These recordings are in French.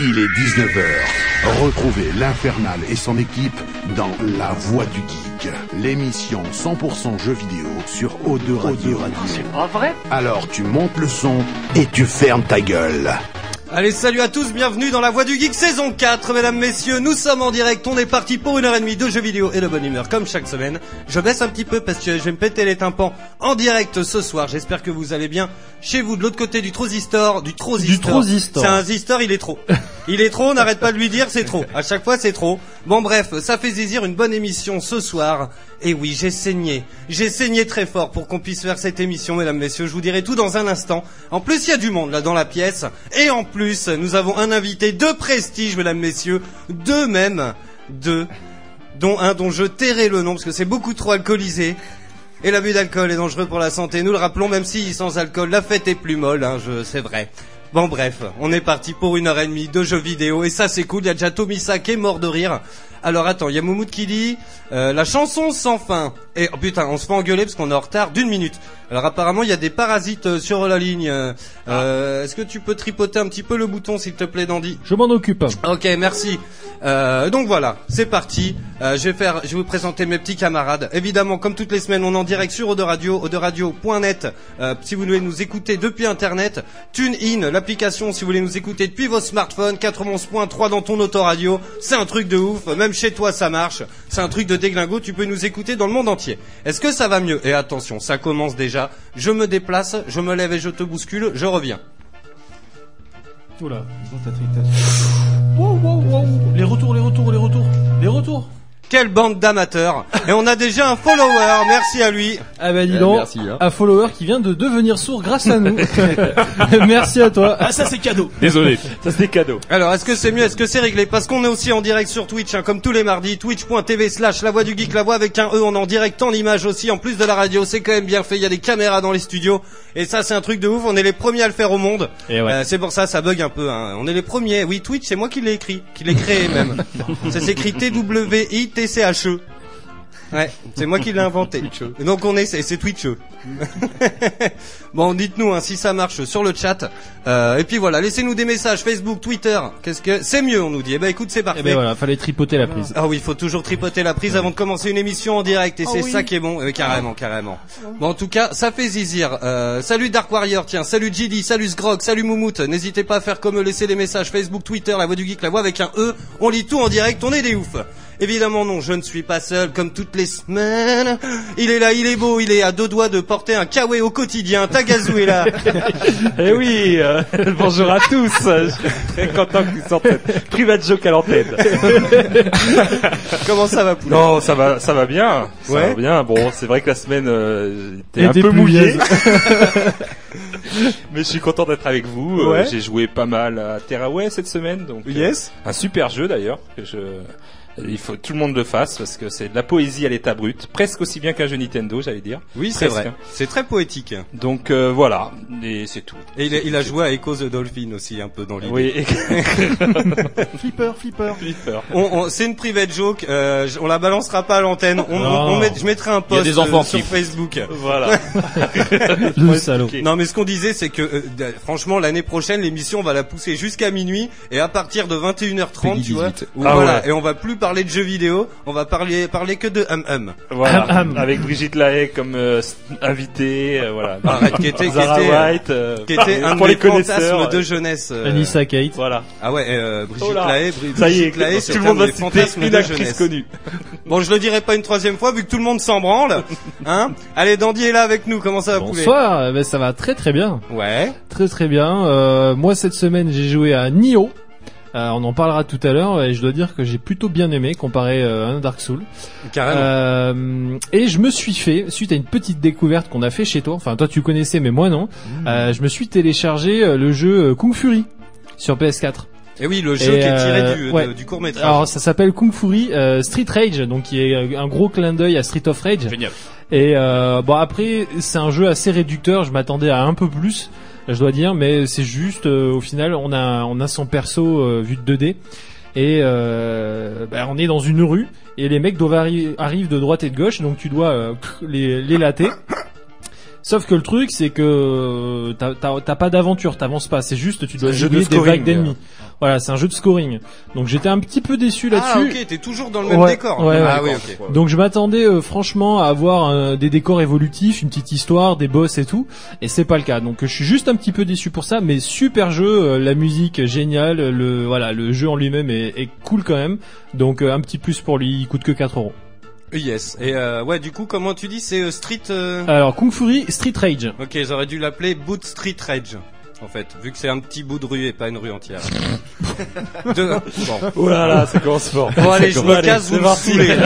Il est 19h. Retrouvez l'Infernal et son équipe dans La Voix du Geek, l'émission 100% jeux vidéo sur O2 Radio. C'est pas vrai Alors tu montes le son et tu fermes ta gueule. Allez, salut à tous, bienvenue dans la Voix du Geek saison 4, mesdames, messieurs, nous sommes en direct, on est parti pour une heure et demie de jeux vidéo et de bonne humeur, comme chaque semaine. Je baisse un petit peu parce que je vais me péter les tympans en direct ce soir, j'espère que vous allez bien chez vous, de l'autre côté du Trosistor, du Trosistor. Du. C'est un Zistor, il est trop. Il est trop, n'arrête pas de lui dire, c'est trop. À chaque fois, c'est trop. Bon bref, ça fait zizir une bonne émission ce soir. Et oui, j'ai saigné. J'ai saigné très fort pour qu'on puisse faire cette émission, mesdames, messieurs. Je vous dirai tout dans un instant. En plus, il y a du monde là dans la pièce. Et en plus, nous avons un invité de prestige, mesdames, messieurs. Deux même. Deux. Dont un dont je tairai le nom parce que c'est beaucoup trop alcoolisé. Et l'abus d'alcool est dangereux pour la santé. Nous le rappelons, même si sans alcool, la fête est plus molle, hein, je, c'est vrai. Bon bref, on est parti pour une heure et demie de jeux vidéo et ça c'est cool. Il y a déjà est mort de rire. Alors attends, il y a Moumoud qui dit euh, la chanson sans fin. Et oh putain, on se fait engueuler parce qu'on est en retard d'une minute. Alors apparemment il y a des parasites euh, sur la ligne. Euh, euh, Est-ce que tu peux tripoter un petit peu le bouton s'il te plaît, Dandy? Je m'en occupe. Ok, merci. Donc voilà, c'est parti. Je vais faire, je vais vous présenter mes petits camarades. Évidemment, comme toutes les semaines, on est en direct sur Ode Radio, oderadio.net. Si vous voulez nous écouter depuis Internet, TuneIn, l'application. Si vous voulez nous écouter depuis vos smartphones, 91.3 dans ton autoradio, c'est un truc de ouf. Même chez toi, ça marche. C'est un truc de déglingo. Tu peux nous écouter dans le monde entier. Est-ce que ça va mieux? Et attention, ça commence déjà. Je me déplace, je me lève et je te bouscule. Je reviens. Les retours, les retours, les retours. Les retours. Quelle bande d'amateurs Et on a déjà un follower. Merci à lui. Ah bah dis Euh, donc, merci, hein. un follower qui vient de devenir sourd grâce à nous. merci à toi. Ah ça c'est cadeau. Désolé, ça c'est cadeau. Alors, est-ce que c'est mieux? Est-ce que c'est réglé? Parce qu'on est aussi en direct sur Twitch, hein, comme tous les mardis, twitch.tv slash la voix du geek, la voix avec un E, on est en direct en image aussi, en plus de la radio, c'est quand même bien fait, il y a des caméras dans les studios, et ça c'est un truc de ouf, on est les premiers à le faire au monde, Et ouais. Euh, c'est pour ça, ça bug un peu, hein. on est les premiers, oui, Twitch, c'est moi qui l'ai écrit, qui l'ai créé même, ça s'écrit T-W-I-T-C-H-E. Ouais, c'est moi qui l'ai inventé. Et Donc on est, c'est c'est Twitcheux. bon, dites-nous hein, si ça marche sur le chat. Euh, et puis voilà, laissez-nous des messages Facebook, Twitter. Qu'est-ce que c'est mieux On nous dit. Eh ben écoute, c'est parfait. Et ben voilà, fallait tripoter la prise. Ah oui, il faut toujours tripoter la prise avant de commencer une émission en direct et c'est ça qui est bon, Euh, carrément, carrément. Bon, en tout cas, ça fait zizir. Euh, salut Dark Warrior, tiens, salut JD, salut Sgrog, salut Moumout. N'hésitez pas à faire comme eux, laisser des messages Facebook, Twitter, la voix du geek, la voix avec un E. On lit tout en direct, on est des oufs. Évidemment non, je ne suis pas seul comme toutes les semaines. Il est là, il est beau, il est à deux doigts de porter un kawaii au quotidien. Tagazu est là. Eh oui, euh, bonjour à tous. Je suis très content que tu sortes cette private joke à l'antenne. Comment ça va, poulet Non, ça va, ça va bien. Ça Ouais. va bien. Bon, c'est vrai que la semaine euh, était un peu mouillée, mais je suis content d'être avec vous. Euh. J'ai joué pas mal à Terraway cette semaine, donc euh, Yes. un super jeu d'ailleurs. que je il faut que tout le monde le fasse parce que c'est de la poésie à l'état brut, presque aussi bien qu'un jeu Nintendo, j'allais dire. Oui, c'est vrai. C'est très poétique. Donc euh, voilà, et c'est tout. Et il a, il a joué à Echo the Dolphin aussi un peu dans l'idée. Oui, et... Flipper, flipper. Flipper. On, on- c'est une private joke. euh, j- on la balancera pas à l'antenne. On, Non. on met- je mettrai un post des enfants euh, sur qui- Facebook. Voilà. Le salaud. Non, mais ce qu'on disait, c'est que euh, franchement, l'année prochaine, l'émission on va la pousser jusqu'à minuit et à partir de 21h30, Peggy tu vois, 18. où Ah voilà, ouais. et on va plus parler de jeux vidéo, on va parler parler que de hum hum. Voilà, avec Brigitte Lahaye comme euh, invitée, euh, voilà. Arrête, qui était, qui Zara était, White, euh, qui était un pour des les connaisseurs. fantasmes de jeunesse. euh, Anissa Kate. Voilà. Ah ouais, euh, Brigitte Oh. Lahaye, Bri- Ça y est, Brigitte Lahaye, c'est tout le monde va citer une actrice connue. Bon, je le dirai pas une troisième fois vu que tout le monde s'en branle. Hein Allez, Dandy est là avec nous. Comment ça va, poulet? Bonsoir, eh ben, ça va très très bien. Ouais. Très très bien. Euh, moi cette semaine j'ai joué à Nioh. Euh, on en parlera tout à l'heure et je dois dire que j'ai plutôt bien aimé comparé euh, à un Dark Souls. Carrément. Euh, et je me suis fait, suite à une petite découverte qu'on a fait chez toi, enfin toi tu connaissais mais moi non, euh, je me suis téléchargé euh, le jeu Kung Fury sur PS4. Et oui, le jeu et, qui est tiré euh, du, ouais. de- du court métrage. Alors ça s'appelle Kung Fury euh, Street Rage, donc qui est un gros clin d'œil à Street of Rage. Génial. Et euh, bon après c'est un jeu assez réducteur, je m'attendais à un peu plus, je dois dire, mais c'est juste euh, au final on a on a son perso euh, vu de 2D et euh, bah, on est dans une rue et les mecs doivent arri- arrivent de droite et de gauche, donc tu dois euh, les les latter. Sauf que le truc, c'est que t'as- pas d'aventure, t'avances pas. C'est juste, tu dois jeu de jouer des vagues d'ennemis. Voilà, c'est un jeu de scoring. Donc j'étais un petit peu déçu Ah là-dessus. ok, t'es toujours dans le même Ouais, décor. ouais, ah ouais. oui. Donc je m'attendais euh, franchement à avoir euh, des décors évolutifs, une petite histoire, des boss et tout, et c'est pas le cas. Donc je suis juste un petit peu déçu pour ça, mais super jeu, euh, la musique géniale, le voilà, le jeu en lui-même est, est cool quand même. Donc euh, un petit plus pour lui, il coûte que 4 euros. Yes. Et euh, ouais, du coup, comment tu dis, c'est euh, Street. euh, Alors Kung Fury Street Rage. Ok, j'aurais dû l'appeler Boot Street Rage. En fait, vu que c'est un petit bout de rue et pas une rue entière. De- Bon. Oh là là, ça commence fort. Bon allez, je me casse, vous me saoulez.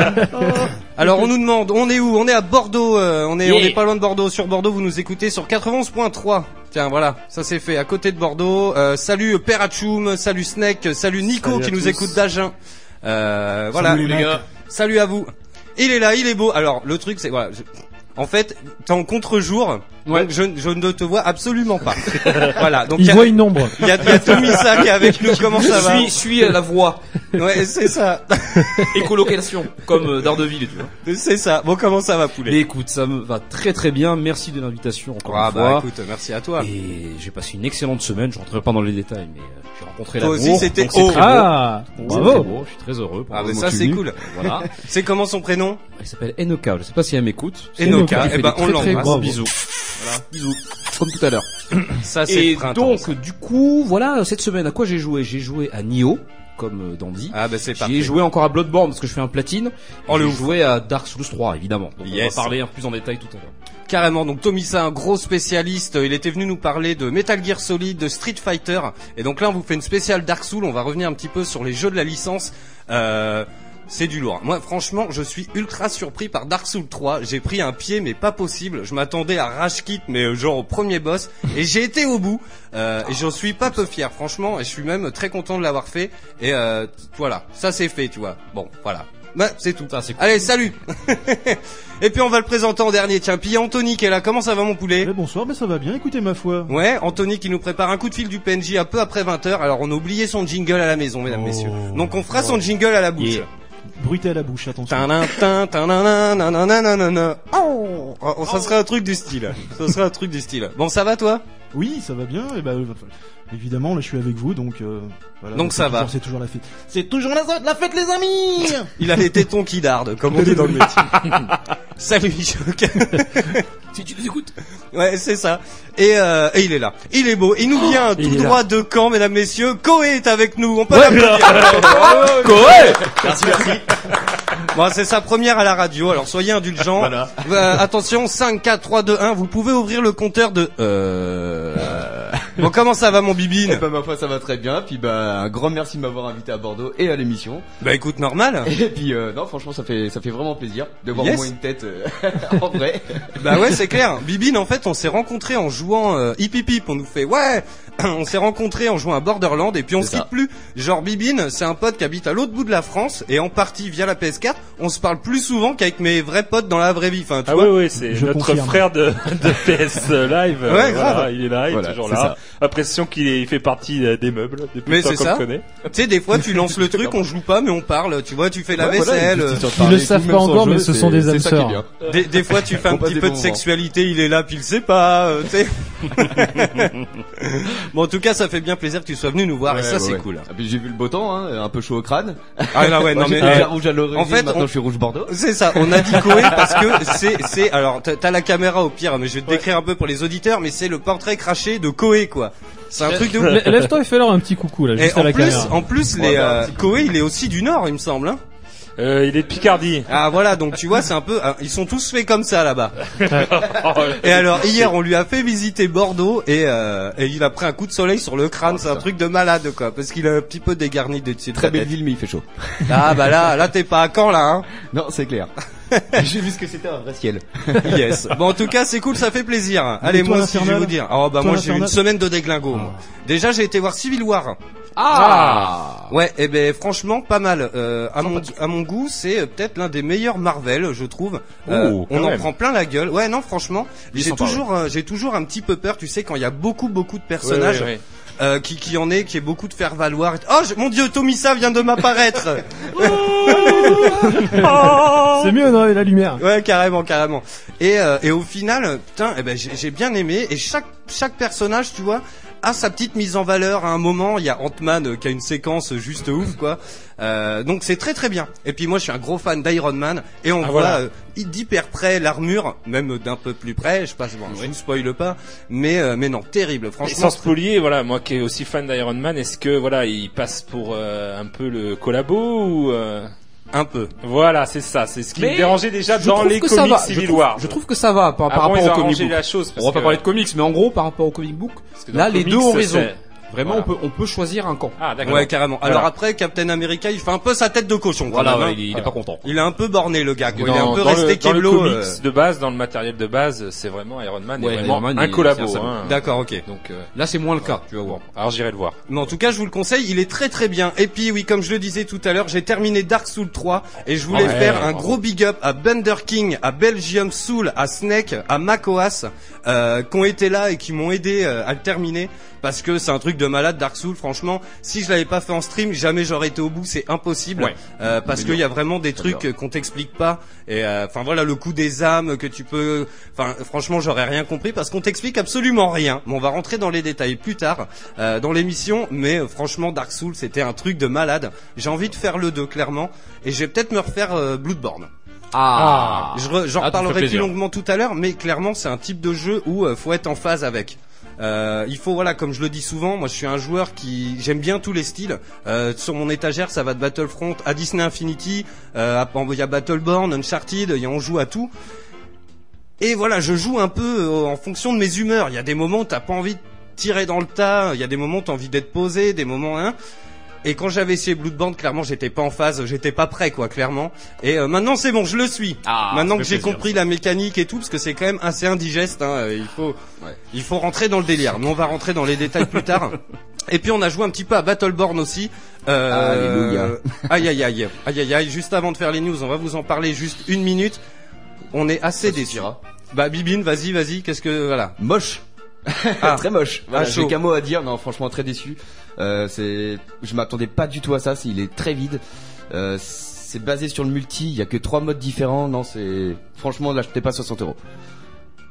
Alors on nous demande, on est où? On est à Bordeaux, euh, on est on est pas loin de Bordeaux. Sur Bordeaux, vous nous écoutez sur 91.3. Tiens, voilà, ça c'est fait. À côté de Bordeaux, euh, salut Père Atchoum, salut Snake, salut Nico Salut qui nous tous. écoute d'Agen. Euh, voilà. Salut les gars. Salut à vous. Il est là, il est beau. Alors le truc c'est voilà. je- En fait, t'es en contre-jour, Ouais. donc je, je ne te vois absolument pas. voilà, donc il y a, voit une ombre. il y a, il y a Tomisa qui est avec nous. Comment ça va suis, la voix. Ouais, c'est ça. Écolocation, comme euh, Daredevil, tu vois. C'est ça. Bon, comment ça va, poulet Mais écoute, ça me va très très bien. Merci de l'invitation encore Ah une bah fois. écoute, merci à toi. Et j'ai passé une excellente semaine. Je rentrerai pas dans les détails, mais euh, j'ai rencontré Toi l'amour. aussi, c'était beau. Ah, bravo. beau, Je suis très heureux. Ah le bah ça c'est cool. Voilà. C'est comment son prénom Il s'appelle Enoka. Je sais pas si elle m'écoute. Enoka. Eh ben on l'embrasse. bisous. Voilà, bisous. Comme tout à l'heure. Ça c'est Et le printemps. donc, du coup, voilà, cette semaine, à quoi j'ai joué? J'ai joué à Nioh, comme euh, Dandy. Ah bah c'est J'ai parti. joué encore à Bloodborne parce que je fais un platine. Oh, le j'ai ouf. joué à Dark Souls 3 évidemment. Donc on Yes. va parler un peu plus en détail tout à l'heure. Carrément. Donc Tomisa, un gros spécialiste. Il était venu nous parler de Metal Gear Solid, de Street Fighter. Et donc là, on vous fait une spéciale Dark Souls. On va revenir un petit peu sur les jeux de la licence. Euh, c'est du lourd. Moi, franchement, je suis ultra surpris par Dark Souls 3. J'ai pris un pied, mais pas possible. Je m'attendais à Rage Kit, mais euh, genre au premier boss. Et j'ai été au bout. Euh, et j'en suis pas peu fier, franchement. Et je suis même très content de l'avoir fait. Et euh, voilà, ça c'est fait, tu vois. Bon, voilà. Bah, c'est tout. Ça, c'est cool. Allez, salut Et puis on va le présenter en dernier. Tiens, puis il y a Anthony qui est là. Comment ça va mon poulet? Eh, bonsoir, mais ça va bien, écoutez ma foi. Ouais, Anthony qui nous prépare un coup de fil du PNJ un peu après 20h. Alors on a oublié son jingle à la maison, mesdames, Oh. messieurs. Donc on fera son jingle à la bouche. Yeah. Bruité à la bouche, attention. Oh, oh, ça serait un truc du style. Ça serait un truc du style. Bon, ça va toi? Oui, ça va bien, et bah, euh, évidemment, là je suis avec vous, donc euh, voilà. Donc ça va. C'est toujours la fête. C'est toujours la, la fête, les amis Il a les tétons qui dardent, comme on dit dans le métier. Salut Choc. Si tu nous écoutes. Ouais, c'est ça. Et, euh, et il est là. Il est beau. Il nous vient tout droit de Caen, mesdames, messieurs. Koé est avec nous. On peut l'applaudir. Merci, merci. Bon, c'est sa première à la radio, alors soyez indulgents. Euh, attention, 5, 4, 3, 2, 1, vous pouvez ouvrir le compteur de... Euh... Bon, comment ça va mon bibine Eh ben, ma foi, ça va très bien. Puis, bah, un grand merci de m'avoir invité à Bordeaux et à l'émission. Bah écoute, normal. Et puis, euh, non, franchement, ça fait, ça fait vraiment plaisir de voir Yes. au moins une tête euh, en vrai. Bah ouais, c'est clair. Bibine, en fait, on s'est rencontrés en jouant euh, hip hip hip. On nous fait ouais. On s'est rencontrés en jouant à Borderland et puis on se quitte plus. Genre Bibine, c'est un pote qui habite à l'autre bout de la France et en partie via la PS4, on se parle plus souvent qu'avec mes vrais potes dans la vraie vie. Enfin, tu Ah vois. oui, oui, c'est notre confirme. frère de, de PS Live. euh, Ouais, voilà, grave. il est là, il Voilà, est toujours là. Impression qu'il fait partie euh, des meubles depuis Mais c'est ça. Tu sais, des fois, tu lances le truc, on joue pas, mais on parle. Tu vois, tu fais la Ouais, voilà, vaisselle. euh, de Ils le savent pas encore, jeu, mais ce sont des c'est âmes sœurs. Des, des fois, tu fais un petit peu de sexualité, il est là, puis il sait pas, euh, tu sais. bon, en tout cas, ça fait bien plaisir que tu sois venu nous voir, et ça, c'est ouais. cool. Ah, puis j'ai vu le beau temps, hein, un peu chaud au crâne. Ah là, ouais, non mais. j'étais déjà rouge à l'origine, en fait, maintenant on- je suis rouge Bordeaux. C'est ça, on a dit Koé parce que c'est, c'est, alors, t'as la caméra au pire, mais je vais te décrire un peu pour les auditeurs, mais c'est le portrait craché de Koé, quoi. C'est un truc de ouf. Lè- Lève-toi et fais-leur un petit coucou là, Et juste à en la plus, caméra. en plus, les, bah, euh, Koé, il est aussi du Nord, il me semble, hein. Euh, il est de Picardie. Ah voilà, donc tu vois, c'est un peu, ah, ils sont tous faits comme ça là-bas. Et alors hier, on lui a fait visiter Bordeaux et, euh, et il a pris un coup de soleil sur le crâne. c'est un truc de malade quoi, parce qu'il a un petit peu dégarni de dessus Très belle ville, mais il fait chaud. Ah bah là, là t'es pas à Caen là, hein. Non, c'est clair. j'ai vu ce que c'était un vrai ciel. Yes. Bon en tout cas, c'est cool, ça fait plaisir. Allez moi aussi, je vais vous dire. Oh bah Toi, moi j'ai eu une semaine de déglingo. moi. Déjà j'ai été voir Civil War. Ah! Ouais, et ben franchement pas mal. Euh, à mon à mon goût, c'est euh, peut-être l'un des meilleurs Marvel, je trouve. Euh, Oh, on quand en même. prend plein la gueule. Ouais, non, franchement, j'ai toujours euh, j'ai toujours un petit peu peur, tu sais, quand il y a beaucoup beaucoup de personnages Ouais, ouais, ouais. Euh, qui qui en est, qui est beaucoup de faire valoir. Oh je- mon Dieu, Tomisa vient de m'apparaître. C'est mieux, non, et la lumière. Ouais, carrément, carrément. Et, euh, et au final, putain, eh ben, j'ai j'ai bien aimé. Et chaque, chaque personnage, tu vois, a sa petite mise en valeur à un moment. Il y a Ant-Man euh, qui a une séquence juste ouf, quoi. Euh, donc c'est très très bien. Et puis moi, je suis un gros fan d'Iron Man. Et on Ah, voit voilà. euh, d'hyper près l'armure, même d'un peu plus près. Je passe, bon, je vous spoil pas. Mais, euh, mais non, terrible. Et Franchement, sans spolier, voilà, moi qui est aussi fan d'Iron Man, est-ce que voilà, il passe pour euh, un peu le collabo ou euh, un peu. voilà, c'est ça, c'est ce qui Mais me dérangeait déjà dans les comics va. Civil je trouve, War. Je trouve que ça va par, par Ah bon, rapport ont au comic arrangé book. la chose. On va pas parler de comics, mais en gros, par rapport au comic book, là, le les comics, deux ont raison. Vraiment, Voilà. on peut, on peut choisir un camp. Ah d'accord. Ouais, carrément. Voilà. Alors après, Captain America, il fait un peu sa tête de cochon. quand Voilà, même, hein. ouais, il, est- il est pas content. Il est un peu borné le gars. quoi. Dans, il est un peu dans resté le, dans le keblo. comics euh. de base, dans le matériel de base, c'est vraiment Iron Man, Ouais, est vraiment Iron Man, un collabo. hein. D'accord, ok. Donc euh, Là, c'est moins le cas, tu vas voir. alors j'irai le voir. Mais en tout cas, je vous le conseille, il est très très bien. Et puis oui, comme je le disais tout à l'heure, j'ai terminé Dark Souls 3 et je voulais Ouais, faire un gros big up à Bender King, à Belgium Soul, à Snake, à Makoas, euh, qui ont été là et qui m'ont aidé à le terminer parce que c'est un truc de malade Dark Souls. Franchement, si je l'avais pas fait en stream, jamais j'aurais été au bout. C'est impossible Ouais. Euh, parce qu'il y a vraiment des trucs qu'on t'explique pas. Et euh, enfin voilà, le coup des âmes que tu peux. Enfin, franchement, j'aurais rien compris parce qu'on t'explique absolument rien. Mais on va rentrer dans les détails plus tard euh, dans l'émission. Mais euh, franchement, Dark Souls, c'était un truc de malade. J'ai envie de faire le 2 clairement, et je vais peut-être me refaire euh, Bloodborne. Ah, Je J'en Ah, me fait reparlerai plus plaisir. longuement tout à l'heure, mais clairement, c'est un type de jeu où euh, faut être en phase avec. Euh, il faut voilà, comme je le dis souvent, moi je suis un joueur qui j'aime bien tous les styles. Euh, sur mon étagère, ça va de Battlefront à Disney Infinity, euh, il y a Battleborn, Uncharted, on joue à tout. Et voilà, je joue un peu euh, en fonction de mes humeurs. Il y a des moments où t'as pas envie de tirer dans le tas, il y a des moments où t'as envie d'être posé, des moments hein. Et quand j'avais essayé Bloodborne, clairement, j'étais pas en phase, j'étais pas prêt, quoi, clairement. Et euh, maintenant, c'est bon, je le suis. Ah, maintenant que j'ai compris la mécanique et tout, parce que c'est quand même assez indigeste, hein, il faut, il faut rentrer dans le délire. Mais on va rentrer dans les détails plus tard. Et puis on a joué un petit peu à Battleborn aussi. Euh, Alléluia. Aïe aïe aïe, aïe aïe aïe. Juste avant de faire les news, on va vous en parler juste une minute. On est assez déçus. Bah Bibine, vas-y, vas-y. Qu'est-ce que voilà Moche. Ah. très moche. Voilà, Ah, j'ai qu'un mot à dire. Non, franchement, très déçu. Euh, c'est, je m'attendais pas du tout à ça. Il est très vide. Euh, c'est basé sur le multi. Il y a que trois modes différents. Non, c'est, franchement, l'achetez pas 60 euros.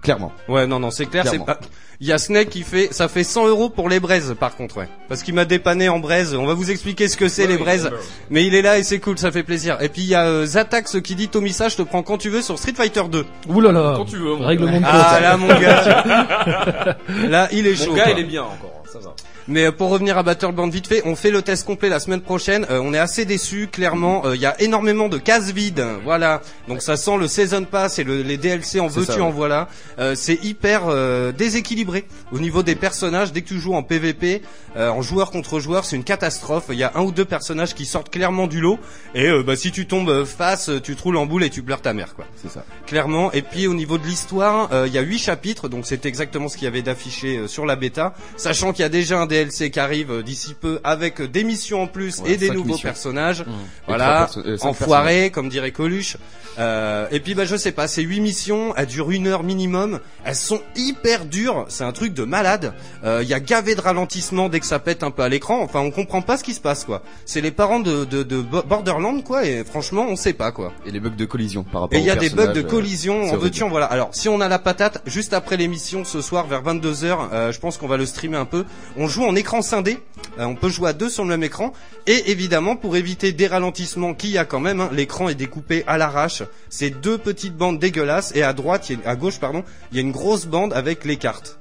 Clairement. Ouais, non, non, c'est clair. C'est pas. Il y a Snake qui fait, ça fait 100 euros pour les braises, par contre, ouais. Parce qu'il m'a dépanné en braise. On va vous expliquer ce que c'est les braises. Mais il est là et c'est cool, ça fait plaisir. Et puis il y a euh, Zatax qui dit Tomisa, je te prends quand tu veux sur Street Fighter 2. Ouh là là. Quand tu veux, mon Règlement de Ah là mon gars. là il est chaud. Mon gars, quoi. il est bien encore, ça va. Mais euh, pour revenir à Battleborn vite fait, on fait le test complet la semaine prochaine. Euh, on est assez déçus, clairement. Euh, Il y a énormément de cases vides, voilà. Donc ça sent le season pass et le, les DLC en veux-tu ouais. en voilà. Euh, c'est hyper euh, déséquilibré au niveau des personnages. Dès que tu joues en PVP, euh, en joueur contre joueur, c'est une catastrophe. Il y a un ou deux personnages qui sortent clairement du lot. Et euh, bah, si tu tombes face, tu te roules en boule et tu pleures ta mère, quoi C'est ça. clairement. Et puis au niveau de l'histoire, euh, il y a huit chapitres, donc c'est exactement ce qu'il y avait d'affiché euh, sur la bêta. Sachant qu'il y a déjà un DLC qui arrive euh, d'ici peu avec euh, des missions en plus Ouais, et des nouveaux missions. personnages. Et Voilà, perso- euh, cinq enfoirés comme dirait Coluche. Euh, et puis bah je sais pas, ces huit missions, elles durent une heure minimum. Elles sont hyper dures, c'est un truc de malade. Euh, Il y a gavé de ralentissement dès que ça pète un peu à l'écran. Enfin, on comprend pas ce qui se passe quoi. C'est les parents de, de, de Bo- Borderland quoi. Et franchement, on sait pas quoi. Et les bugs de collision par rapport Et il y a des bugs de euh, collision, en veux-tu, en voilà. Alors, si on a la patate, juste après l'émission ce soir vers 22h, euh, je pense qu'on va le streamer un peu. On joue en écran scindé, euh, on peut jouer à deux sur le même écran. Et évidemment, pour éviter des ralentissements qu'il y a quand même, hein, l'écran est découpé à l'arrache. C'est deux petites bandes dégueulasses et à droite, il y a- à gauche, pardon, il y a une grosse bande avec les cartes.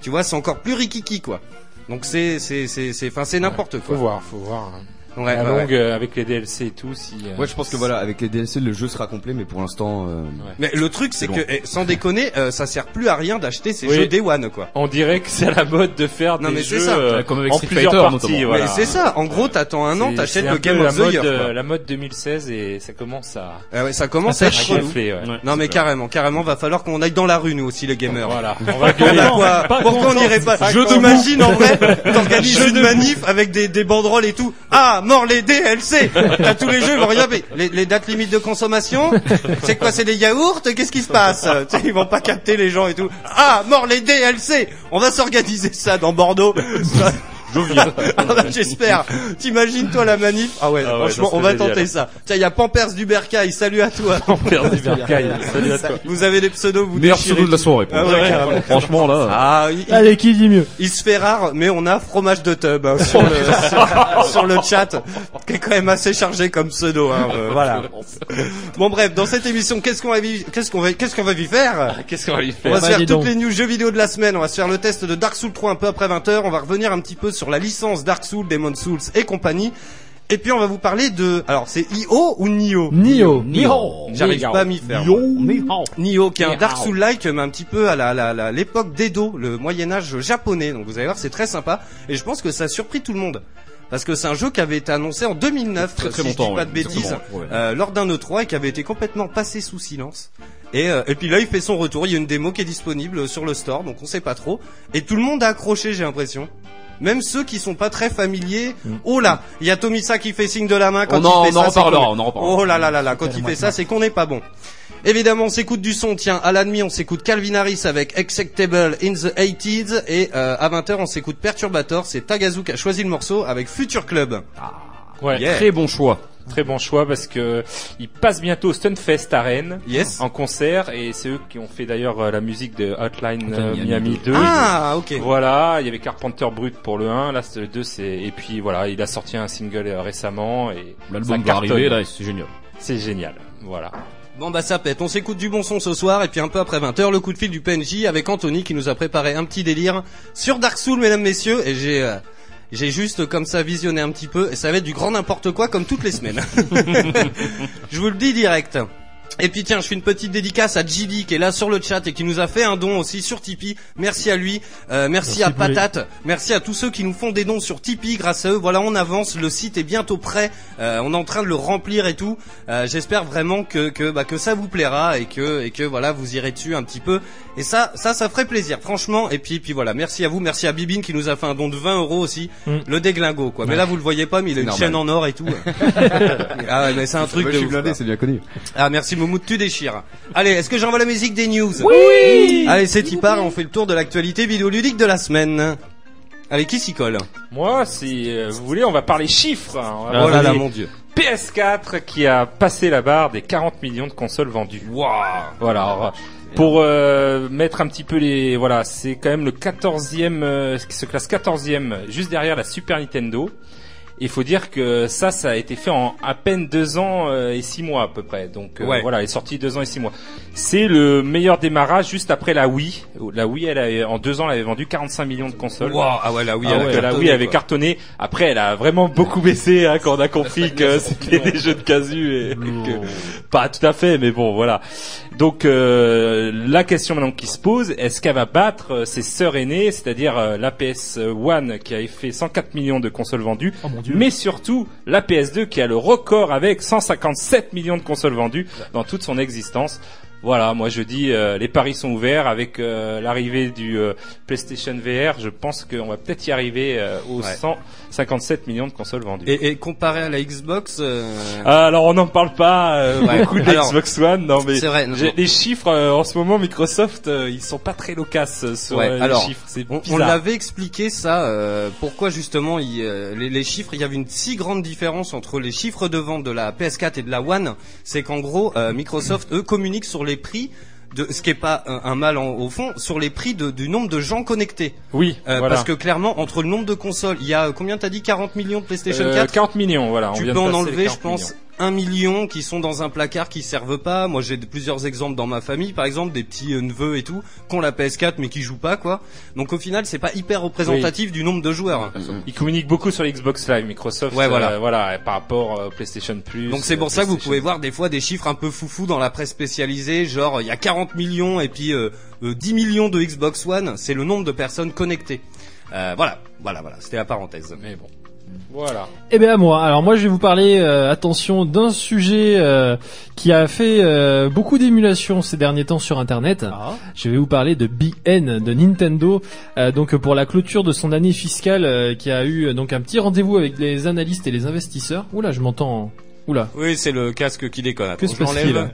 Tu vois, c'est encore plus rikiki quoi. Donc c'est c'est c'est c'est enfin c'est n'importe Faut quoi. voir, faut voir. hein. Ouais, la longue euh, avec les DLC et tout. Si, euh, Ouais, je pense que voilà, avec les DLC, le jeu sera complet, mais pour l'instant, euh, Mais le truc c'est que eh, sans déconner, euh, ça sert plus à rien d'acheter ces Oui. jeux Day One quoi. On dirait que c'est à la mode de faire Non, des mais c'est jeux ça. euh, comme avec en Street plusieurs Fighter, parties. notamment. Voilà. Mais c'est ça, en gros t'attends un an, C'est- t'achètes c'est un le peu Game la of the mode, Year. euh, quoi. La mode 2016 et ça commence à, Ah ouais, ça commence à être gonfler. Ouais. Non mais carrément, carrément, va falloir qu'on aille dans la rue nous aussi les gamers. Voilà, on va On a gueuler. quoi pas Pourquoi on content. n'irait pas Je content. t'imagine en vrai, t'organises une manif avec des, des banderoles et tout. Ah, mort les DLC T'as tous les jeux, ils vont rien. Les, dates limites de consommation, c'est quoi C'est des yaourts? Qu'est-ce qui se passe? Ils vont pas capter les gens et tout. Ah, mort les DLC On va s'organiser ça dans Bordeaux. Viens. Ah bah, J'espère. T'imagines toi la manif Ah ouais, Ah ouais, franchement, ça on serait va génial. tenter ça. Tiens, il y a Pampers du Bercail, salut à toi. Père du Bercail. Salut à toi. Vous avez des pseudos, vous Meilleur déchirez pseudo de la soirée. pour Ah moi. ouais, carrément. Franchement là. Ah, il, Allez, qui dit mieux il se fait rare, mais on a fromage de tub hein, sur, le, sur, sur le chat, qui est quand même assez chargé comme pseudo. Hein, euh, voilà. Bon bref, dans cette émission, qu'est-ce qu'on va vi- qu'est-ce qu'on va qu'est-ce qu'on va y faire? Qu'est-ce qu'on va lui On faire? va se Bah, faire dis toutes donc. les news jeux vidéo de la semaine. On va se faire le test de Dark Souls 3 un peu après 20h. On va revenir un petit peu sur la licence Dark Souls, Demon Souls et compagnie. Et puis on va vous parler de... Alors c'est IO ou Nio Nio. J'arrive pas à m'y faire. moi. Nioh, qui est un Dark Souls-like, mais un petit peu à la, la, la- l'époque d'Edo, le Moyen-Âge japonais. Donc vous allez voir, c'est très sympa. Et je pense que ça a surpris tout le monde. Parce que c'est un jeu qui avait été annoncé en 2009, Très, très si je longtemps, dis pas ouais. de bêtises, ouais. euh, lors d'un E3 et qui avait été complètement passé sous silence. Et, euh, et puis là, il fait son retour. Il y a une démo qui est disponible sur le store, donc on sait pas trop. Et tout le monde a accroché, j'ai l'impression. Même ceux qui sont pas très familiers. Oh là, il y a Tomisa qui fait signe de la main quand On en, il fait on en ça. c'est reparlera, qu'on- on en reparlera. Oh là là là là, quand il fait ça, c'est qu'on n'est pas bon. Évidemment, on s'écoute du son. Tiens, à la demi, on s'écoute Calvin Harris avec Acceptable in the 80s. Et euh, à 20h, on s'écoute Perturbator. C'est Tagazu qui a choisi le morceau avec Future Club. Ouais. Yeah. Très bon choix. Très bon choix parce que il passe bientôt au Stunfest à Rennes Yes. en concert et c'est eux qui ont fait d'ailleurs euh, la musique de Hotline euh, Miami Miami 2. Ah, ok. Voilà, il y avait Carpenter Brut pour le 1, là c'est le 2 c'est et puis voilà, il a sorti un single euh, récemment et L'album va arriver là, c'est génial. C'est génial. Voilà. Bon bah ça pète, on s'écoute du bon son ce soir et puis un peu après 20h le coup de fil du PNJ avec Anthony qui nous a préparé un petit délire sur Dark Souls mesdames messieurs et j'ai euh, j'ai juste comme ça visionné un petit peu et ça va être du grand n'importe quoi comme toutes les semaines. je vous le dis direct. Et puis tiens, je fais une petite dédicace à JD qui est là sur le chat et qui nous a fait un don aussi sur Tipeee. Merci à lui, Euh, merci, Merci à. Patate, merci à tous ceux qui nous font des dons sur Tipeee. Grâce à eux, voilà, on avance. Le site est bientôt prêt. Euh, on est en train de le remplir et tout. Euh, J'espère vraiment que que bah, que ça vous plaira et que et que voilà, vous irez dessus un petit peu. Et ça, ça, ça ferait plaisir, franchement. Et puis puis voilà, merci à vous, merci à Bibine qui nous a fait un don de 20 euros aussi. Mm. Le déglingo quoi. Mais là, vous le voyez pas, mais il a une Normal. chaîne en or et tout. ah ouais, mais c'est un truc je suis blindé, c'est bien connu. Ah merci Moumoud, tu déchires. Allez, est-ce que j'envoie la musique des news Oui Allez, c'est y part on fait le tour de l'actualité vidéoludique de la semaine. Allez, qui s'y colle Moi, si euh, vous voulez, on va parler chiffres. hein. On va Oh là parler là, mon dieu. PS4 qui a passé la barre des 40 millions de consoles vendues. Voilà. alors, pour euh, mettre un petit peu les voilà, c'est quand même le 14e euh, qui se classe 14e juste derrière la Super Nintendo. Il faut dire que ça, ça a été fait en à peine deux ans euh, et six mois à peu près. Donc euh, voilà, elle est sortie deux ans et six mois. C'est le meilleur démarrage juste après la Wii. La Wii, elle avait, en deux ans, elle avait vendu 45 millions de consoles. Wow, ah ouais, là oui, Ah elle ouais, la cartonné, Wii avait cartonné. Après, elle a vraiment beaucoup baissé hein, quand on a compris que c'était des jeux de casu et que pas tout à fait, mais bon, voilà. Donc euh, la question maintenant qui se pose, est-ce qu'elle va battre euh, ses sœurs aînées, c'est-à-dire euh, la PS One qui a fait 104 millions de consoles vendues, Oh mon dieu. Mais surtout la PS2 qui a le record avec 157 millions de consoles vendues dans toute son existence. Voilà, moi je dis euh, les paris sont ouverts avec euh, l'arrivée du euh, PlayStation VR. Je pense qu'on va peut-être y arriver euh, aux Ouais. 157 millions de consoles vendues. Et, et comparé à la Xbox, euh, Ah, alors on n'en parle pas euh, Ouais. beaucoup de la Alors, Xbox One. Non mais c'est vrai. non, les chiffres euh, en ce moment Microsoft euh, ils sont pas très loquaces sur Ouais, les alors, chiffres. C'est On, on l'avait expliqué ça, euh, pourquoi justement il, euh, les, les chiffres, il y avait une si grande différence entre les chiffres de vente de la PS4 et de la One, c'est qu'en gros euh, Microsoft eux communiquent sur les prix de ce qui est pas un, un mal en- au fond, sur les prix de- du nombre de gens connectés. Oui, Euh, voilà. Parce que clairement entre le nombre de consoles, il y a euh, combien t'as dit 40 millions de PlayStation Euh, 4 40 millions, voilà. on tu vient peux de en les enlever, je 40 pense, millions. Un million qui sont dans un placard qui servent pas. Moi, j'ai plusieurs exemples dans ma famille, par exemple, des petits euh, neveux et tout, qui ont la PS4 mais qui jouent pas, quoi. Donc au final, c'est pas hyper représentatif du nombre de joueurs. Ils communiquent beaucoup sur l'Xbox Live, Microsoft. Ouais, voilà. euh, voilà, par rapport au PlayStation Plus. Donc c'est pour euh, ça que vous pouvez voir des fois des chiffres un peu foufou dans la presse spécialisée, genre il y a 40 millions et puis euh, euh, 10 millions de Xbox One, c'est le nombre de personnes connectées. Euh, voilà, voilà, voilà, c'était la parenthèse. Mais bon. Voilà. Eh bien moi, alors moi je vais vous parler, euh, attention, d'un sujet euh, qui a fait euh, beaucoup d'émulation ces derniers temps sur Internet. Je vais vous parler de Big N de Nintendo, euh, donc pour la clôture de son année fiscale, euh, qui a eu donc un petit rendez-vous avec les analystes et les investisseurs. Oula, je m'entends. Oula. Oui, c'est le casque qui déconne. Que se passe-t-il?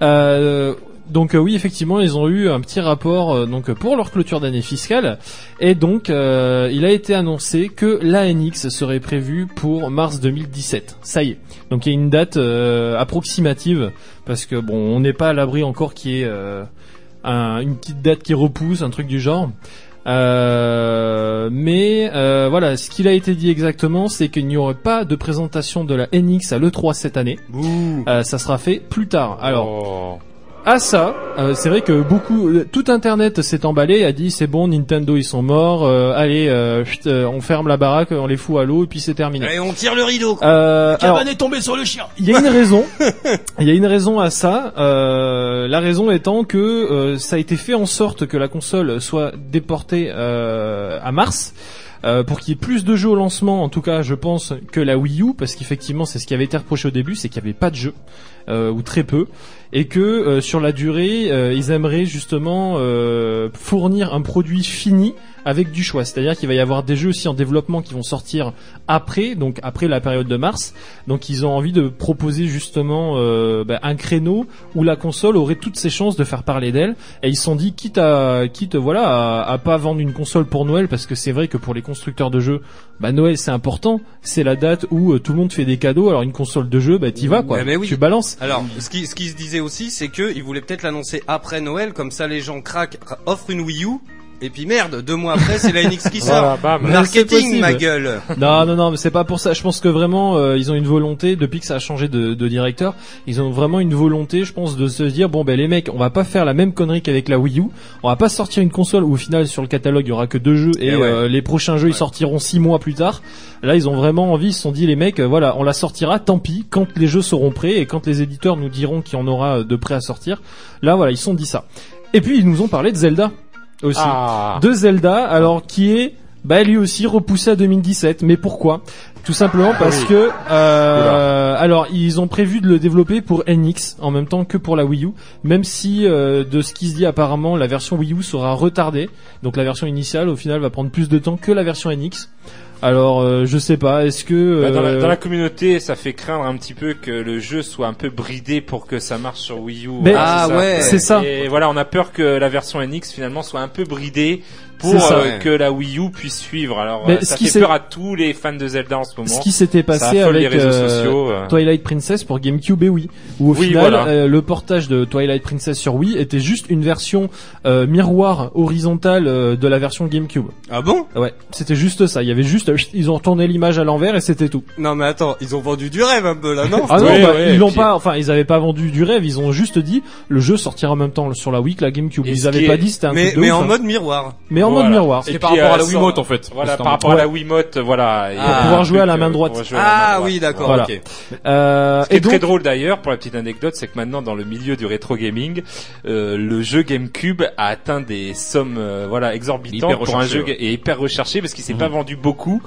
Euh, Donc euh, oui, effectivement, ils ont eu un petit rapport euh, donc pour leur clôture d'année fiscale et donc euh, il a été annoncé que l'ANX serait prévu pour mars 2017. Ça y est. Donc il y a une date approximative parce que bon, on n'est pas à l'abri encore qu'il y ait un- une petite date qui repousse, un truc du genre. Euh, mais euh, voilà, ce qu'il a été dit exactement, c'est qu'il n'y aurait pas de présentation de la NX à l'E3 cette année. Euh, ça sera fait plus tard. Alors, Oh. À ça, euh, c'est vrai que beaucoup, euh, tout Internet s'est emballé, a dit c'est bon, Nintendo ils sont morts, euh, allez, euh, chut, on ferme la baraque, on les fout à l'eau et puis c'est terminé. Et on tire le rideau. quoi. Euh, alors, Cabane est tombé sur le chien. il y a une raison. Il y a une raison à ça. Euh, la raison étant que ça a été fait en sorte que la console soit déportée euh, à mars. euh, pour qu'il y ait plus de jeux au lancement, en tout cas, je pense que la Wii U, parce qu'effectivement, c'est ce qui avait été reproché au début, c'est qu'il n'y avait pas de jeu euh, ou très peu, et que euh, sur la durée, euh, ils aimeraient justement euh, fournir un produit fini avec du choix. C'est-à-dire qu'il va y avoir des jeux aussi en développement qui vont sortir après, donc après la période de mars. Donc ils ont envie de proposer justement euh, bah, un créneau où la console aurait toutes ses chances de faire parler d'elle. Et ils se sont dit quitte à quitte voilà à, à pas vendre une console pour Noël parce que c'est vrai que pour les constructeurs de jeux, bah Noël c'est important. C'est la date où euh, tout le monde fait des cadeaux. Alors une console de jeu, bah t'y vas quoi. Mais oui. Tu balances. Alors, ce qui, ce qui se disait aussi, c'est que ils voulaient peut-être l'annoncer après Noël, comme ça les gens craquent, ra- offrent une Wii U, et puis merde, deux mois après, c'est la NX qui sort. Voilà, Marketing, ma gueule. Non, non, non, mais c'est pas pour ça. Je pense que vraiment, euh, ils ont une volonté, depuis que ça a changé de, de directeur, ils ont vraiment une volonté, je pense, de se dire, bon, ben les mecs, on va pas faire la même connerie qu'avec la Wii U. On va pas sortir une console où au final, sur le catalogue, il y aura que deux jeux et Eh ouais. euh, les prochains jeux, ils sortiront six mois plus tard. Là, ils ont vraiment envie, ils se sont dit, les mecs, euh, voilà, on la sortira, tant pis, quand les jeux seront prêts et quand les éditeurs nous diront qu'il y en aura euh, de prêts à sortir. Là, voilà, ils se sont dit ça. Et puis, ils nous ont parlé de Zelda aussi Ah. de Zelda, alors qui est bah lui aussi repoussé à 2017. Mais pourquoi? Tout simplement parce que euh, alors ils ont prévu de le développer pour NX en même temps que pour la Wii U, même si euh, de ce qui se dit apparemment la version Wii U sera retardée. Donc la version initiale au final va prendre plus de temps que la version NX. Alors euh, je sais pas, est-ce que Bah, dans, la, euh, dans la communauté, ça fait craindre un petit peu que le jeu soit un peu bridé pour que ça marche sur Wii U. Mais- Ah, ça. ouais. c'est ça. Et voilà, on a peur que la version NX finalement soit un peu bridée pour C'est ça. euh, que la Wii U puisse suivre. Alors Mais euh, ce ça qui fait peur à tous les fans de Zelda en ce moment. ce qui s'était passé affole les avec réseaux euh, sociaux. euh. Twilight Princess pour GameCube et Wii, où au Oui, final voilà. euh, le portage de Twilight Princess sur Wii était juste une version euh, miroir horizontale euh, de la version GameCube. Ah bon? Ouais, c'était juste ça. Il y avait juste, ils ont retourné l'image à l'envers et c'était tout. Non mais attends, ils ont vendu du rêve un peu là, non? Ah non, bah, ouais, ils l'ont puis- pas, enfin ils avaient pas vendu du rêve, ils ont juste dit le jeu sortira en même temps sur la Wii que la GameCube. Et ils ce avaient pas dit c'était un Mais, truc de mais ouf, en hein. mode miroir. mais en Voilà. mode miroir. Et C'était par puis, rapport à euh, la Wiimote en fait. Voilà, par en- rapport à la. Wiimote, voilà. Pour pouvoir jouer à la main euh, droite. à Ah droite. oui, d'accord, Voilà. ok. Euh, Ce qui est et donc, très drôle d'ailleurs, pour la petite anecdote, c'est que maintenant dans le milieu du rétro gaming, euh, le jeu GameCube a atteint des sommes euh, voilà exorbitantes pour un jeu et hyper recherché parce qu'il s'est Mhm. pas vendu beaucoup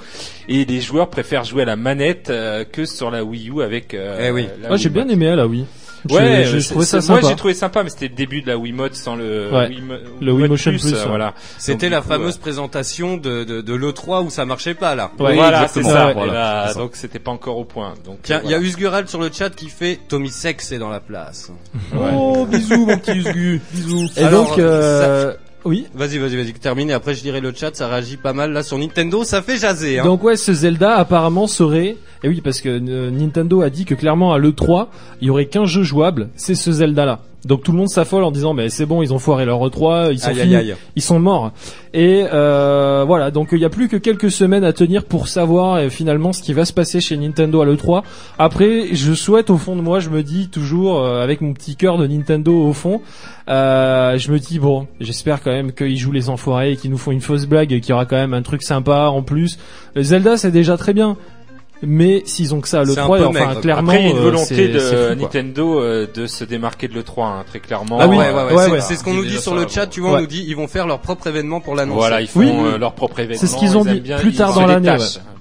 et les joueurs préfèrent jouer à la manette euh, que sur la Wii U avec. Euh, Eh oui. ah, j'ai bien aimé la Wii. Ouais, j'ai c'est- trouvé ça c'est- moi sympa. j'ai trouvé sympa, mais c'était le début de la Wiimote sans le Ouais. Wiimo- Le Wii Motion Plus, ouais. voilà. C'était la coup, fameuse présentation de, de, de l'E3 où ça marchait pas là. Ouais, voilà, c'est ça. Voilà, là, donc c'était pas encore au point. Donc Tiens, euh, il y a. Usgural sur le chat qui fait Tommy Sex est dans la place. Oh, bisous, mon petit Usgu. Bisous. Et Alors, donc, euh, oui. Vas-y, vas-y, vas-y, termine et après je dirai le chat, ça réagit pas mal là sur Nintendo, ça fait jaser hein. Donc ouais, ce Zelda apparemment serait, et oui parce que euh, Nintendo a dit que clairement à l'E3, il y aurait qu'un jeu jouable, c'est ce Zelda là. Donc tout le monde s'affole en disant mais c'est bon, ils ont foiré leur E3, ils sont Aïe, finis, aïe, aïe. ils sont morts. Et euh, voilà, donc il y a plus que quelques semaines à tenir pour savoir euh, finalement ce qui va se passer chez Nintendo à l'E3. Après, je souhaite au fond de moi, je me dis toujours euh, avec mon petit cœur de Nintendo au fond, euh, je me dis bon, j'espère quand même qu'ils jouent les enfoirés et qu'ils nous font une fausse blague et qu'il y aura quand même un truc sympa en plus. Zelda c'est déjà très bien. Mais s'ils ont que ça à C'est un l'E3, peu enfin maigre. clairement, Après, il y a une euh, volonté de fou. Nintendo euh, de se démarquer de l'E3, hein, très clairement. Ah oui, ouais, ouais, ouais, ouais, c'est- ce qu'on nous dit sur le chat, tu vois, on nous dit ils vont faire leur propre événement pour l'annoncer. Voilà, ils font Oui. euh, leur propre événement. C'est ce qu'ils ont dit bien- plus tard dans l'année,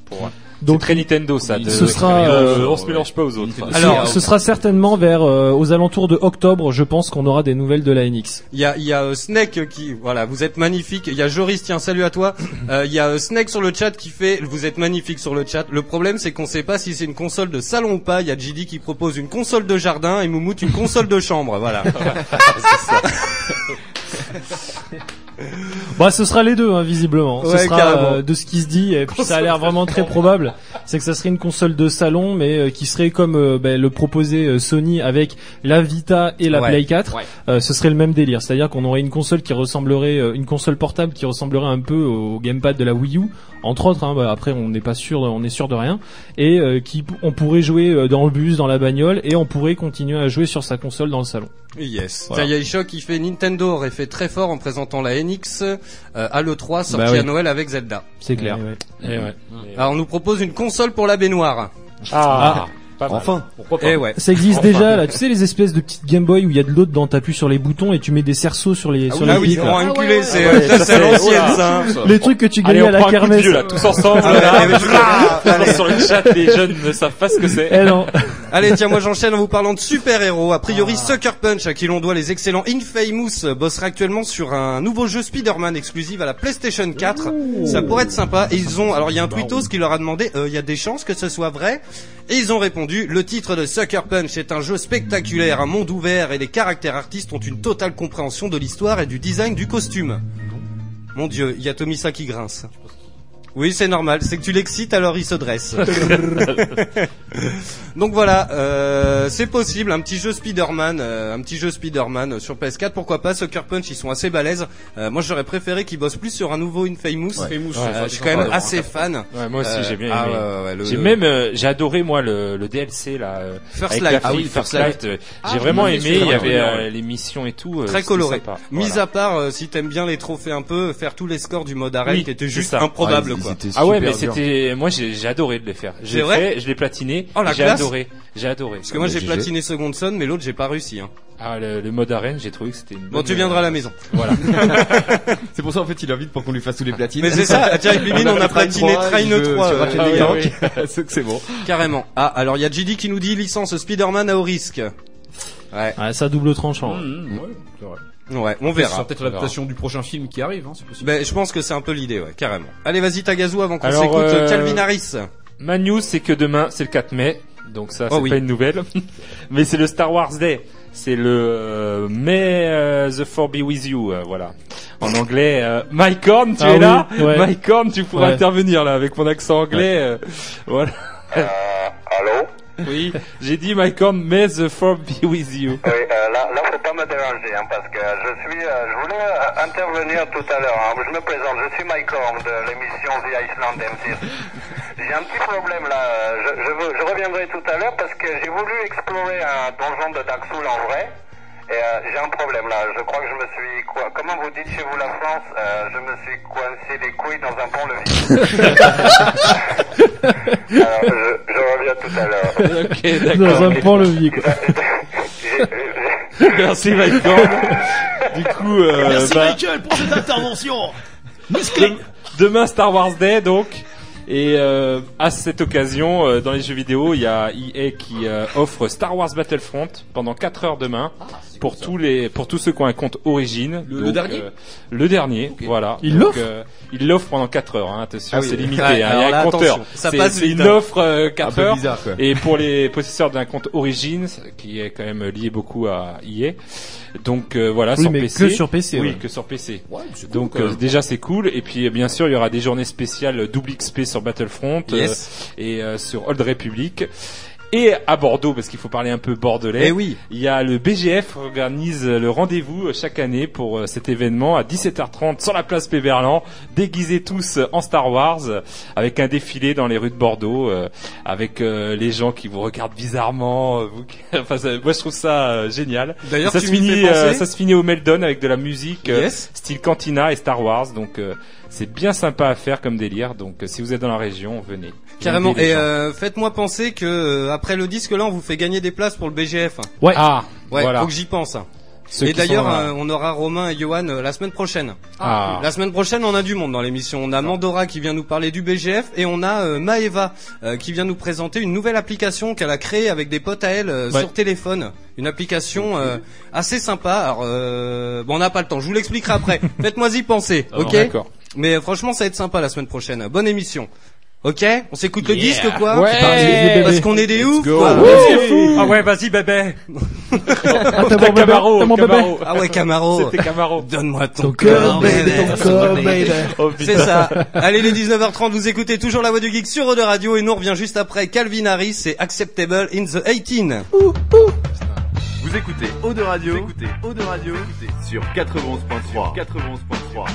pour- Donc, très Nintendo ça. De, ce sera, euh, on se mélange pas aux autres. Alors, ce, sera certainement vers euh, aux alentours de octobre, je pense qu'on aura des nouvelles de la NX. Il y a, il y a euh, Snake qui, voilà, vous êtes magnifique. Il y a Joris, tiens, salut à toi. Euh, Il y a euh, Snake sur le chat qui fait, vous êtes magnifique sur le chat. Le problème, c'est qu'on sait pas si c'est une console de salon ou pas. Il y a JD qui propose une console de jardin et Moumout une console de chambre. Voilà. Bah, ce sera les deux, hein, visiblement. Ouais, ce sera euh, de ce qui se dit, et puis ça a l'air vraiment très probable. C'est que ça serait une console de salon, mais euh, qui serait comme euh, ben, le proposait euh, Sony avec la Vita et la Ouais. Play 4. Ouais. Euh, ce serait le même délire, c'est-à-dire qu'on aurait une console qui ressemblerait, euh, une console portable qui ressemblerait un peu au gamepad de la Wii U, entre autres. Hein, bah, après, on n'est pas sûr, on est sûr de rien, et euh, qui on pourrait jouer dans le bus, dans la bagnole, et on pourrait continuer à jouer sur sa console dans le salon. Yes. Voilà. Tiens, il y a Ishok qui fait Nintendo aurait fait très fort en présentant la NX euh, à l'E3 sortie Bah oui. à Noël avec Zelda. C'est clair. Eh ouais. Alors on nous propose une console pour la baignoire. Ah, pas mal. Enfin. Pourquoi pas Eh ouais. Ça existe Enfin. déjà là, tu sais les espèces de petites Game Boy où il y a de l'eau dedans, t'appuies sur les boutons et tu mets des cerceaux sur les sur Ah les oui, pics, là. grand enculé, c'est l'ancienne ça. Les trucs que tu Allez, gagnais on à la prend un coup de kermesse. vieux là, tous ensemble. Ah là. Sur le chat, les jeunes ne savent pas ce que c'est. Eh non. Allez, tiens, moi j'enchaîne en vous parlant de super-héros. A priori, Sucker Punch, à qui l'on doit les excellents Infamous, euh, bosserait actuellement sur un nouveau jeu Spider-Man exclusif à la PlayStation 4. Ça pourrait être sympa. Et ils ont, alors il y a un tweetos qui leur a demandé, euh, il y a des chances que ce soit vrai. Et ils ont répondu, le titre de Sucker Punch est un jeu spectaculaire, un monde ouvert et les caractères artistes ont une totale compréhension de l'histoire et du design du costume. Mon dieu, il y a Tomisa qui grince. Oui, c'est normal. C'est que tu l'excites, alors il se dresse. Donc voilà, euh, c'est possible. Un petit jeu Spider-Man, euh, un petit jeu Spider-Man sur PS4. Pourquoi pas? Sucker Punch, ils sont assez balèzes. Euh, moi, j'aurais préféré qu'ils bossent plus sur un nouveau Infamous. Famous, Ouais, Euh, je suis quand même assez fan. Ouais, moi aussi, Euh, j'ai bien ah, aimé. ouais, ouais, ouais, le- J'ai le- même, euh, j'ai adoré moi le, le DLC là. euh, First la Ah fille, oui, First Light. Ah, j'ai vraiment aimé. Il y avait euh, les missions et tout. euh, Très coloré. sympa. Mis Voilà. à part, euh, si t'aimes bien les trophées un peu, faire tous les scores du mode arène Oui, qui c'est juste ça. Ah ouais, mais c'était, moi j'ai j'ai adoré de les faire. C'est J'ai vrai fait, je l'ai platiné. Oh, la j'ai adoré, j'ai adoré. Parce que moi, j'ai GG. platiné Second Son, mais l'autre, j'ai pas réussi, hein. Ah le, le mode arène, j'ai trouvé que c'était une Bon, tu viendras à la euh, maison. Voilà. C'est pour ça en fait il invite pour qu'on lui fasse tous les platines. Mais c'est ça, tiens, avec Bimine, on a platiné Train Train 3, 3, sur euh, Ratchet ah. C'est que c'est bon. Carrément. Ah, alors il y a JD qui nous dit licence Spider-Man à haut risque. Ouais, Ah, ça double tranchant. Mmh, ouais, c'est vrai. Ouais, on Ce sera verra. peut-être l'adaptation du prochain film qui arrive, hein, c'est possible. Ben, je pense que c'est un peu l'idée, ouais, carrément. Allez, vas-y, Tagazu, avant qu'on Alors, s'écoute euh, Calvin Harris. Ma news, c'est que demain, c'est le 4 mai. Donc ça, c'est Oh oui. pas une nouvelle. Mais c'est le Star Wars Day. C'est le euh, May euh, the Four be with you. euh, voilà. En anglais, euh, Mike Horn, tu Ah es oui, là? ouais. Mike Horn, tu pourras Ouais. intervenir là avec mon accent anglais. euh, voilà. Allô? Oui, j'ai dit Mike Horn, May the Four be with you. Oui, euh, là, pas me déranger, hein, parce que je suis, euh, je voulais euh, intervenir tout à l'heure. hein. Je me présente, je suis Mike Horn de l'émission The Iceland M6. J'ai un petit problème là. euh, Je, je, veux- je reviendrai tout à l'heure parce que j'ai voulu explorer un donjon de Dark Souls en vrai. Et euh, j'ai un problème là. Je crois que je me suis quoi Comment vous dites chez vous la France euh, Je me suis coincé les couilles dans un pont-levis. Alors, je, je reviens tout à l'heure. ok, Dans un pont-levis, quoi. Merci Horn. Du coup, euh, bah, Michael pour cette intervention. Dem- Demain Star Wars Day donc. Et euh, à cette occasion, euh, dans les jeux vidéo, il y a EA qui euh, offre Star Wars Battlefront pendant 4 heures demain pour tous les pour tous ceux qui ont un compte Origin. Le- le dernier euh, Le dernier, voilà. Il l'offre euh, Il l'offre pendant 4 heures. Hein, attention, Ah oui. c'est limité. Ouais, hein, il y a là, un compteur. ça C'est passe vite, une hein. offre euh, Un 4 peu heures. bizarre quoi. Et pour les possesseurs d'un compte Origin, qui est quand même lié beaucoup à EA, donc euh, voilà Oui, sur mais PC. que sur PC, Oui, ouais. que sur PC. Ouais, c'est cool, Donc euh, déjà c'est cool et puis euh, bien sûr il y aura des journées spéciales euh, double XP sur Battlefront euh, Yes. et euh, sur Old Republic et à Bordeaux parce qu'il faut parler un peu bordelais. Eh oui. Il y a le BGF organise le rendez-vous euh, chaque année pour euh, cet événement à 17h30 sur la place Péberlan, déguisés tous en Star Wars, avec un défilé dans les rues de Bordeaux, euh, avec euh, les gens qui vous regardent bizarrement. euh, vous enfin, ça- moi je trouve ça génial. D'ailleurs, ça se finit, ça se finit au Meldon avec de la musique Yes. style Cantina et Star Wars. Donc c'est bien sympa à faire comme délire. Donc euh, si vous êtes dans la région, venez. Carrément. Et euh, faites-moi penser que euh, après le disque là, on vous fait gagner des places pour le BGF. Ouais. ah Ouais, voilà. faut que j'y pense. Ceux Et d'ailleurs, euh, on aura Romain et Johan euh, la semaine prochaine. Ah. La semaine prochaine, on a du monde dans l'émission. On a Mandora qui vient nous parler du BGF et on a euh, Maeva euh, qui vient nous présenter une nouvelle application qu'elle a créée avec des potes à elle euh, Ouais. sur téléphone. Une application euh, assez sympa. Alors, euh, bon, on n'a pas le temps. Je vous l'expliquerai après. Faites-moi y penser, ok? D'accord. Mais franchement, ça va être sympa la semaine prochaine. Bonne émission. Ok On s'écoute le disque quoi Ouais. Parce qu'on est des ouf. go. quoi. Ouais. Ah ouais, vas-y bébé. Ah, t'as mon bébé, Camaro, t'as mon bébé. Camaro. Ah ouais, Camaro. C'était Camaro. Donne-moi ton, Ton cœur, baby, ton cœur, baby. Oh, C'est ça. Allez, les 19h30, vous écoutez toujours la voix du geek sur Eau de Radio et nous on revient juste après Calvin Harris et Acceptable in the 18. Vous écoutez Eau de Radio, vous écoutez Eau de Radio sur 91.3. 91.3.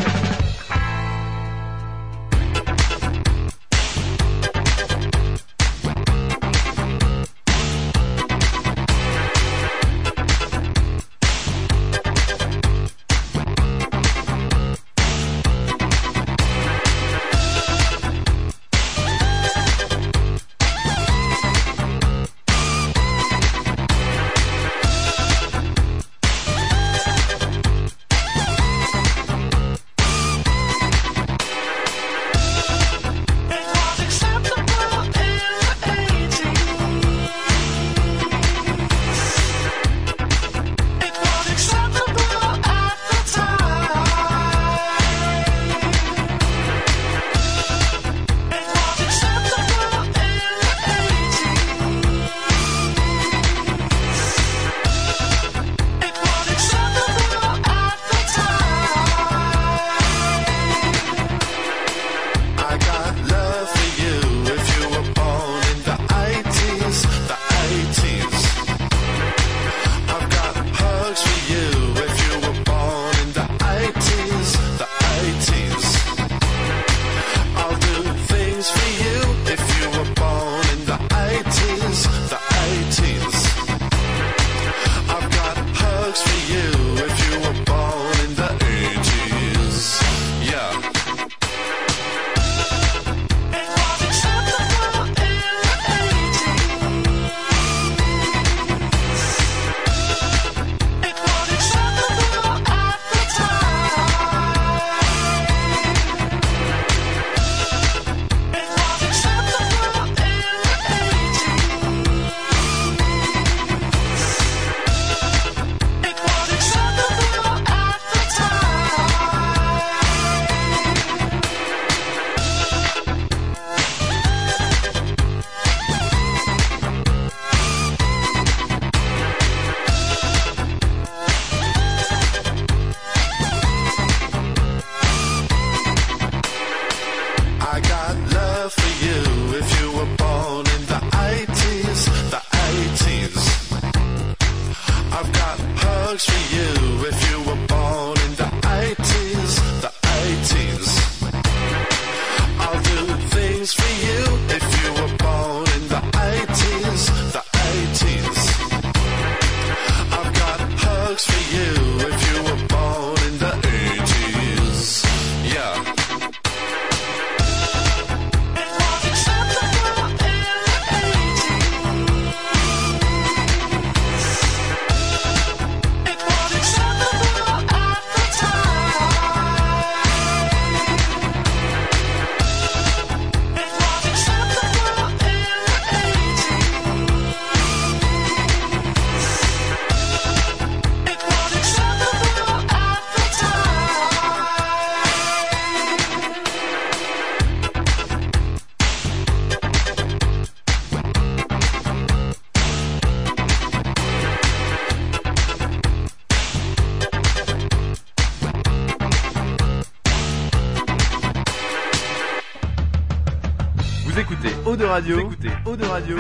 écoutez Eau de Radio, vous écoutez Eau de Radio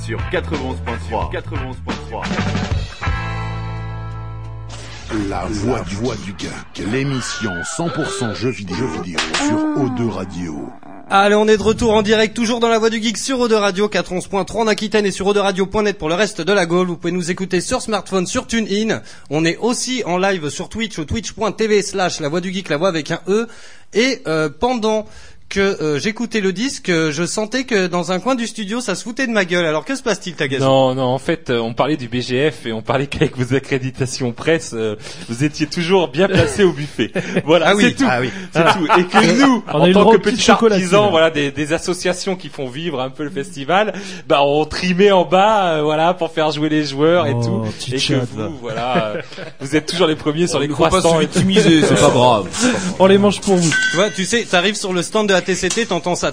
sur 91.3. 91.3. La voix du, voix du geek, l'émission 100% jeux vidéo, jeux vidéo sur O2 Radio. Allez, on est de retour en direct, toujours dans la voix du geek sur Eau de Radio 411.3 en Aquitaine et sur Radio.net pour le reste de la Gaule. Vous pouvez nous écouter sur smartphone, sur TuneIn. On est aussi en live sur Twitch au twitch.tv slash la voix du geek, la voix avec un E. Et euh, pendant que euh, j'écoutais le disque, euh, je sentais que dans un coin du studio, ça se foutait de ma gueule. Alors que se passe-t-il, Tagazu? Non, non, en fait, euh, on parlait du BGF et on parlait qu'avec vos accréditations presse, euh, vous étiez toujours bien placé au buffet. Voilà, Ah oui, c'est tout. ah oui. C'est tout. Et que nous, On en tant que petits artisans, voilà, des, des associations qui font vivre un peu le festival, bah on trimait en bas, euh, voilà, pour faire jouer les joueurs et Oh, tout. Et que vous, voilà, euh, vous êtes toujours les premiers sur les pas croissants. se victimiser, c'est pas grave. On les mange pour vous. Tu vois, tu sais, t'arrives sur le stand de la TCT, t'entends ça.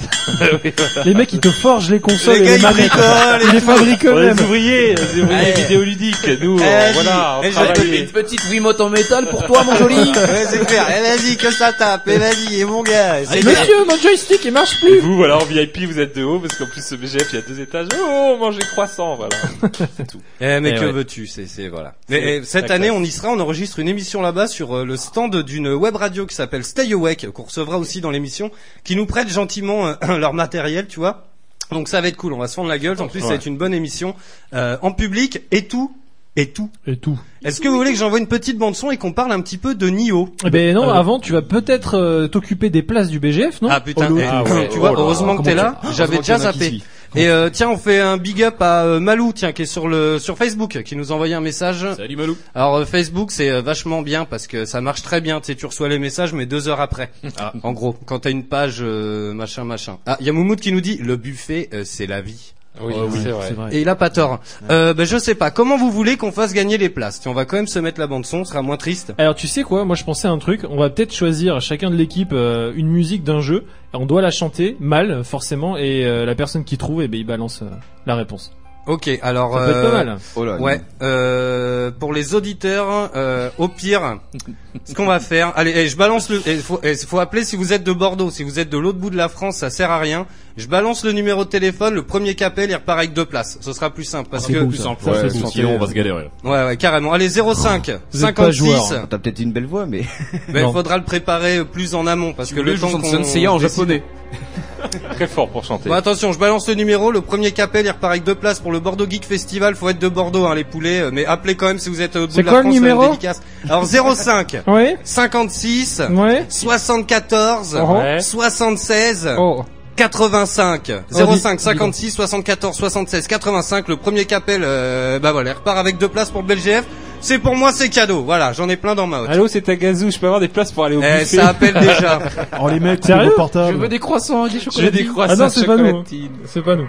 Les mecs, ils te forgent les consoles Les et gars, les ils manettes. bricolent et Ils les fabriquent eux-mêmes. des ouvriers, des ouvriers vidéoludiques. Nous, Eh, on- vas-y. voilà, on travaille. Une petite Wiimote en métal pour toi, mon joli. Ouais, c'est clair. Eh, vas-y, que ça tape. Eh, vas-y, et mon gars. bien. Monsieur, mon joystick, il marche Et plus. vous, voilà, en VIP, vous êtes de haut, parce qu'en plus, ce BGF, il y a deux étages. Oh, mangez croissant, voilà. C'est tout. Eh mais que ouais. veux-tu C'est c'est voilà. Mais cette année, classe. on y sera. On enregistre une émission là-bas sur euh, le stand d'une web radio qui s'appelle Stay Awake, qu'on recevra aussi dans l'émission, qui nous prête gentiment euh, leur matériel, tu vois. Donc ça va être cool. On va se fendre la gueule. En plus, ça va être une bonne émission euh, en public et tout. Et tout. Et tout. Est-ce que vous voulez que j'envoie une petite bande son et qu'on parle un petit peu de Nio Eh ben non, Ah, avant, tu vas peut-être euh, t'occuper des places du BGF, non? Ah putain, Oh, eh, Ah ouais. tu vois, Oh là heureusement que t'es là. Heureusement J'avais déjà zappé. Et euh, tiens, on fait un big up à euh, Malou, tiens, qui est sur le sur Facebook, qui nous a envoyé un message. Salut Malou. Alors euh, Facebook, c'est euh, vachement bien parce que ça marche très bien. Tu sais, tu reçois les messages, mais deux heures après. Ah. En gros, quand t'as une page euh, machin machin. Ah, il y a Moumoud qui nous dit le buffet, euh, c'est la vie. Oui, Oh, oui, c'est vrai. Et il a pas tort. Euh, ben je sais pas. Comment vous voulez qu'on fasse gagner les places? Tiens, On va quand même se mettre la bande son, ce sera moins triste. Alors tu sais quoi, moi je pensais à un truc, on va peut-être choisir chacun de l'équipe euh, une musique d'un jeu, on doit la chanter mal forcément, et euh, la personne qui trouve, eh ben, il balance euh, la réponse. Ok, alors. Ça peut être pas mal. Oh là, Ouais, euh, pour les auditeurs, euh, au pire, ce qu'on va faire, allez, eh, je balance le, il faut, eh, faut appeler si vous êtes de Bordeaux, si vous êtes de l'autre bout de la France, ça sert à rien. Je balance le numéro de téléphone, le premier qui appelle, il repart avec deux places. Ce sera plus simple parce c'est que, Plus simple. Ouais, c'est sinon on va se galérer. ouais, ouais, carrément. Allez, 05 Vous êtes pas 56. joueur. T'as peut-être une belle voix, mais Mais il faudra le préparer plus en amont parce que le temps chante qu'on en japonais. Très fort pour chanter. Bon attention, je balance le numéro, le premier qui appelle, il repart avec deux places pour le Bordeaux Geek Festival. Faut être de Bordeaux, hein, les poulets, euh, mais appelez quand même si vous êtes au bout C'est de la quoi le France. faire une numéro dédicace. Alors 05 Ouais 56 Ouais 74 Oh. Ouais. 76 Oh. 85 Oh, 05 dis- 56 74 76 85 le premier qui appelle euh, bah voilà il repart avec deux places pour le BLGF c'est pour moi c'est cadeau voilà j'en ai plein dans ma hotte Allô, c'est Tagazu, je peux avoir des places pour aller au eh, buffet ça appelle déjà Oh les mecs, Sérieux vos Je veux des croissants des Je veux chocolats. des croissants Ah non, c'est pas nous. hein. chocolatines. C'est pas nous.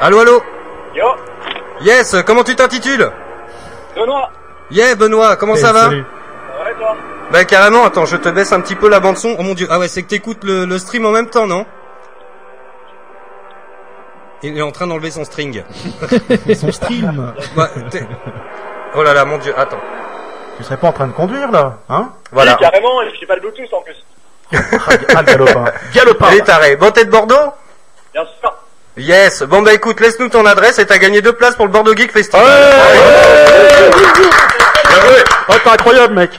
allô allô Yo, yes comment tu t'intitules? Benoît, yeah Benoît comment Eh, ça va? Bah carrément attends je te baisse un petit peu la bande son oh mon dieu ah ouais c'est que t'écoutes le, le stream en même temps non? Il est en train d'enlever son string Son stream. Ouais, oh là là mon dieu attends Tu serais pas en train de conduire là, hein? Voilà carrément, et j'ai pas le Bluetooth en plus. Ah, galopin. Galopin. Allez, taré. Bon, t'es de Bordeaux? Bien sûr. Yes. Bon, bah écoute, laisse-nous ton adresse et t'as gagné deux places pour le Bordeaux Geek Festival. Bien joué. Oh, t'es incroyable, mec.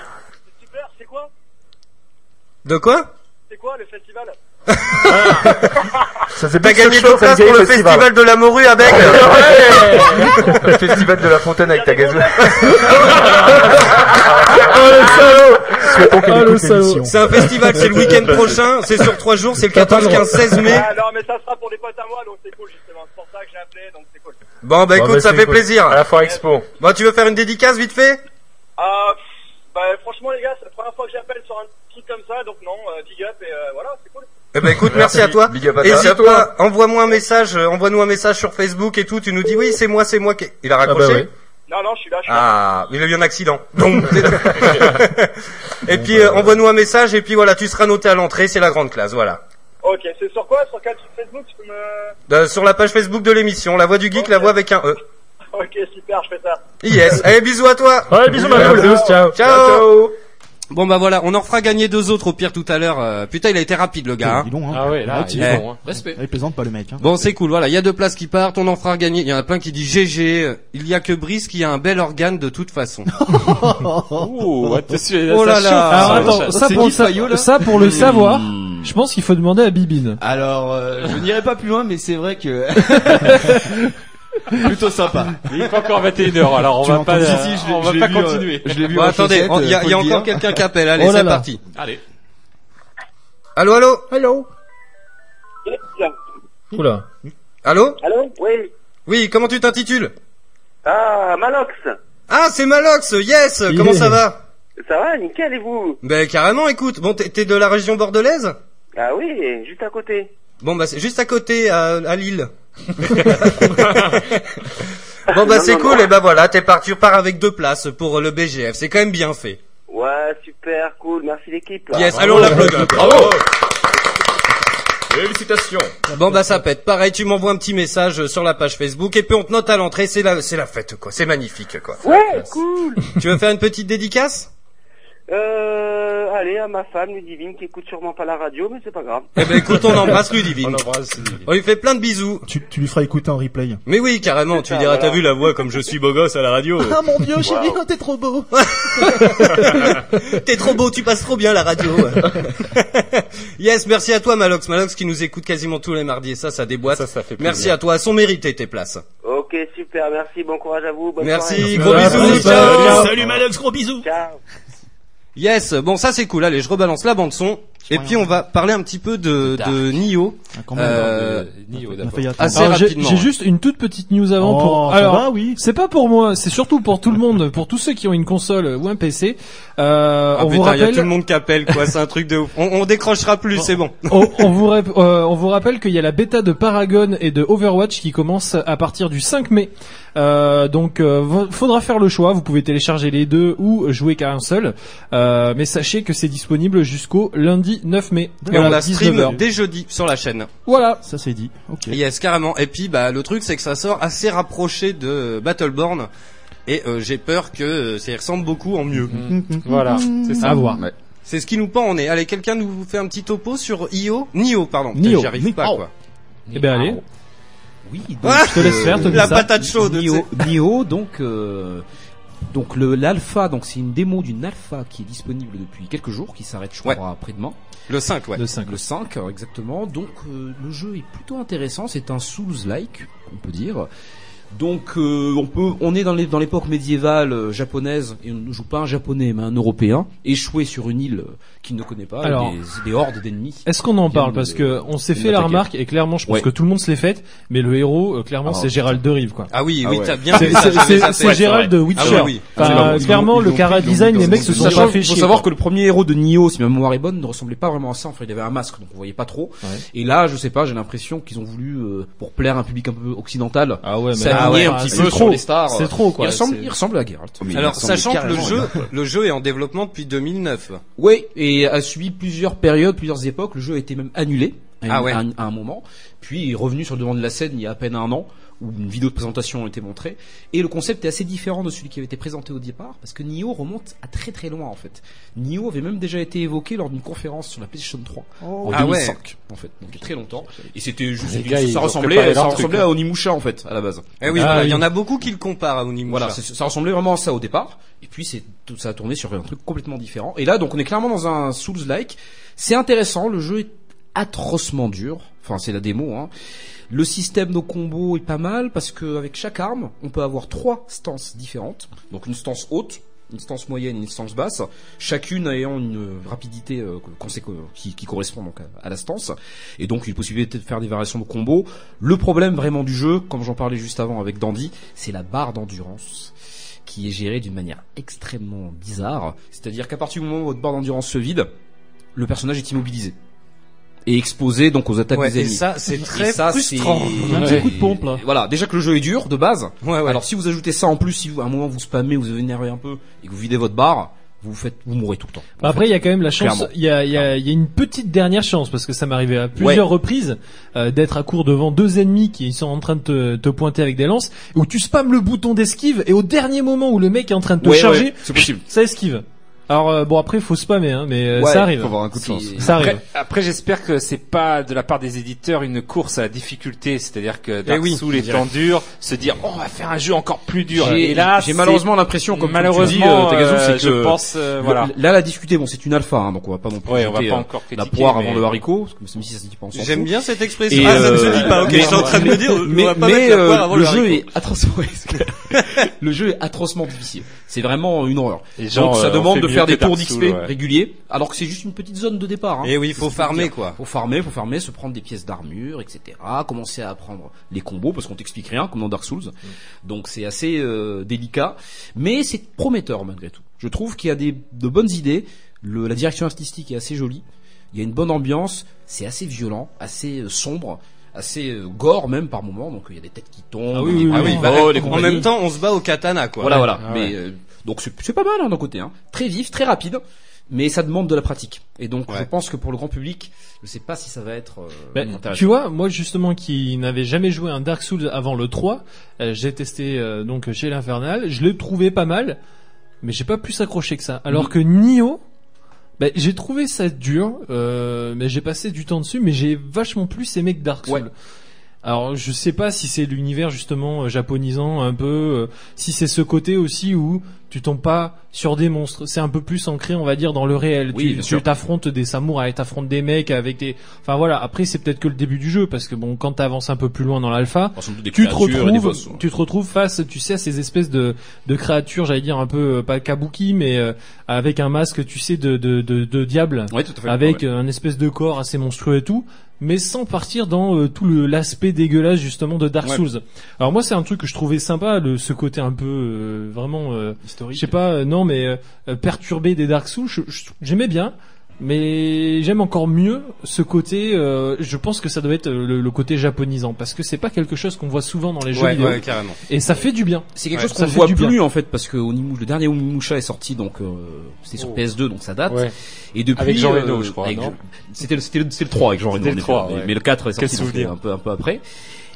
De quoi C'est quoi le festival Ça c'est T'as gagné deux places pour le festival de la morue à Bègle. le festival de la fontaine avec ta le salaud écoute salaud. l'émission. C'est un festival, c'est le week-end prochain, c'est sur trois jours, c'est le 14, 15, 16 mai. Ah non, mais ça sera pour des potes à moi, donc c'est cool justement. C'est pour ça que j'ai appelé, donc c'est cool. Bon, bah écoute, bah, ça fait cool. plaisir. À la Foire Expo. Bon, tu veux faire une dédicace vite fait? Ah, bah franchement les gars, c'est la première fois que j'appelle sur un truc comme ça, donc non, euh, big up et euh, voilà, c'est cool. Eh ben écoute, merci à toi. Big up à toi. Hésite pas, envoie-moi un message, euh, envoie-nous un message sur Facebook et tout, tu nous dis oui, c'est moi, c'est moi qui... Il a raccroché bah ouais. Non, non, je suis là, je suis là. Ah, il a eu un accident. Donc, et puis euh, envoie-nous un message et puis voilà, tu seras noté à l'entrée, c'est la grande classe, voilà. Ok, c'est sur quoi? Sur quel truc Facebook? Tu peux me... Euh, sur la page Facebook de l'émission, la voix du geek, la voix avec un E. Ok, super, je fais ça. Yes. Allez, bisous à toi. Ouais, bisous, ma poule. ciao. Ciao. Bon bah voilà, on en refera gagner deux autres au pire tout à l'heure. Euh, putain, il a été rapide le gars. hein. Dis donc, hein. Ah ouais, là, il est bon, hein. Respect. Ah, il plaisante pas le mec. Hein. Bon, c'est cool. Voilà, il y a deux places qui partent, on en fera gagner. Il y en a plein qui disent GG. euh, Il y a que Brice qui a un bel organe de toute façon. Oh, attention, Oh là ça là. chauffe, Alors ça, attends, ça- pour, qui, le sa- ça pour le savoir, je pense qu'il faut demander à Bibine. Alors, euh, je n'irai pas plus loin, mais c'est vrai que plutôt sympa. Il est pas encore 21h, alors on Tu va pas, Si, si, je l'ai- on je va pas vu, euh, continuer. Je l'ai vu Bon, en attendez, il y a, y encore dire. quelqu'un qui appelle. Allez, Oh c'est parti. Allez. Allô, allô Hello. Oula. Allô Allô Oui. Oui, comment tu t'intitules Ah, Malox. Ah, c'est Malox, yes Comment ça va Ça va, nickel, et vous Ben carrément, écoute. Bon, t'es t'es de la région bordelaise Ah oui, juste à côté. Bon, bah c'est juste à côté, à, à Lille. bon, bah c'est cool, non. et bah voilà, t'es parti, tu pars avec deux places pour le BGF. C'est quand même bien fait. Ouais, super, cool, merci l'équipe. Yes, allons l'applaudir. Bravo Félicitations. Bon bah ça pète. Pareil, tu m'envoies un petit message sur la page Facebook et puis on te note à l'entrée. C'est la, c'est la fête quoi. C'est magnifique quoi. Ouais, cool. Tu veux faire une petite dédicace? Euh, allez, à ma femme, Ludivine, qui écoute sûrement pas la radio, mais c'est pas grave. Eh ben écoute, on embrasse Ludivine. On embrasse Ludivine. On lui fait plein de bisous. Tu, tu lui feras écouter en replay. Mais oui, carrément. Tu ça, lui diras, voilà. t'as vu la voix comme je suis beau gosse à la radio. Ah mon dieu, chérie, oh, t'es trop beau. T'es trop beau, tu passes trop bien à la radio. yes, merci à toi Malox. Malox qui nous écoute quasiment tous les mardis et ça, ça déboîte. Ça, ça fait plaisir. Merci à toi. Elles sont méritées tes places. Ok, super, merci, bon courage à vous. Bonne Merci, soirée. gros bisous. Salut. Ciao. Salut Malox, gros bisous. Ciao. Yes, bon ça c'est cool. Allez, je rebalance la bande son et puis on va parler un petit peu de, de Nio. Ah, quand même. Euh, assez Alors, j'ai rapidement. j'ai juste une toute petite news avant Oh, pour. Alors, va, oui. c'est pas pour moi, c'est surtout pour tout le monde, pour tous ceux qui ont une console ou un PC. Euh, Ah on vous putain, y a rappelle, tout le monde qui appelle quoi. C'est un truc de ouf. On, on décrochera plus, c'est bon. on, on vous rap- euh, on vous rappelle qu'il y a la bêta de Paragon et de Overwatch qui commence à partir du 5 mai. Euh, donc, euh, faudra faire le choix. Vous pouvez télécharger les deux ou jouer qu'à un seul. Euh, mais sachez que c'est disponible jusqu'au lundi 9 mai. Et on la stream 19h. dès jeudi sur la chaîne. Voilà. Ça c'est dit. Ok. Yes, carrément. Et puis bah le truc c'est que ça sort assez rapproché de Battleborn. Et euh, j'ai peur que euh, ça y ressemble beaucoup en mieux. Voilà, c'est ça. À voir. C'est ce qui nous pend en est. Allez, quelqu'un nous fait un petit topo sur IO Nio, pardon. Nio. J'y arrive pas Nio. quoi. Eh ben allez. Oui, donc, Ah Je te laisse faire, Tony. La ça. patate chaude. Nio. Nio, donc euh, donc le l'alpha, donc c'est une démo d'une alpha qui est disponible depuis quelques jours, qui s'arrête je Ouais. crois après-demain. Le 5, ouais. De 5. Le 5 euh, exactement. Donc euh, le jeu est plutôt intéressant. C'est un Souls-like, on peut dire. Donc euh, on peut, on est dans les- dans l'époque médiévale euh, japonaise et on ne joue pas un japonais mais un européen échoué sur une île euh, qu'il ne connaît pas, Alors- des, des hordes d'ennemis. Est-ce qu'on en parle? parce de- que on s'est fait la remarque et clairement je pense Ouais. que tout le monde se l'est faite mais le héros euh, clairement Ah, c'est Gérald de Rive quoi. Ah oui, Ah oui, ouais. t'as bien C'est Gérald de Witcher. Ah oui. Enfin, Ah, clairement le cara design les mecs se sont pas fait qu'il faut chier. savoir que le premier héros de Nioh, si ma mémoire est bonne, ne ressemblait pas vraiment à ça. Enfin, il avait un masque, donc on voyait pas trop. Et là, je sais pas, j'ai l'impression qu'ils ont voulu, euh, pour plaire à un public un peu occidental, Ah ouais s'aligner ah ouais, un enfin, petit c'est peu trop, sur les stars. C'est trop quoi. il, ressemble, il ressemble à Geralt. Alors, sachant que le jeu, le jeu est en développement depuis 2009. Oui, et a suivi plusieurs périodes, plusieurs époques. Le jeu a été même annulé à, Ah une- ouais. à un, à un moment, puis est revenu sur le devant de la scène il y a à peine un an où une vidéo de présentation a été montrée. Et le concept est assez différent de celui qui avait été présenté au départ, parce que Nioh remonte à très très loin en fait. Nioh avait même déjà été évoqué lors d'une conférence sur la PlayStation 3 en Ah ouais. 2005 en fait, donc il y a très longtemps. Et c'était juste, Les gars, ça ressemblait, ça ressemblait hein. à Onimusha en fait à la base. Eh oui, Ah voilà, il oui. y en a beaucoup qui le comparent à Onimusha. Voilà, ça ressemblait vraiment à ça au départ. Et puis c'est tout ça a tourné sur un truc complètement différent. Et là, donc on est clairement dans un Souls-like. C'est intéressant. Le jeu est atrocement dur. Enfin, c'est la démo. Hein. Le système de combo est pas mal parce que avec chaque arme, on peut avoir trois stances différentes. Donc une stance haute, une stance moyenne une stance basse, chacune ayant une rapidité euh, qui, correspond à, la stance, et donc une possibilité de faire des variations de combo. Le problème vraiment du jeu, comme j'en parlais juste avant avec Dandy, c'est la barre d'endurance qui est gérée d'une manière extrêmement bizarre. C'est-à-dire qu'à partir du moment où votre barre d'endurance se vide, le personnage est immobilisé et exposé donc aux attaques Ouais, des et ennemis. ça, c'est Et très ça, frustrant. Un petit coup de pompe là. Voilà, déjà que le jeu est dur de base. Ouais, ouais. Alors si vous ajoutez ça en plus, si vous, à un moment vous spammez, vous vous énervez un peu et que vous videz votre barre, vous faites, vous mourrez tout le temps. Bah après, il y a quand même la chance. Il y a, il y, a, il y a une petite dernière chance parce que ça m'est arrivé à plusieurs reprises euh, d'être à court devant deux ennemis qui sont en train de te, te pointer avec des lances, où tu spammes le bouton d'esquive et au dernier moment où le mec est en train de te Ouais, charger, ouais, c'est possible. ça esquive. Alors euh, bon après, il faut spammer, hein, mais euh, Ouais, ça arrive. Faut avoir un coup de chance. Ça arrive. Après, après, j'espère que c'est pas de la part des éditeurs une course à la difficulté, c'est-à-dire que Dark Eh oui, Souls étant dur, se dire oh, on va faire un jeu encore plus dur. J'ai- Et là, j'ai c'est- malheureusement l'impression, comme malheureusement, tu dis, euh, Tagazu, euh, c'est je que pense, euh, voilà. Là, la discuter, bon, c'est une alpha, hein, donc on va pas non plus Ouais, on va jeter, pas euh, encore la critiquer, poire mais- avant le haricot, parce que même si ça se dit pas, s'en J'aime bien cette expression. Et, ah, ça ne se euh, dit pas. Ok, mais- je suis en train de me dire, mais, on va pas mais, mettre la euh, poire avant le le jeu haricot. est atrocement, le jeu est atrocement difficile. C'est vraiment une horreur. Et genre, Donc ça euh, on demande fait de mieux faire des tours d'XP ouais. réguliers, alors que c'est juste une petite zone de départ. Hein. Et oui, faut farmer, quoi. Faut farmer, faut farmer, se prendre des pièces d'armure, etc. Commencer à apprendre les combos parce qu'on t'explique rien comme dans Dark Souls. Mm. Donc c'est assez euh, délicat, mais c'est prometteur malgré tout. Je trouve qu'il y a des de bonnes idées. Le, la direction artistique est assez jolie. Il y a une bonne ambiance. C'est assez violent, assez euh, sombre, assez euh, gore même par moment. Donc il y a des têtes qui tombent, Ah oui, des oui, oui. Bah, en même temps, on se bat au katana, quoi. Voilà, voilà. Ah mais euh, donc c'est pas mal hein, d'un côté, hein. très vif, très rapide, mais ça demande de la pratique. Et donc je pense que pour le grand public, je sais pas si ça va être. euh, Ben, intéressant. tu vois, moi justement qui n'avais jamais joué un Dark Souls avant le 3, euh, j'ai testé euh, donc chez l'Infernal, je l'ai trouvé pas mal, mais j'ai pas pu s'accrocher que ça. Alors Mhm. que Nioh, ben, j'ai trouvé ça dur, euh, mais j'ai passé du temps dessus, mais j'ai vachement plus aimé que Dark Souls. Ouais. Alors je sais pas si c'est l'univers justement euh, japonisant un peu, euh, si c'est ce côté aussi où tu tombes pas sur des monstres, c'est un peu plus ancré on va dire dans le réel. Oui, tu tu t'affrontes des samouraïs, t'affrontes des mecs avec des, enfin voilà. Après c'est peut-être que le début du jeu parce que bon quand t'avances un peu plus loin dans l'alpha, tu te retrouves, boss, ouais. tu te retrouves face, tu sais, à ces espèces de, de créatures, j'allais dire un peu euh, pas kabuki, mais euh, avec un masque, tu sais, de, de, de, de diable, Ouais, tout à fait. avec Ouais. un espèce de corps assez monstrueux et tout, mais sans partir dans euh, tout l'aspect dégueulasse justement de Dark Ouais. Souls. Alors moi, c'est un truc que je trouvais sympa, le, ce côté un peu euh, vraiment, euh, Historique. je sais pas, euh, non, mais euh, euh, perturbé des Dark Souls, j'aimais bien. Mais j'aime encore mieux ce côté. euh, je pense que ça doit être euh, le, le côté japonisant parce que c'est pas quelque chose qu'on voit souvent dans les jeux Ouais, vidéo. ouais, carrément. Et ça fait du bien. C'est quelque Ouais, chose ça qu'on fait voit du plus bien. en fait parce que Onimusha- le dernier Onimusha est sorti donc euh, c'était sur Oh. PS2 donc ça date Ouais. et depuis Avec Jean euh, Reno, je crois, c'était le c'était le, c'est le 3 avec Jean Reno le en effet, 3, mais, ouais. mais le 4 est sorti donc, souvenir. un peu un peu après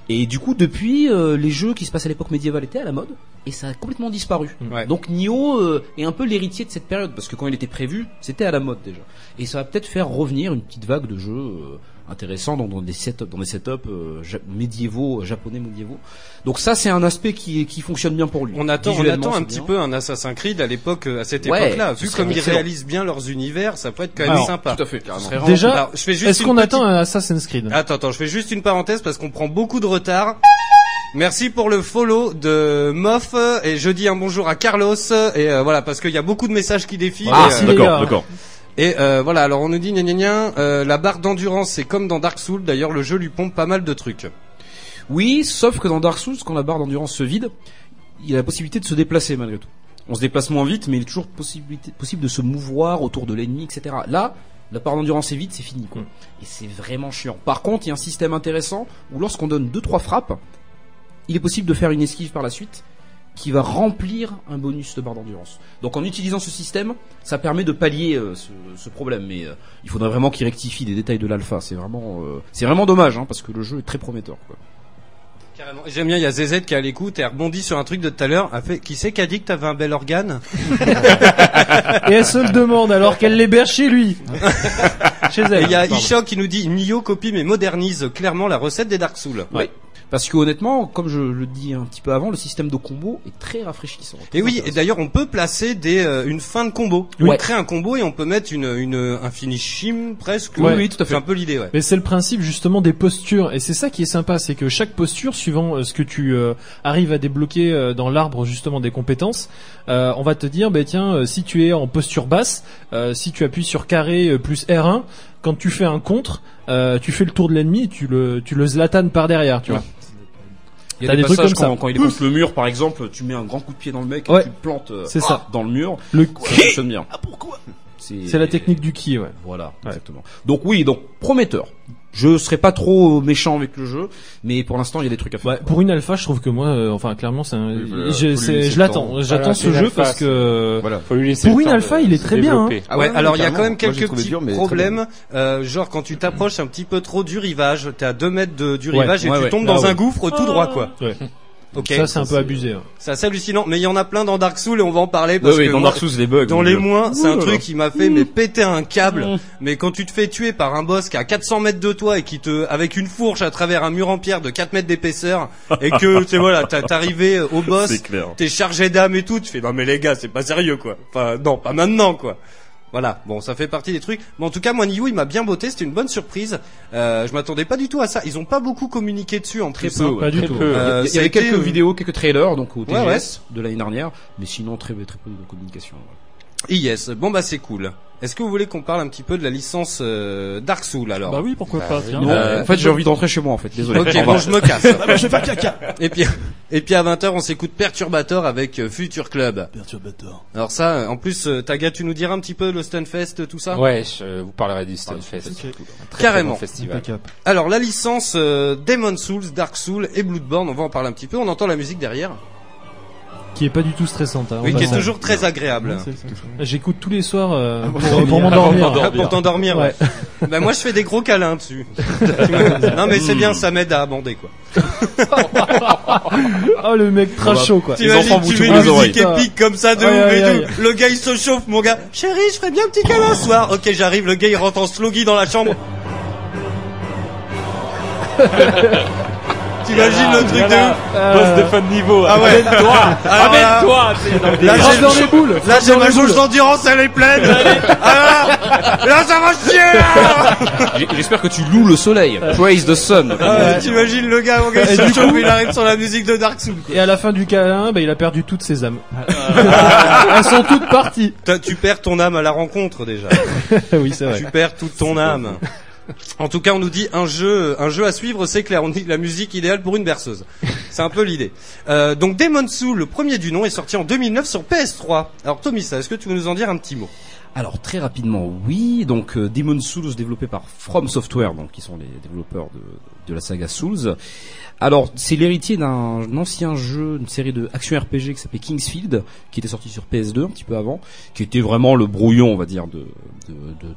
et du coup depuis euh, les jeux qui se passent à l'époque médiévale étaient à la mode et ça a complètement disparu. Ouais. Donc Nioh euh, est un peu l'héritier de cette période parce que quand il était prévu, c'était à la mode déjà. Et ça va peut-être faire revenir une petite vague de jeux intéressants dans, dans des setups, dans des setups euh, ja- médiévaux, euh, japonais médiévaux. Donc ça c'est un aspect qui qui fonctionne bien pour lui. On attend, on attend un petit peu un Assassin's Creed à l'époque, euh, à cette Ouais, époque-là. Vu comme ils réalisent bien leurs univers, ça peut être quand même Alors, sympa. Tout à fait. Déjà, Alors, je fais juste est-ce qu'on petite- attend un Assassin's Creed? Attends, attends, je fais juste une parenthèse parce qu'on prend beaucoup de retard. Merci pour le follow de Moff et je dis un bonjour à Carlos et euh, voilà parce qu'il y a beaucoup de messages qui défilent. Ah, euh, d'accord, d'accord. Et euh, voilà, alors on nous dit gna gna gna, euh, la barre d'endurance c'est comme dans Dark Souls. D'ailleurs, le jeu lui pompe pas mal de trucs. Oui, sauf que dans Dark Souls, quand la barre d'endurance se vide, il y a la possibilité de se déplacer malgré tout. On se déplace moins vite, mais il est toujours possibilité, possible de se mouvoir autour de l'ennemi, etc. Là, la barre d'endurance est vide, c'est fini, quoi. Et c'est vraiment chiant. Par contre, il y a un système intéressant où lorsqu'on donne deux trois frappes, il est possible de faire une esquive par la suite qui va remplir un bonus de barre d'endurance. Donc en utilisant ce système, ça permet de pallier euh, ce, ce problème. Mais euh, il faudrait vraiment qu'il rectifie des détails de l'alpha. C'est vraiment, euh, c'est vraiment dommage, hein, parce que le jeu est très prometteur. Quoi. Carrément. J'aime bien, il y a ZZ qui est à l'écoute et a rebondi sur un truc de tout à l'heure. A fait, qui c'est qui a dit que t'avais un bel organe Et elle se le demande alors qu'elle l'héberge chez lui. chez Et elle. il y a. Ishok qui nous dit Nio copie mais modernise clairement la recette des Dark Souls. Ouais. Parce que honnêtement, comme je le dis un petit peu avant, le système de combo est très rafraîchissant. très Et oui, et d'ailleurs on peut placer des euh, une fin de combo. Ouais. On crée un combo et on peut mettre une une un finishim presque. Oui, oui, tout à fait. C'est un peu l'idée, ouais. Mais c'est le principe justement des postures et c'est ça qui est sympa, c'est que chaque posture, suivant euh, ce que tu euh, arrives à débloquer euh, dans l'arbre justement des compétences, euh, on va te dire, bah tiens, euh, si tu es en posture basse, euh, si tu appuies sur carré euh, plus R1, quand tu fais un contre, euh, tu fais le tour de l'ennemi, et tu le tu le zlatan par derrière, tu Ouais. vois. Il y T'as a des, des trucs comme ça. quand, quand il est contre le mur, par exemple, tu mets un grand coup de pied dans le mec, Ouais. et tu le plantes euh, C'est ça. dans le mur. Le fonctionne bien. Ah pourquoi? C'est la technique du ki, ouais. Voilà, exactement. Donc oui, donc prometteur. Je serai pas trop méchant avec le jeu, mais pour l'instant il y a des trucs à faire. Ouais, pour une alpha, je trouve que moi, euh, enfin clairement, c'est un- voilà, je, c'est- l'attends, j'attends Voilà, ce jeu alpha, parce que Voilà. Faut lui laisser Pour une alpha, il est très bien, hein. Ah ouais, ouais, alors il y a quand même quelques petits dur, problèmes. Euh, genre quand tu t'approches un petit peu trop du rivage, t'es à 2 mètres de, du Ouais, rivage et ouais, tu ouais. tombes Ah dans ouais. un gouffre tout droit, quoi. Ouais. Ok. ça c'est un peu abusé. hein. C'est assez hallucinant, mais il y en a plein dans Dark Souls et on va en parler parce oui, que dans moi, Dark Souls les bugs. dans les moins, c'est un truc qui m'a fait mais péter un câble. Mmh. Mais quand tu te fais tuer par un boss qui est à 400 mètres de toi et qui te, avec une fourche à travers un mur en pierre de 4 mètres d'épaisseur et que, tu sais, voilà, t'as- t'es arrivé au boss, t'es chargé d'âme et tout, tu fais non mais les gars, c'est pas sérieux quoi. Enfin non, pas maintenant quoi. Voilà, bon, ça fait partie des trucs. Mais en tout cas, moi, Nioh, il m'a bien botté. C'était une bonne surprise. Euh, je m'attendais pas du tout à ça. Ils ont pas beaucoup communiqué dessus en Très peu. Pas du tout. Euh, Il y avait quelques euh, vidéos, quelques trailers donc au TGS Ouais, ouais. de l'année dernière, mais sinon très très peu de communication. ouais. Yes, bon bah c'est cool. Est-ce que vous voulez qu'on parle un petit peu de la licence euh, Dark Souls alors? Bah oui, pourquoi pas, tiens. Non, Euh, en fait, j'ai envie d'entrer chez moi, en fait. Désolé. Ok, bon, je me casse. Ah bah, je vais faire caca. Et puis, et puis à 20h, on s'écoute Perturbator avec euh, Future Club. Perturbator. Alors ça, euh, en plus, euh, Taga, tu nous diras un petit peu le Stunfest, tout ça? Ouais, je vous parlerai du Stunfest. Ok. Un très, Carrément. très bon festival. Alors la licence euh, Demon Souls, Dark Souls et Bloodborne, on va en parler un petit peu. On entend la musique derrière. Qui est pas du tout stressante. hein, Oui, en qui est passant. toujours très agréable. Ouais. J'écoute tous les soirs euh, pour pour, dormir. pour m'endormir. Ah, pour t'endormir, ouais. bah moi je fais des gros câlins dessus. non mais c'est bien, ça m'aide à abander quoi. Oh le mec trash chaud quoi. T'imagines, enfants vous tu mets touchent une les oreilles. musique épique comme ça de ouf et aïe. tout. Le gars il se chauffe, mon gars. Chérie, je ferais bien un petit câlin ce soir. Ok, j'arrive, le gars il rentre en sloggy dans la chambre. T'imagines le truc de ouf Euh, Boss de fin de niveau. Ah ouais. Amène-toi. Là- Amène-toi. Là, j'ai dans le- les boules. Là, j'ai ma jauge d'endurance, elle est pleine. Ah là, ça va chier. J'espère que tu loues le soleil. Praise the sun. Ah ouais, T'imagines le gars, mon gars, il arrive sur la musique de Dark Souls. Et à la fin du câlin, bah, il a perdu toutes ses âmes. Elles sont toutes parties. Tu perds ton âme à la rencontre déjà. oui, c'est vrai. Tu perds toute ton âme. En tout cas, on nous dit un jeu, un jeu à suivre, c'est clair. On dit la musique idéale pour une berceuse. C'est un peu l'idée. Euh, donc Demon Soul, le premier du nom, est sorti en 2009 sur PS3. Alors Tomisa, est-ce que tu veux nous en dire un petit mot? Alors très rapidement, oui. Donc euh, Demon Souls développé par From Software, donc qui sont les développeurs de, la saga Souls. Alors c'est l'héritier d'un ancien jeu, une série de action RPG qui s'appelait Kingsfield, qui était sorti sur PS2 un petit peu avant, qui était vraiment le brouillon, on va dire, de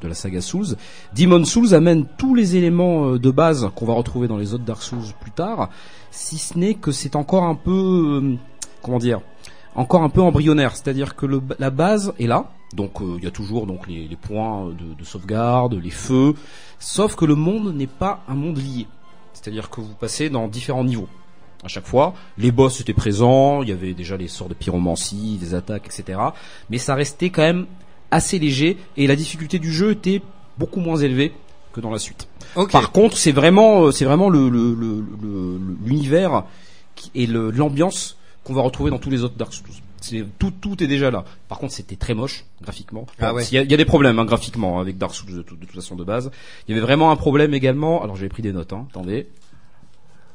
la saga Souls. Demon Souls amène tous les éléments euh, de base qu'on va retrouver dans les autres Dark Souls plus tard, si ce n'est que c'est encore un peu, euh, comment dire, encore un peu embryonnaire, c'est-à-dire que le, la base est là, donc euh, il y a toujours donc les, les points de, de sauvegarde, les feux, sauf que le monde n'est pas un monde lié, c'est-à-dire que vous passez dans différents niveaux. À chaque fois, les boss étaient présents, il y avait déjà les sorts de pyromancie, des attaques, etc. Mais ça restait quand même assez léger. Et la difficulté du jeu était beaucoup moins élevée que dans la suite. Par contre, c'est vraiment, euh, c'est vraiment le le- le- le- le- l'univers et l'ambiance qu'on va retrouver dans tous les autres Dark Souls. C'est tout, tout est déjà là. Par contre, c'était très moche graphiquement. Ah ouais. Il y, a, y a des problèmes hein, graphiquement avec Dark Souls de, tout- de toute façon de base. Il y avait vraiment un problème également. Alors j'ai pris des notes. Hein, attendez.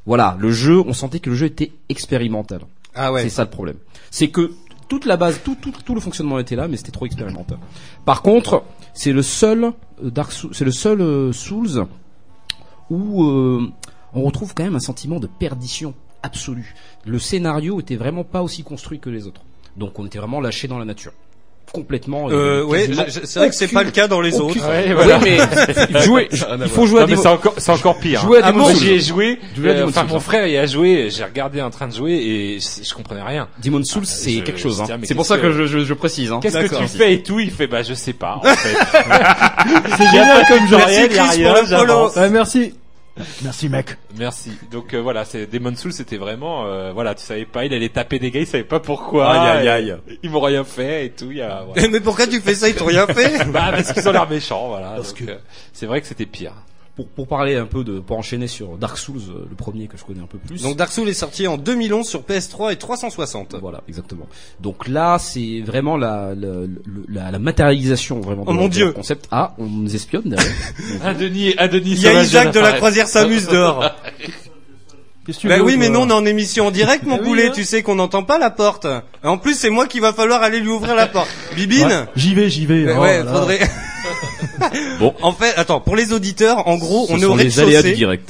Voilà, le jeu, on sentait que le jeu était expérimental. Ah ouais. C'est ça le problème. C'est que toute la base, tout, tout, tout le fonctionnement était là, mais c'était trop expérimental. Par contre, c'est le seul euh, Dark Souls, c'est le seul euh, Souls où euh, on retrouve quand même un sentiment de perdition absolue. Le scénario était vraiment pas aussi construit que les autres. Donc on était vraiment lâché dans la nature. Complètement. Euh, avait ouais, c'est vrai que c'est pas le cas dans les aucune- autres. Ouais, voilà. Oui, mais jouer, il faut jouer à Non, des c'est encore, c'est encore pire. Jouer à Ah j'y ai joué. Jouer à euh, Demon Enfin, Souls. mon frère y a joué. J'ai regardé en train de jouer et je, comprenais rien. Demon Souls, Ah, c'est quelque chose. hein. ah, C'est pour ça que que- je, je, je précise. Hein. Qu'est-ce que tu fais et tout Il fait, bah, je sais pas. En fait. C'est génial comme genre. Merci, Chris, pour le. Ouais, merci. Merci mec. Merci. Donc euh, voilà, c'est Demon Souls, c'était vraiment, euh, voilà, tu savais pas, il allait taper des gars, il savait pas pourquoi. Aïe, aïe, et Ils m'ont rien fait et tout. Il y a, voilà. Mais pourquoi tu fais ça? Ils t'ont rien fait? Bah parce qu'ils ont l'air méchants, voilà. Parce Donc, que- euh, c'est vrai que c'était pire. Pour, pour parler un peu de, pour enchaîner sur Dark Souls, euh, le premier que je connais un peu plus. Donc Dark Souls est sorti en 2011 sur PS3 et 360. Voilà, exactement. Donc là, c'est vraiment la, la, la, la matérialisation vraiment de Oh mon Dieu. concept. Ah, on nous espionne derrière. Un Denis, un Denis. Il y a Isaac de la croisière s'amuse dehors. Qu'est-ce que tu Bah veux, oui, mais non, on est en émission en direct, mon Ah oui, poulet. hein. Tu sais qu'on n'entend pas la porte. En plus, c'est moi qui va falloir aller lui ouvrir la porte. Bibine. Ouais, J'y vais, j'y vais. Ouais, Oh ouais, faudrait. Bon. En fait, attends, pour les auditeurs, en gros, Ce on est au rez-de-chaussée.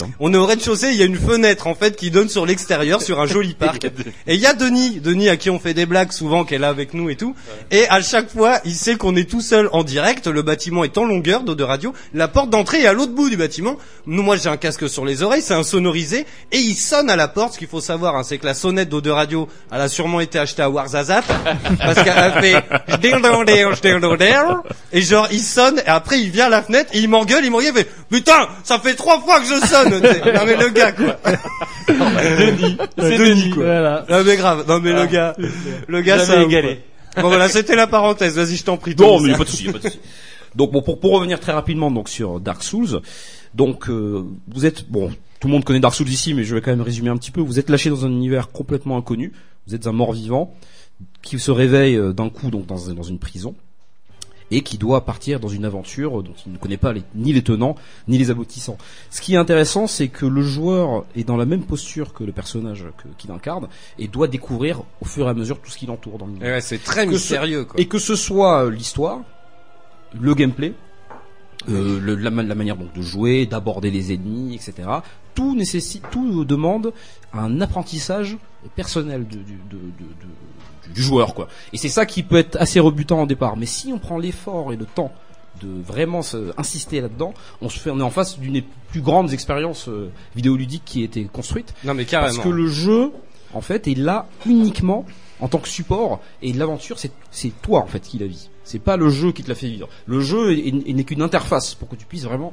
hein. On est au rez-de-chaussée, il y a une fenêtre en fait qui donne sur l'extérieur, sur un joli parc. Et il y a Denis, Denis à qui on fait des blagues souvent, qui est là avec nous et tout. Et à chaque fois, il sait qu'on est tout seul en direct. Le bâtiment est en longueur de radio. La porte d'entrée est à l'autre bout du bâtiment. Nous, moi, j'ai un casque sur les oreilles, c'est un sonorisé et il sonne à la porte. Ce qu'il faut savoir, hein, c'est que la sonnette d'eau de radio, elle a sûrement été achetée à Warzazat parce qu'elle fait et genre il sonne et après il vient à la fenêtre et il m'engueule, il m'engueule, il fait putain, ça fait trois fois que je sonne. non mais le gars quoi. Denis, c'est Denis, Denis. quoi. Voilà. Non mais grave, non mais le gars, le gars ça. a- égalé. Bon voilà, c'était la parenthèse. Vas-y, je t'en prie. Non, mais y a pas de souci, y a pas de souci. Donc bon, pour, pour revenir très rapidement donc sur Dark Souls, donc euh, vous êtes bon, tout le monde connaît Dark Souls ici, mais je vais quand même résumer un petit peu. Vous êtes lâché dans un univers complètement inconnu. Vous êtes un mort-vivant qui se réveille euh, d'un coup donc dans, dans une prison. Et qui doit partir dans une aventure dont il ne connaît pas les- ni les tenants ni les aboutissants. Ce qui est intéressant, c'est que le joueur est dans la même posture que le personnage qu'il incarne et doit découvrir au fur et à mesure tout ce qui l'entoure dans l'univers. Et ouais, c'est très Que ce- mystérieux, quoi. Et que ce soit euh, l'histoire, le gameplay, euh, le- la, la manière donc de jouer, d'aborder les ennemis, etc. Tout nécessite, tout demande un apprentissage personnel du, joueur, quoi. Et c'est ça qui peut être assez rebutant au départ. Mais si on prend l'effort et le temps de vraiment se- insister là-dedans, on se fait, on est en face d'une des plus grandes expériences euh, vidéoludiques qui a été construite. Non, mais carrément. Parce que le jeu, en fait, est là uniquement en tant que support et l'aventure, c'est c'est toi en fait qui la vis. C'est pas le jeu qui te l'a fait vivre. Le jeu est- est- n'est qu'une interface pour que tu puisses vraiment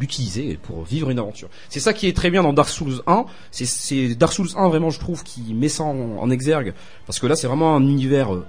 l'utiliser pour vivre une aventure. C'est ça qui est très bien dans Dark Souls 1. C'est- Dark Souls 1 vraiment, je trouve, qui met ça en, exergue parce que là, c'est vraiment un univers euh,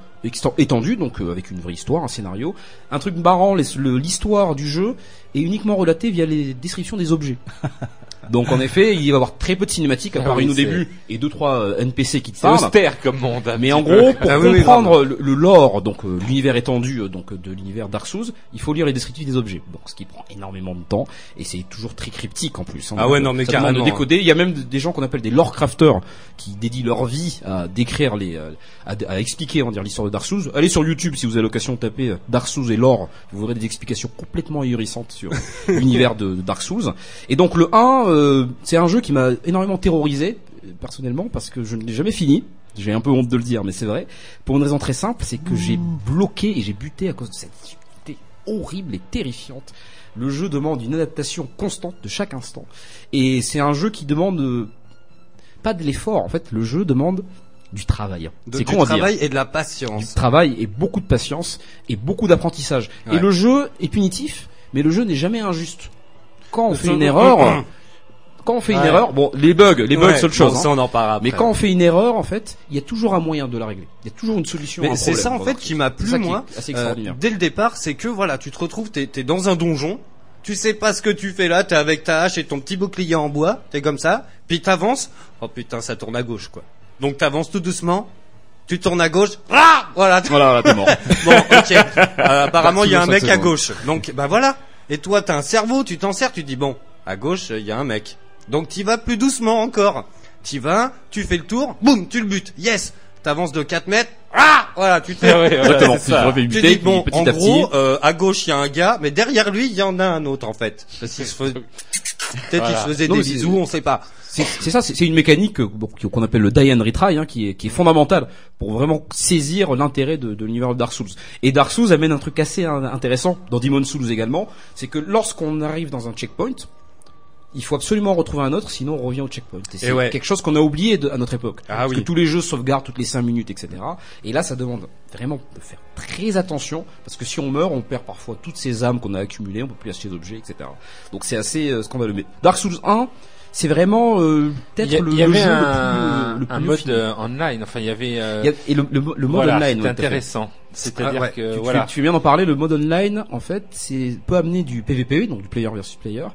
étendu, donc euh, avec une vraie histoire, un scénario. Un truc marrant, l'histoire du jeu est uniquement relatée via les descriptions des objets. Donc en effet, il va y avoir très peu de cinématiques, à Ah part oui, une au début et deux trois euh, NPC qui te parlent. austère comme monde. un Mais en gros, pour Ah oui, oui, comprendre le, le lore, donc euh, l'univers étendu euh, donc de l'univers Dark Souls, il faut lire les descriptifs des objets. Donc ce qui prend énormément de temps et c'est toujours très cryptique en plus. hein. Ah ouais, non, mais ça demande carrément. de décoder. Il y a même des gens qu'on appelle des lore crafters qui dédient leur vie à décrire les, à, à expliquer, on va dire l'histoire de Dark Souls. Allez sur YouTube si vous avez l'occasion de taper Dark Souls et lore, vous verrez des explications complètement ahurissantes sur l'univers de, de Dark Souls. Et donc le 1, euh, c'est un jeu qui m'a énormément terrorisé personnellement parce que je ne l'ai jamais fini. J'ai un peu honte de le dire, mais c'est vrai. Pour une raison très simple, c'est que j'ai bloqué et j'ai buté à cause de cette difficulté horrible et terrifiante. Le jeu demande une adaptation constante de chaque instant. Et c'est un jeu qui demande euh, pas de l'effort. En fait, le jeu demande du travail. C'est du con à dire. travail et de la patience. Du travail et beaucoup de patience et beaucoup d'apprentissage. Ouais. Et le jeu est punitif, mais le jeu n'est jamais injuste. Quand on fait une erreur, quand on fait une Ouais. erreur, bon, les bugs, les bugs, Ouais, c'est autre chose. bon, ça, hein. on en parlera Mais quand on fait une erreur, en fait, il y a toujours un moyen de la régler. Il y a toujours une solution. un Mais c'est ça en fait qui m'a plu moi. euh, dès le départ, c'est que voilà, tu te retrouves, t'es es dans un donjon, tu sais pas ce que tu fais là, t'es avec ta hache et ton petit bouclier en bois, t'es comme ça, puis t'avances. Oh putain, ça tourne à gauche quoi. Donc t'avances tout doucement. Tu tournes à gauche, ah voilà. Voilà, là, t'es mort. bon, ok. Euh, apparemment, il y a un mec à gauche. Donc, bah voilà. Et toi, t'as un cerveau, tu t'en sers, tu dis bon, à gauche, il y a un mec. Donc, t'y vas plus doucement encore. T'y vas, tu fais le tour, boum, tu le butes. Yes. T'avances de 4 mètres, ah voilà, tu te fais. Ah ouais, voilà, Exactement. c'est ça. Tu te refais Tu buter, dis puis bon, petit en à gros, petit. euh, à gauche il y a un gars, mais derrière lui il y en a un autre en fait. Parce qu'il se peut-être faisait Non, des bisous, on sait pas. C'est ça, c'est une mécanique euh, qu'on appelle le die and retry, hein, qui est, qui est fondamentale pour vraiment saisir l'intérêt de, de l'univers de Dark Souls. Et Dark Souls amène un truc assez in- intéressant dans Demon Souls également, c'est que lorsqu'on arrive dans un checkpoint, il faut absolument en retrouver un autre, sinon on revient au checkpoint. Et c'est ouais. quelque chose qu'on a oublié de- à notre époque. Ah parce oui. que tous les jeux sauvegardent toutes les 5 minutes, etc. Et là, ça demande vraiment de faire très attention, parce que si on meurt, on perd parfois toutes ces âmes qu'on a accumulées, on peut plus acheter d'objets, etc. Donc c'est assez euh, scandaleux. Mais Dark Souls 1, c'est vraiment euh, peut-être y, le, il y le avait jeu un, le plus, le plus un mode euh, online. Enfin, il y avait. euh, Il y a- et le, le, mo- le mode voilà, online, fait. intéressant. C'est-à-dire Ah ouais. que voilà. tu viens d'en parler, le mode online, en fait, c'est peut amener du PVPE, donc du player versus player,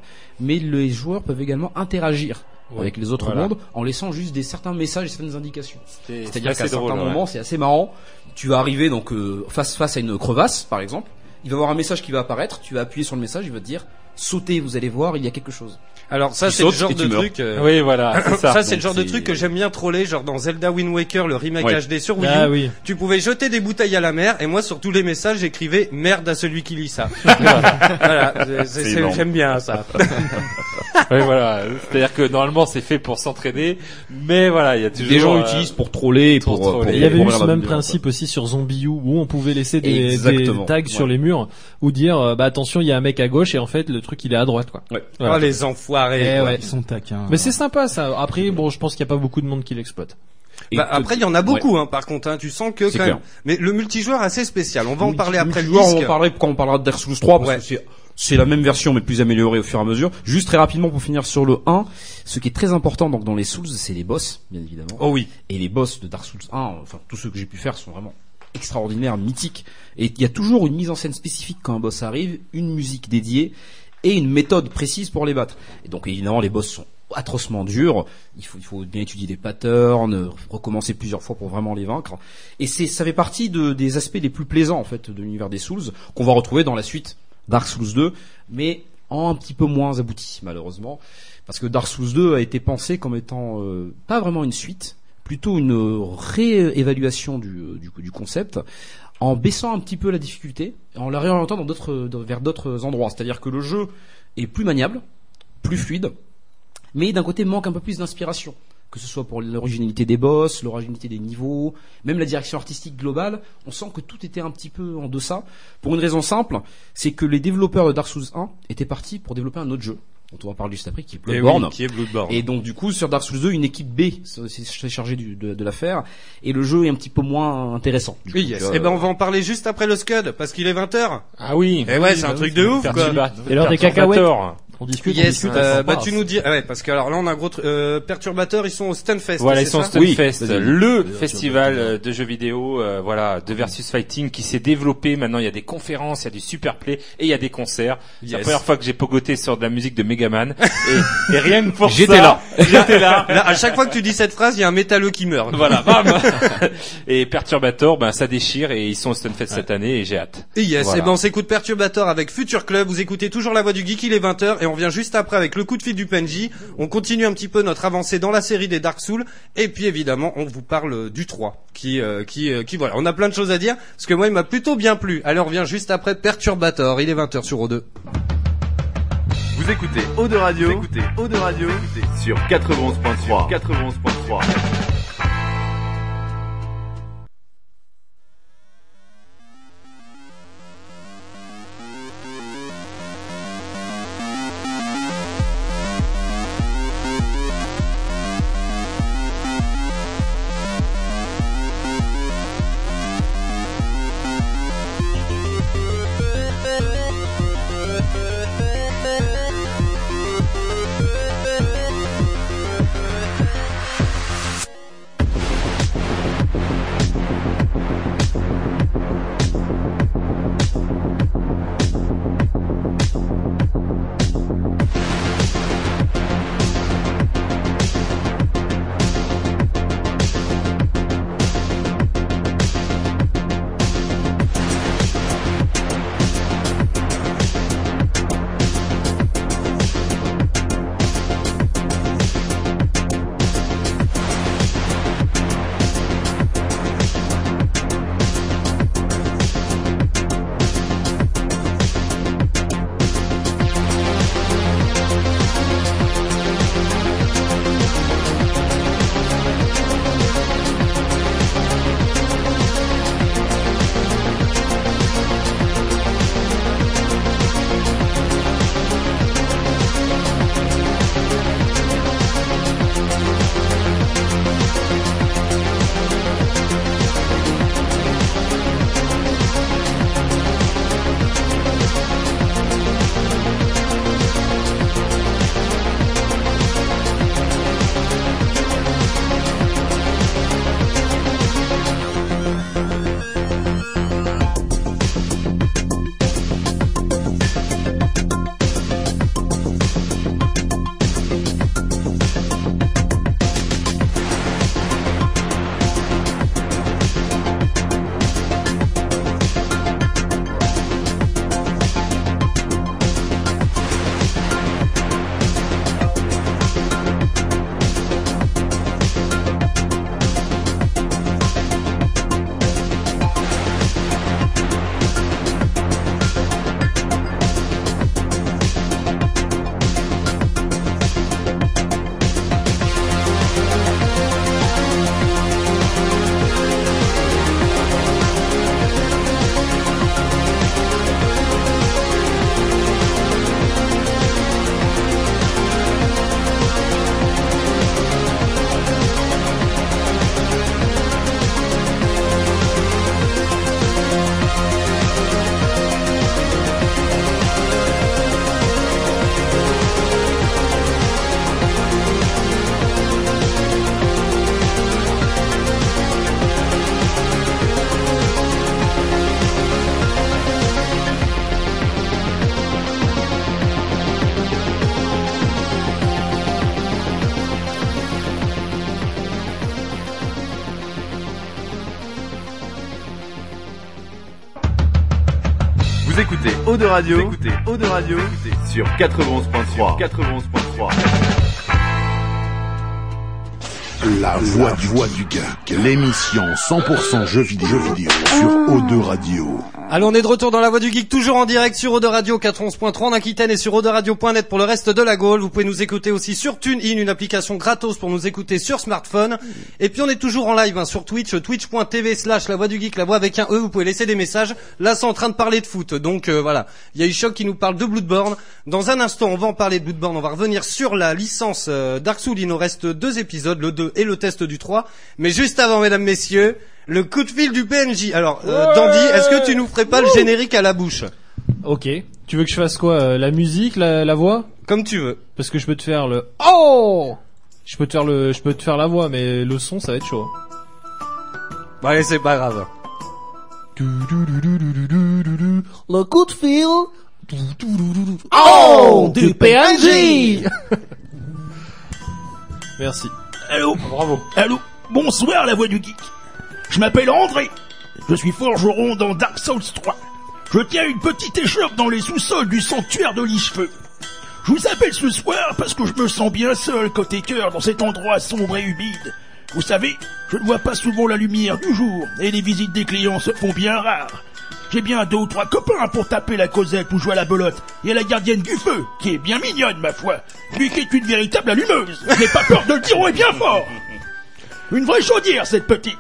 mais les joueurs peuvent également interagir avec les autres voilà. mondes en laissant juste des certains messages et certaines indications. C'est-à-dire qu'à certains ouais. moments, c'est assez marrant. Tu vas arriver donc euh, face face à une crevasse, par exemple. Il va y avoir un message qui va apparaître. Tu vas appuyer sur le message, il va te dire sautez, vous allez voir, il y a quelque chose. Alors ça Tu c'est le genre de meurs. truc. euh, Oui, voilà, ça. c'est le genre de truc que j'aime bien troller, genre dans Zelda Wind Waker, le remake Ouais. HD sur Wii U. Ah oui. Tu pouvais jeter des bouteilles à la mer et moi sur tous les messages j'écrivais merde à celui qui lit ça. voilà, énorme. j'aime bien ça. Oui, voilà. C'est-à-dire que normalement c'est fait pour s'entraîner, mais voilà, il y a toujours. Des gens euh, l'utilisent pour troller, et pour pour, euh, troller. pour- Il y avait eu ce même principe aussi sur Zombie U où on pouvait laisser des, tags sur les murs ou dire euh, bah attention il y a un mec à gauche et en fait le truc il est à droite quoi. Ouais. Voilà. Oh les enfoirés. Eh ouais. Ils sont taquins. Mais c'est sympa ça. Après bon je pense qu'il y a pas beaucoup de monde qui l'exploite. Bah, te- après il y en a beaucoup hein, par contre hein, tu sens que quand clair. même. Mais le multijoueur est assez spécial. On va en parler après le multijoueur, disque. On en parler quand on parlera de Dark Souls 3 parce Ouais. que c'est c'est la même version mais plus améliorée au fur et à mesure. Juste très rapidement pour finir sur le 1, ce qui est très important donc dans les Souls, c'est les boss, bien évidemment. Oh oui. Et les boss de Dark Souls 1, enfin tous ceux que j'ai pu faire sont vraiment extraordinaires, mythiques. Et il y a toujours une mise en scène spécifique quand un boss arrive, une musique dédiée et une méthode précise pour les battre. Et donc évidemment les boss sont atrocement dur. Il faut, il faut bien étudier les patterns, euh, recommencer plusieurs fois pour vraiment les vaincre. Et c'est, ça fait partie de, des aspects les plus plaisants en fait de l'univers des Souls qu'on va retrouver dans la suite Dark Souls 2, mais en un petit peu moins abouti malheureusement, parce que Dark Souls 2 a été pensé comme étant euh, pas vraiment une suite, plutôt une réévaluation du, euh, du, du concept en baissant un petit peu la difficulté en la réorientant vers d'autres endroits. C'est-à-dire que le jeu est plus maniable, plus fluide, mais d'un côté manque un peu plus d'inspiration. Que ce soit pour l'originalité des boss, l'originalité des niveaux, même la direction artistique globale, on sent que tout était un petit peu en deçà. Pour une raison simple, c'est que les développeurs de Dark Souls 1 étaient partis pour développer un autre jeu, dont on va parler juste après, qui est Eh oui, Bloodborne. qui est Bloodborne. Et donc du coup sur Dark Souls 2, une équipe B s'est chargée du- de, de l'affaire, et le jeu est un petit peu moins intéressant. Du Oui, coup, yes. euh, Eh ben, on va en parler juste après le Scud, parce qu'il est 20h. Ah oui. Eh ouais, c'est un truc de ouf, quoi. Et l'heure des cacahuètes. On discute, on Yes, discute. euh, on bah tu nous dis, ah ouais, parce que alors là on a un gros euh, perturbateur, ils sont au Stunfest. Voilà, ils sont au Stunfest, le festival euh, de jeux vidéo, euh, voilà, de versus fighting qui s'est développé. Maintenant, il y a des conférences, il y a du super play et il y a des concerts. C'est la Yes. première fois que j'ai pogoté sur de la musique de Megaman et, et rien que pour J'étais là. J'étais là. Là, à chaque fois que tu dis cette phrase, il y a un métalleux qui meurt. Voilà, bam. et Perturbator, ben ça déchire et ils sont au Stunfest cette année et j'ai hâte. Et yes, Voilà. et ben on s'écoute Perturbator avec Future Club, vous écoutez toujours la voix du geek, il est 20h et on vient juste après avec le coup de fil du PNJ. On continue un petit peu notre avancée dans la série des Dark Souls et puis évidemment, on vous parle du 3 qui euh, qui euh, qui voilà, on a plein de choses à dire parce que moi il m'a plutôt bien plu. Alors on revient juste après Perturbator, il est 20h sur O2. Vous écoutez Eau de Radio, vous écoutez Eau de Radio sur 91.3. 91.3. Eau de Radio. Vous écoutez Eau de Radio écoutez sur 91.3. 91.3. La voix du, voix du geek. L'émission 100% jeux vidéo, jeux vidéo sur O2 Radio. Allez, on est de retour dans la voie du geek, toujours en direct sur Eau de Radio 411.3 en Aquitaine et sur Radio.net pour le reste de la Gaule. Vous pouvez nous écouter aussi sur TuneIn, une application gratos pour nous écouter sur smartphone. Et puis on est toujours en live hein, sur Twitch, twitch.tv slash la voix du geek, la voix avec un E. Vous pouvez laisser des messages. Là, c'est en train de parler de foot. Donc euh, voilà, il y a eu Choc qui nous parle de Bloodborne. Dans un instant, on va en parler de Bloodborne. On va revenir sur la licence euh, Dark Souls. Il nous reste deux épisodes, le 2 et le test du 3. Mais juste avant, mesdames, messieurs, le coup de fil du PNJ. Alors, euh, Ouais. Dandy, est-ce que tu nous ferais pas le générique à la bouche? Ok. Tu veux que je fasse quoi euh, La musique, la, la voix? Comme tu veux. Parce que je peux te faire le Oh Je peux te faire le, je peux te faire la voix, mais le son, ça va être chaud. Bon, allez, c'est pas grave. Le coup de fil. Oh Du PNJ Merci. Allô Bravo. Allô Bonsoir la voix du geek. Je m'appelle André. Je suis forgeron dans Dark Souls 3. Je tiens une petite échoppe dans les sous-sols du sanctuaire de Lichefeu. Je vous appelle ce soir parce que je me sens bien seul côté cœur dans cet endroit sombre et humide. Vous savez, je ne vois pas souvent la lumière du jour et les visites des clients se font bien rares. J'ai bien deux ou trois copains pour taper la causette ou jouer à la belote. Et la gardienne du feu, qui est bien mignonne, ma foi. Lui qui est une véritable allumeuse. Je n'ai pas peur de le dire et bien fort. Une vraie chaudière, cette petite.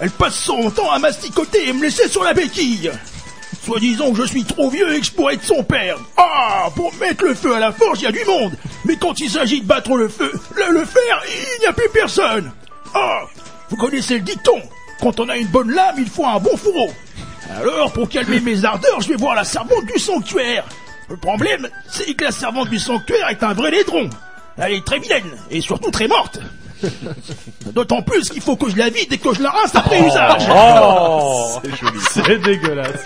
Elle passe son temps à masticoter et me laisser sur la béquille. Soit disant que je suis trop vieux et que je pourrais être son père. Ah, pour mettre le feu à la forge, il y a du monde. Mais quand il s'agit de battre le feu, le, le fer, il n'y a plus personne. Ah, vous connaissez le dicton. Quand on a une bonne lame, il faut un bon fourreau. Alors, pour calmer mes ardeurs, je vais voir la servante du sanctuaire. Le problème, c'est que la servante du sanctuaire est un vrai laidron. Elle est très vilaine, et surtout très morte. D'autant plus qu'il faut que je la vide et que je la rince après usage. Oh C'est joli. C'est dégueulasse.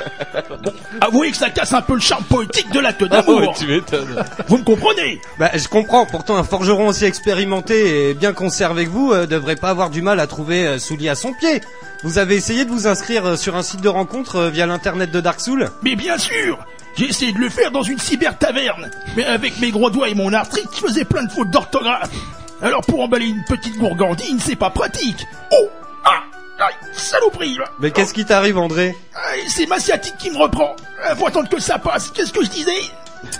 Avouez que ça casse un peu le charme poétique de l'acte d'amour. m'étonnes. Vous me comprenez? Bah, je comprends. Pourtant, un forgeron aussi expérimenté et bien conservé que vous euh, devrait pas avoir du mal à trouver euh, soulier à son pied. Vous avez essayé de vous inscrire euh, sur un site de rencontre euh, via l'internet de Dark Souls Mais bien sûr J'ai essayé de le faire dans une cyber-taverne. Mais avec mes gros doigts et mon arthrite, je faisais plein de fautes d'orthographe. Alors pour emballer une petite gourgandine, c'est pas pratique. Oh Ah Aïe, saloperie là. Mais qu'est-ce qui t'arrive, André C'est ma sciatique qui me reprend. Euh, Faut attendre que ça passe. Qu'est-ce que je disais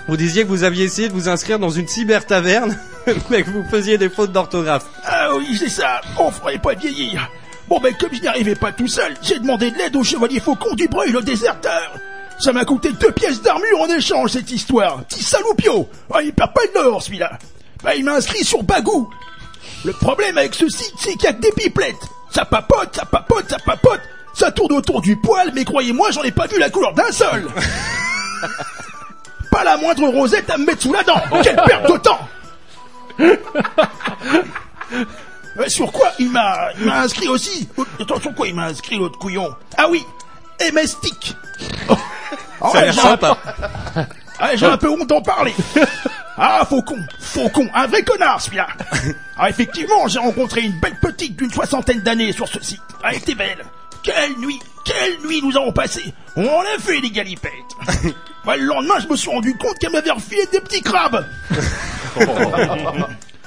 Vous disiez que vous aviez essayé de vous inscrire dans une cyber-taverne, mais que vous faisiez des fautes d'orthographe. Ah oui, c'est ça. On ferait pas vieillir. Bon, ben comme je n'y arrivais pas tout seul, j'ai demandé de l'aide au chevalier faucon du Breuil, le déserteur. Ça m'a coûté deux pièces d'armure en échange, cette histoire. Petit saloupio. Ah, il perd pas de l'or, celui-là. Bah, il m'a inscrit sur Bagou. Le problème avec ce site, c'est qu'il y a que des pipelettes. Ça papote, ça papote, ça papote. Ça tourne autour du poil, mais croyez-moi, j'en ai pas vu la couleur d'un seul. pas la moindre rosette à me mettre sous la dent. Quelle perte de temps. Euh, sur quoi il m'a il m'a inscrit aussi? Oh, Attends, sur quoi il m'a inscrit l'autre couillon? Ah oui MSTIC oh. Ah Ça a l'air j'ai sympa. Ah, j'ai un peu honte d'en parler. Ah, Faucon Faucon, un vrai connard celui-là. Ah, effectivement, j'ai rencontré une belle petite d'une soixantaine d'années sur ce site. Ah, elle était belle. Quelle nuit Quelle nuit nous avons passé. On a fait des galipettes. Bah, Le lendemain, je me suis rendu compte qu'elle m'avait refilé des petits crabes.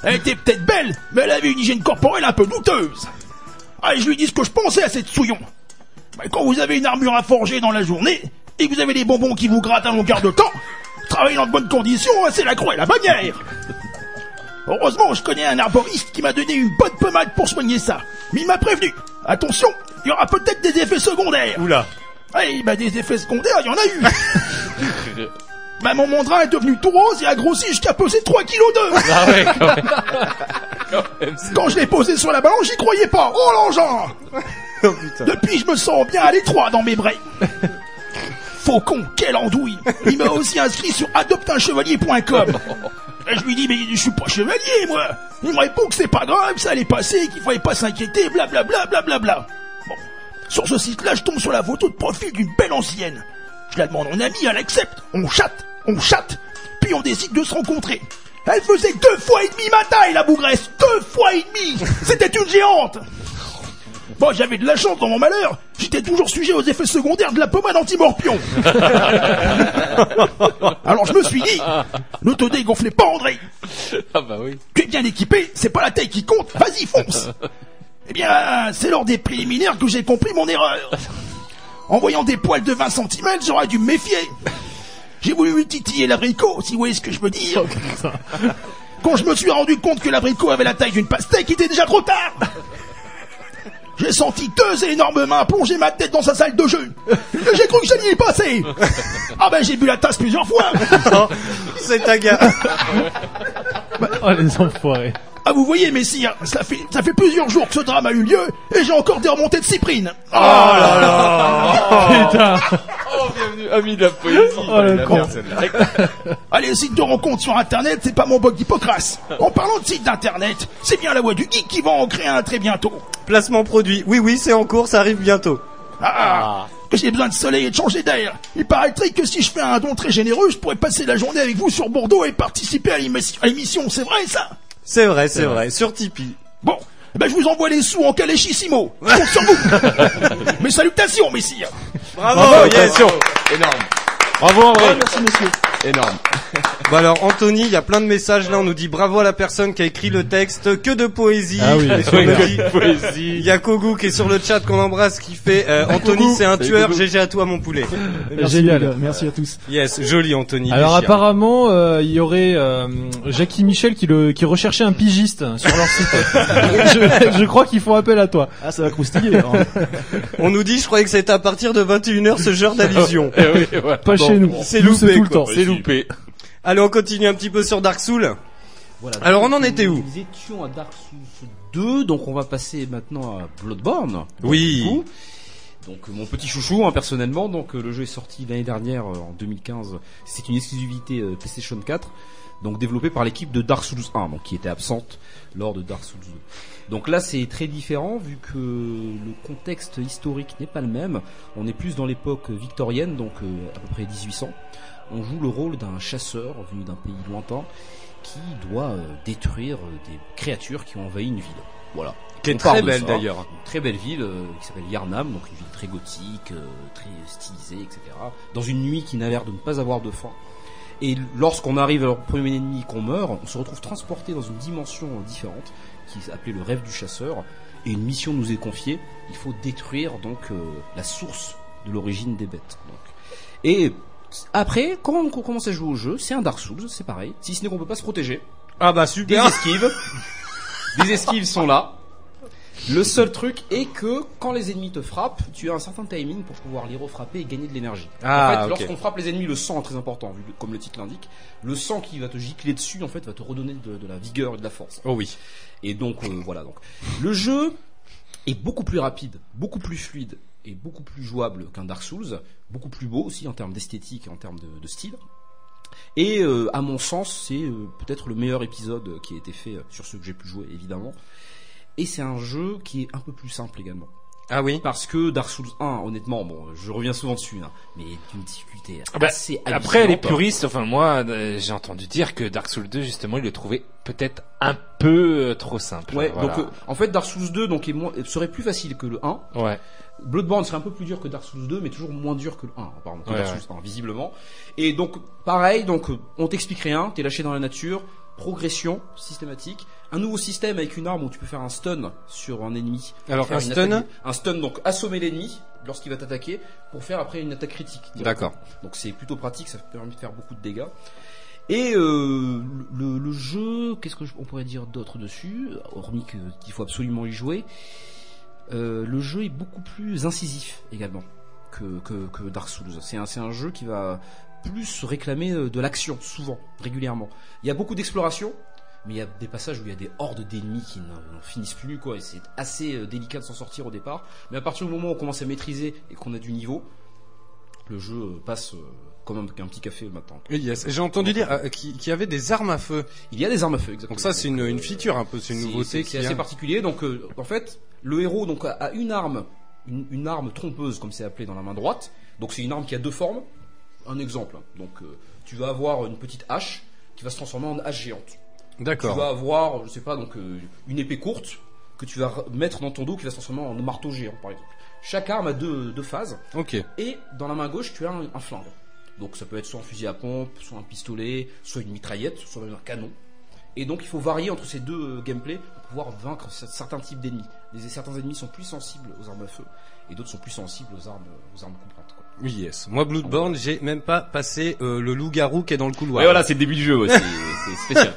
Elle était peut-être belle, mais elle avait une hygiène corporelle un peu douteuse. Ah, et je lui dis ce que je pensais à cette souillon. Bah, quand vous avez une armure à forger dans la journée, et que vous avez des bonbons qui vous grattent à longueur de temps, travailler dans de bonnes conditions, hein, c'est la croix et la bannière. Heureusement, je connais un arboriste qui m'a donné une bonne pommade pour soigner ça. Mais il m'a prévenu. Attention, il y aura peut-être des effets secondaires. Oula. Eh, bah des effets secondaires, il y en a eu. bah mon mandrin est devenu tout rose et a grossi jusqu'à peser 3 kilos d'œufs. Ah ouais, quand même. Quand je l'ai posé sur la balance, j'y croyais pas. Oh l'engin Depuis, je me sens bien à l'étroit dans mes brais. Faucon, quelle andouille Il m'a aussi inscrit sur adopteunchevalier.com. Et je lui dis, mais je suis pas chevalier, moi Il me répond que c'est pas grave, ça allait passer, qu'il fallait pas s'inquiéter, blablabla, blablabla. Bon. Sur ce site-là, je tombe sur la photo de profil d'une belle ancienne. Je la demande en ami, elle accepte. On chatte, on chatte, puis on décide de se rencontrer. Elle faisait deux fois et demi ma taille, la bougresse Deux fois et demi C'était une géante Bon, j'avais de la chance dans mon malheur. J'étais toujours sujet aux effets secondaires de la pommade anti-morpion. Alors je me suis dit, ne te dégonflez pas, André. Ah bah oui. Tu es bien équipé, c'est pas la taille qui compte, vas-y, fonce. Eh bien, c'est lors des préliminaires que j'ai compris mon erreur. En voyant des poils de 20 cm, j'aurais dû me méfier. J'ai voulu lui titiller l'abricot, si vous voyez ce que je veux dire. Quand je me suis rendu compte que l'abricot avait la taille d'une pastèque, il était déjà trop tard. J'ai senti deux énormes mains plonger ma tête dans sa salle de jeu. J'ai cru que j'allais y passer. Ah ben j'ai bu la tasse plusieurs fois. C'est ta gars. Oh les enfoirés. Ah vous voyez messire, ça fait ça fait plusieurs jours que ce drame a eu lieu et j'ai encore des remontées de cyprine. Oh là là Putain. Oh bienvenue, ami de la poésie. Oh, le La con. Allez, site de rencontre sur internet, c'est pas mon bug d'Hippocrate. En parlant de site d'internet, c'est bien la voix du geek qui va en créer un très bientôt. Placement produit. Oui, oui, c'est en cours, ça arrive bientôt. Ah, que j'ai besoin de soleil et de changer d'air. Il paraîtrait que si je fais un don très généreux, je pourrais passer la journée avec vous sur Bordeaux et participer à l'émission, c'est vrai ça? C'est vrai, c'est vrai. Sur Tipeee. Bon, eh ben je vous envoie les sous en caléchissimo. Compte sur vous. Mes salutations, messire. Bravo, Bravo, yes. Énorme. Bravo André. Merci, messieurs. Énorme. Alors Anthony, il y a plein de messages là, on nous dit bravo à la personne qui a écrit le texte, que de poésie. Ah oui. Il y a Kogu qui est sur le chat qu'on embrasse qui fait euh, Anthony c'est un tueur. GG à toi mon poulet. Merci, Génial. merci à tous. Yes, joli Anthony. Alors apparemment, euh, il y aurait euh, Jackie Michel qui, le, qui recherchait un pigiste sur leur site. je, je crois qu'ils font appel à toi. Ah, ça va croustiller. alors. On nous dit, je croyais que c'était à partir de 21h ce genre d'allusion. Eh oui, ouais. Pas Bon, chez nous. c'est Nous, loupé, tout le temps. C'est loupé. Allez, on continue un petit peu sur Dark Souls. Voilà, Alors, on en était où Nous étions à Dark Souls 2, donc on va passer maintenant à Bloodborne. Oui. Donc mon petit chouchou, hein, personnellement, donc euh, le jeu est sorti l'année dernière euh, en 2015. C'est une exclusivité euh, PlayStation 4, donc développé par l'équipe de Dark Souls 1, donc qui était absente lors de Dark Souls 2. Donc là, c'est très différent vu que le contexte historique n'est pas le même. On est plus dans l'époque victorienne, donc à peu près 1800. On joue le rôle d'un chasseur venu d'un pays lointain qui doit euh, détruire euh, des créatures qui ont envahi une ville. Voilà. Qui est très belle, d'ailleurs. Une très belle ville euh, qui s'appelle Yarnam, donc une ville très gothique, euh, très stylisée, etc. Dans une nuit qui n'a l'air de ne pas avoir de fin. Et lorsqu'on arrive à leur premier ennemi et qu'on meurt, on se retrouve transporté dans une dimension différente, qui s'appelait le rêve du chasseur. Et une mission nous est confiée. Il faut détruire donc la source de l'origine des bêtes. Donc. Et après, quand on commence à jouer au jeu, c'est un Dark Souls, c'est pareil. Si ce n'est qu'on peut pas se protéger. Ah bah Des super. esquives. des esquives sont là. Le seul truc est que quand les ennemis te frappent, tu as un certain timing pour pouvoir les refrapper et gagner de l'énergie. Ah, en fait, ok. lorsqu'on frappe les ennemis, le sang est très important, vu comme le titre l'indique. Le sang qui va te gicler dessus, en fait, va te redonner de, de la vigueur et de la force. Oh oui. Et donc euh, voilà. Donc le jeu est beaucoup plus rapide, beaucoup plus fluide et beaucoup plus jouable qu'un Dark Souls, beaucoup plus beau aussi en termes d'esthétique et en termes de, de style. Et euh, à mon sens, c'est euh, peut-être le meilleur épisode qui a été fait euh, sur ce que j'ai pu jouer, évidemment. Et c'est un jeu qui est un peu plus simple également. Ah oui. Parce que Dark Souls 1, honnêtement, bon, je reviens souvent dessus, hein, mais d'une difficulté Ah bah, assez après, les puristes, enfin moi, euh, j'ai entendu dire que Dark Souls 2, justement, il le trouvait peut-être un peu euh, trop simple. Ouais, Voilà. donc euh, en fait Dark Souls 2 donc est moins, serait plus facile que le 1. Ouais. Bloodborne serait un peu plus dur que Dark Souls 2 mais toujours moins dur que le 1 pardon, que Ouais, Dark. Souls 1 visiblement. Et donc pareil donc on t'explique rien, t'es lâché dans la nature, progression systématique, un nouveau système avec une arme où tu peux faire un stun sur un ennemi. Alors, un stun attaque- un stun donc assommer l'ennemi lorsqu'il va t'attaquer pour faire après une attaque critique. D'accord. Donc c'est plutôt pratique, ça permet de faire beaucoup de dégâts. Et euh, le, le jeu, qu'est-ce que je- on pourrait dire d'autre dessus, hormis qu'il faut absolument y jouer. Euh, le jeu est beaucoup plus incisif également que, Dark Souls. C'est un, un jeu qui va plus réclamer euh, de l'action, souvent, régulièrement. Il y a beaucoup d'exploration, mais il y a des passages où il y a des hordes d'ennemis qui n'en finissent plus, quoi, et c'est assez euh, délicat de s'en sortir au départ. Mais à partir du moment où on commence à maîtriser et qu'on a du niveau, le jeu passe comme un, un petit café le matin. Oui, yes. J'ai entendu dire euh, qu'il y avait des armes à feu. Il y a des armes à feu, exactement. Donc ça, c'est une, une feature un peu, c'est une nouveauté c'est- vient. assez particulier. Donc, euh, en fait, le héros donc a, a une arme, une, une arme trompeuse, comme c'est appelé dans la main droite. Donc, c'est une arme qui a deux formes. Un exemple. hein. Donc, euh, tu vas avoir une petite hache qui va se transformer en hache géante. D'accord. Tu vas avoir, je sais pas, donc une épée courte que tu vas re- mettre dans ton dos qui va se transformer en marteau géant, par exemple. Chaque arme a deux, deux phases. Ok. Et dans la main gauche, tu as un, un flingue. Donc ça peut être soit un fusil à pompe, soit un pistolet, soit une mitraillette, soit même un canon. Et donc il faut varier entre ces deux euh, gameplays pour pouvoir vaincre cer- certains types d'ennemis. Les- Certains ennemis sont plus sensibles aux armes à feu et d'autres sont plus sensibles aux armes, aux armes coupantes. quoi. Oui, yes. Moi, Bloodborne, j'ai même pas passé euh, le loup-garou qui est dans le couloir. Et voilà, c'est le début du jeu, ouais, c'est- spécial.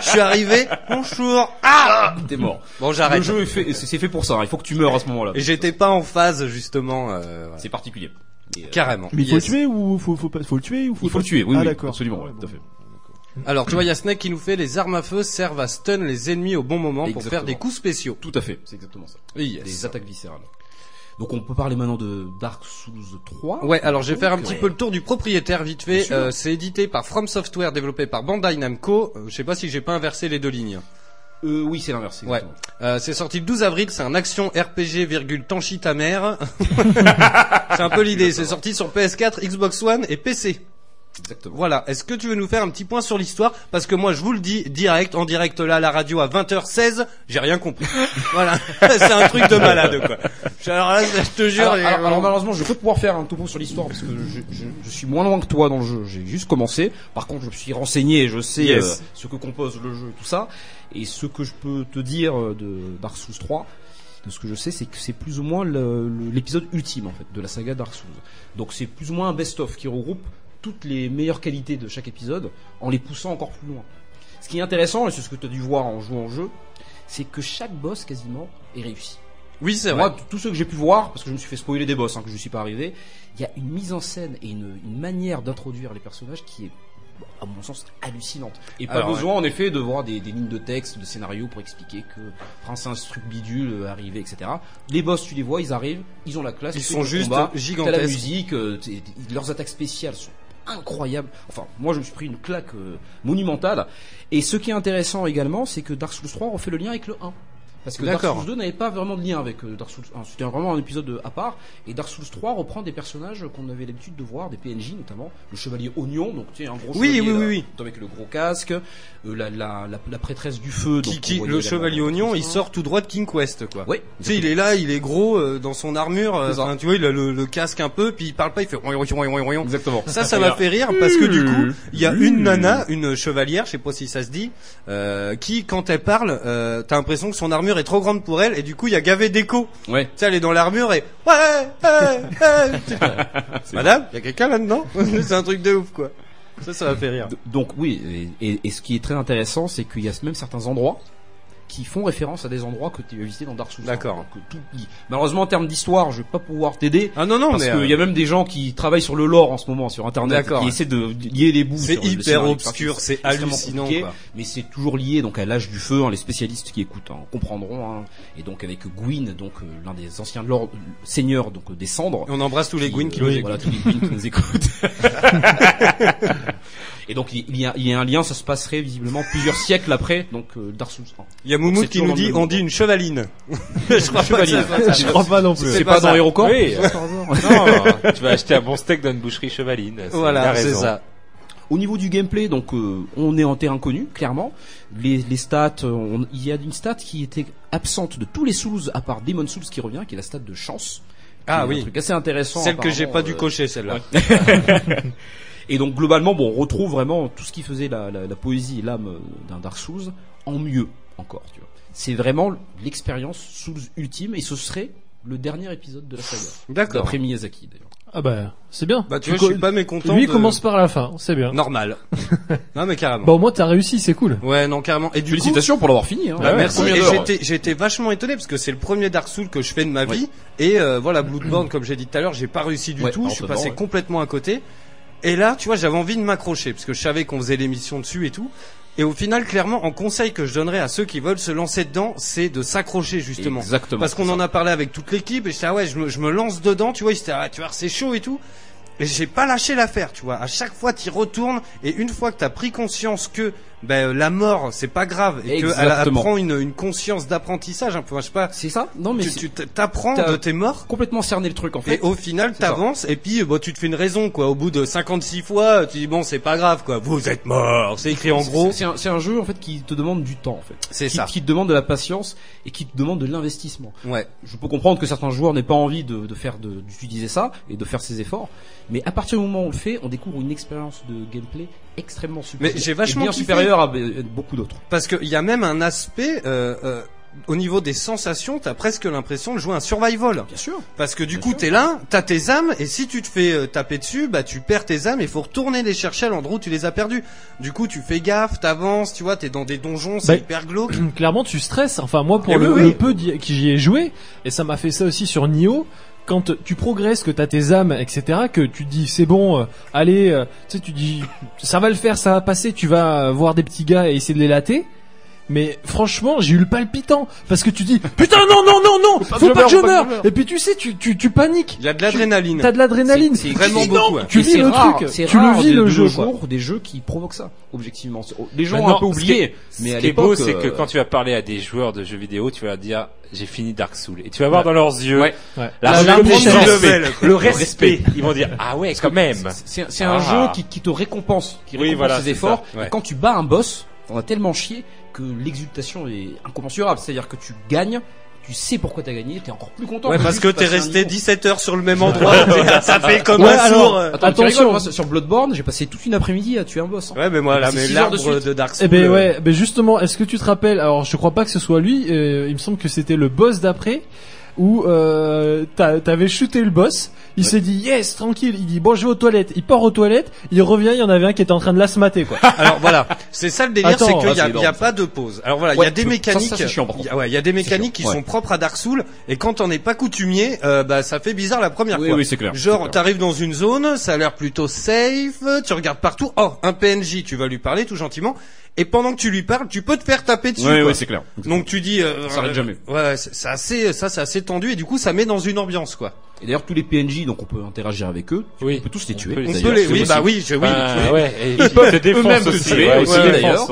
Je suis arrivé, bonjour, ah T'es mort. Bon, j'arrête. Le jeu est fait, c'est c'est fait pour ça. hein. Il faut que tu meurs à ce moment-là. Et j'étais pas en phase, justement. euh. C'est particulier. Euh, Carrément. Mais il faut le tuer ou faut, faut, pas, faut le tuer ou faut Il faut le tuer, oui, ah, oui, d'accord. absolument, ouais, tout à fait. Alors, tu vois, il y a Snake qui nous fait les armes à feu servent à stun les ennemis au bon moment pour faire des coups spéciaux. Tout à fait, c'est exactement ça. Oui, yes. Des attaques viscérales. Donc on peut parler maintenant de Dark Souls 3. Ouais, alors je vais faire un petit ouais. peu le tour du propriétaire vite fait. Euh, c'est édité par From Software, développé par Bandai Namco. Euh, je sais pas si j'ai pas inversé les deux lignes. Euh, oui, c'est l'inverse. Ouais. Euh, c'est sorti le 12 avril, c'est un action RPG virgule Tanchi ta mère. c'est un peu l'idée, c'est sorti sur PS4, Xbox One et PC. Exactement. Voilà, est-ce que tu veux nous faire un petit point sur l'histoire? Parce que moi je vous le dis direct, en direct là à la radio à 20h16, j'ai rien compris. voilà, c'est un truc de malade quoi. Je- Alors là, je te jure... Alors, j'ai- alors- alors, malheureusement, je peux pouvoir faire un topo sur l'histoire parce que je, je- je suis moins loin que toi dans le jeu. J'ai juste commencé. Par contre, je me suis renseigné, et je sais Yes. euh, ce que compose le jeu tout ça. Et ce que je peux te dire euh, de Dark Souls 3, de ce que je sais, c'est que c'est plus ou moins l'épisode ultime en fait de la saga Dark Souls. Donc c'est plus ou moins un best-of qui regroupe toutes les meilleures qualités de chaque épisode en les poussant encore plus loin. Ce qui est intéressant, et c'est ce que tu as dû voir en jouant au jeu, c'est que chaque boss quasiment est réussi. Oui, c'est Moi, vrai. t- tous ceux que j'ai pu voir, parce que je me suis fait spoiler des boss, hein, que je suis pas arrivé, il y a une mise en scène et une, une manière d'introduire les personnages qui est, à mon sens, hallucinante. Et pas Alors, besoin, en effet, de voir des, des lignes de texte, de scénario pour expliquer que Princesse Truc Bidule arrivé, etc. Les boss, tu les vois, ils arrivent, ils ont la classe, Ils sont juste combat, gigantesques. la musique, euh, leurs attaques spéciales sont incroyables. Enfin, moi, je me suis pris une claque euh, monumentale. Et ce qui est intéressant également, c'est que Dark Souls 3 refait le lien avec le 1. Parce que Dark. Souls 2 n'avait pas vraiment de lien avec euh, Dark Souls 1. C'était vraiment un épisode euh, à part. Et Dark Souls 3 reprend des personnages qu'on avait l'habitude de voir, des PNJ notamment. Le chevalier Oignon, donc tu sais, un gros Oui, chevalier oui, oui, là, avec le gros casque. euh, la, la, la, la prêtresse du feu. donc Qui, on qui- voyait le chevalier oignon, il sort tout droit de King Quest, quoi. Oui. Tu sais, il est là, il est gros euh, dans son armure. euh, enfin, tu vois, il a le, le casque un peu, puis il parle pas, il fait. Exactement. Ça, ça m'a fait rire parce que du coup, il y a une nana, une chevalière, je sais pas si ça se dit, qui, quand elle parle, t'as l'impression que son armure est trop grande pour elle, et du coup, il y a gavé d'écho. Ouais. Tu sais, elle est dans l'armure et ouais, ouais, ouais. Madame, il y a quelqu'un là-dedans C'est un truc de ouf, quoi. Ça, ça m'a fait rire. Donc oui, et, et- et ce qui est très intéressant, c'est qu'il y a même certains endroits qui font référence à des endroits que tu as visités dans Dark Souls. D'accord. Donc, tout. Malheureusement, en termes d'histoire, je vais pas pouvoir t'aider. Ah non, non, parce qu'il euh, y a même des gens qui travaillent sur le lore en ce moment sur Internet, D'accord. qui essaient de lier les bouts. C'est le hyper obscur, c'est hallucinant, quoi. Mais c'est toujours lié donc à l'âge du feu. hein, les spécialistes qui écoutent hein, comprendront. hein. et donc avec Gwyn, donc euh, l'un des anciens lords, seigneurs donc euh, des cendres. On embrasse tous les Gwyn qui nous écoutent. Voilà, qui nous écoutent. Et donc il y, a, il y a un lien, ça se passerait visiblement plusieurs siècles après, donc euh, Dark Souls 1. Il y a c'est qui nous dans dit, on dit une chevaline. je crois pas Chevaline. ça. Je crois pas non plus. C'est pas, dans ça. HeroCorp Oui. non, tu vas acheter un bon steak dans une boucherie chevaline. Voilà, c'est ça. Au niveau du gameplay, donc euh, on est en terrain connu, clairement. Les, les stats, euh, on- il y a une stat qui était absente de tous les Souls à part Demon Souls qui revient, qui est la stat de chance. Ah est un oui. truc assez intéressant. Celle que j'ai pas dû euh, cocher, celle-là. Et donc globalement, bon, on retrouve vraiment tout ce qui faisait la, la, la poésie et l'âme euh, d'un Dark Souls en mieux encore. Tu vois, c'est vraiment l'expérience Souls ultime et ce serait le dernier épisode de la saga. D'accord. D'après Miyazaki d'ailleurs. Ah bah, c'est bien. Bah, tu vois, je suis pas mécontent. Lui de- commence par la fin, c'est bien. Normal. non, mais carrément. Bah au moins t'as réussi, c'est cool. Ouais, non, carrément. Et du Félicitations pour l'avoir fini. Hein. bah, Ouais, merci. Et j'étais, j'étais vachement étonné parce que c'est le premier Dark Souls que je fais de ma vie. Et euh, voilà, Bloodborne, comme j'ai dit tout à l'heure, j'ai pas réussi du Ouais, tout. Je suis passé ouais. complètement à côté. Et là, tu vois, j'avais envie de m'accrocher parce que je savais qu'on faisait l'émission dessus et tout. Et au final, clairement, en conseil que je donnerais à ceux qui veulent se lancer dedans, c'est de s'accrocher justement. Exactement. Parce qu'on en a parlé avec toute l'équipe et j'étais ah ouais, je me, je me lance dedans, tu vois, étaient ah, tu vois, c'est chaud et tout. Et j'ai pas lâché l'affaire, tu vois. À chaque fois, t'y retournes et une fois que t'as pris conscience que ben la mort c'est pas grave et qu'elle apprend une, une conscience d'apprentissage un peu. Enfin, je sais pas. C'est ça Non mais tu, t'apprends de tes morts. complètement cerné le truc en fait. Et au final, t'avances et puis bon, tu te fais une raison quoi. Au bout de 56 fois, tu dis bon, c'est pas grave quoi. Vous êtes mort. C'est écrit en gros. C'est un, un jeu en fait qui te demande du temps en fait. C'est ça. Qui te demande de la patience et qui te demande de l'investissement. Ouais. Je peux comprendre que certains joueurs n'aient pas envie de, de faire de- d'utiliser ça et de faire ces efforts, mais à partir du moment où on le fait, on découvre une expérience de gameplay extrêmement supérieure. Mais j'ai vachement bien kiffé. à euh, beaucoup d'autres. Parce qu'il y a même un aspect. Euh, euh, au niveau des sensations, t'as presque l'impression de jouer un survival. Bien sûr. Parce que du Bien coup, t'es là, t'as tes âmes, et si tu te fais euh, taper dessus, bah tu perds tes âmes, et faut retourner les chercher à l'endroit où tu les as perdues. Du coup, tu fais gaffe, t'avances, tu vois, t'es dans des donjons, c'est Bah, hyper glauque. Clairement, tu stresses. Enfin, moi, pour Eh le, oui, oui. le peu que j'y ai joué, et ça m'a fait ça aussi sur Nioh, quand tu progresses, que t'as tes âmes, etc., que tu dis c'est bon, euh, allez, euh, tu sais, tu dis ça va le faire, ça va passer, tu vas euh, voir des petits gars et essayer de les latter. Mais franchement, j'ai eu le palpitant parce que tu dis putain non non non non, faut pas que je meure. Et puis tu sais, tu tu tu paniques. Il y a de l'adrénaline. T'as de l'adrénaline. C'est- vraiment Tu dis non, beaucoup, ouais. Tu vis le rare, truc, c'est tu rare le vis de, le jeu. jours, des jeux qui provoquent ça, objectivement. Les gens ont un peu oublié, mais à Ce qui est beau, c'est que euh, quand tu vas parler à des joueurs de jeux vidéo, tu vas leur dire j'ai fini Dark Souls et tu vas voir dans leurs yeux Ouais. Ouais. la La le respect. Ils vont dire ah ouais quand même. C'est un Ah. jeu qui, qui te récompense, qui Oui, récompense voilà, efforts. Et quand tu bats un boss, t'en as tellement chié que l'exultation est incommensurable. C'est-à-dire que tu gagnes, tu sais pourquoi t'as gagné, t'es encore plus content. Ouais, que parce que t'es resté niveau. 17 heures sur le même endroit, t'as tapé comme Ouais, un alors, sourd. Attends, Attention. rigoles, moi, sur Bloodborne, j'ai passé toute une après-midi à tuer un boss. hein. Ouais, mais moi, là, mais de l'arbre de Dark Souls. Eh ben euh, ouais, ben justement, est-ce que tu te rappelles Alors, je crois pas que ce soit lui. euh, il me semble que c'était le boss d'après où euh, t'as- t'avais shooté le boss. Il s'est dit yes, tranquille. Il dit bon, je vais aux toilettes. Il part aux toilettes. Il revient. Il y en avait un qui était en train de l'asmater quoi. Alors voilà, c'est ça le délire, c'est qu'il Ah, y a, c'est il y a énorme, pas de pause. Alors voilà, il Ouais, y a des mécaniques, ça, c'est chiant, par il y a- contre. ouais, il y a des mécaniques chiant, qui ouais. sont propres à Dark Souls, et quand on n'est pas coutumier, euh, bah ça fait bizarre la première Oui, fois. oui, c'est clair, Genre, t'arrives dans une zone, ça a l'air plutôt safe, tu regardes partout. Oh, un PNJ, tu vas lui parler tout gentiment, et pendant que tu lui parles, tu peux te faire taper dessus. Quoi. ouais, c'est clair. Donc tu dis, euh, Ça s'arrête euh, jamais. Ouais, c'est assez, ça c'est assez tendu, et du coup ça met dans une ambiance quoi. Et d'ailleurs, tous les PNJ, donc on peut interagir avec eux. Oui. On peut tous les tuer. les On peut les, oui, bah oui, je, oui. Ah, ouais, et Ils peuvent eux-mêmes te aussi. tuer ouais, aussi, d'ailleurs.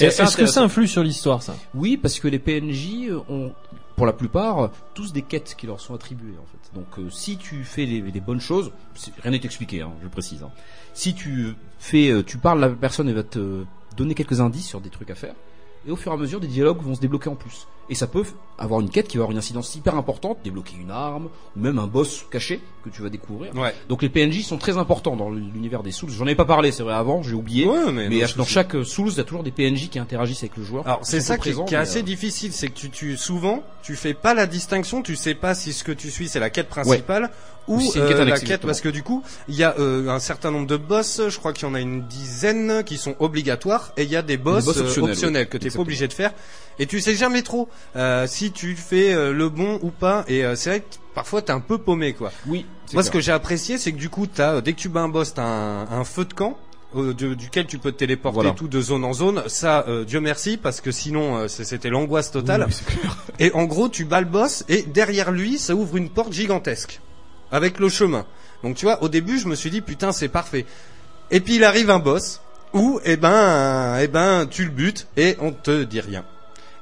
Est-ce que ça influe sur l'histoire ça Oui, parce que les PNJ ont, pour la plupart, euh, tous des quêtes qui leur sont attribuées en fait. Donc euh, si tu fais les, les bonnes choses, rien n'est expliqué, hein, je précise. hein. Si tu fais, euh, tu parles la personne, elle va te donner quelques indices sur des trucs à faire. Et au fur et à mesure, des dialogues vont se débloquer en plus. Et ça peut avoir une quête qui va avoir une incidence hyper importante, débloquer une arme, ou même un boss caché que tu vas découvrir. Ouais. Donc les PNJ sont très importants dans l'univers des Souls. J'en avais pas parlé, c'est vrai avant, j'ai oublié. Ouais, mais, mais non, dans chaque euh, Souls, il y a toujours des PNJ qui interagissent avec le joueur. Alors c'est ça qui, est- assez euh, difficile, c'est que tu, tu souvent tu fais pas la distinction, tu sais pas si ce que tu suis c'est la quête principale ou une euh, quête la quête exactement. parce que du coup il y a euh, un certain nombre de boss, je crois qu'il y en a une dizaine qui sont obligatoires et il y a des boss, boss euh, optionnels, optionnels, oui. que t'es pas obligé de faire et tu sais jamais trop euh, si tu fais euh, le bon ou pas et euh, c'est vrai que parfois t'es un peu paumé quoi. Oui. Moi ce que j'ai apprécié c'est que du coup t'as euh, dès que tu bats un boss t'as un, un feu de camp euh, de- duquel tu peux te téléporter Voilà. tout de zone en zone. Ça, euh, Dieu merci, parce que sinon euh, c'est- c'était l'angoisse totale. Et en gros, tu bats le boss et derrière lui, ça ouvre une porte gigantesque avec le chemin. Donc tu vois, au début, je me suis dit putain, c'est parfait. Et puis il arrive un boss où, eh ben, eh ben, tu le butes et on te dit rien.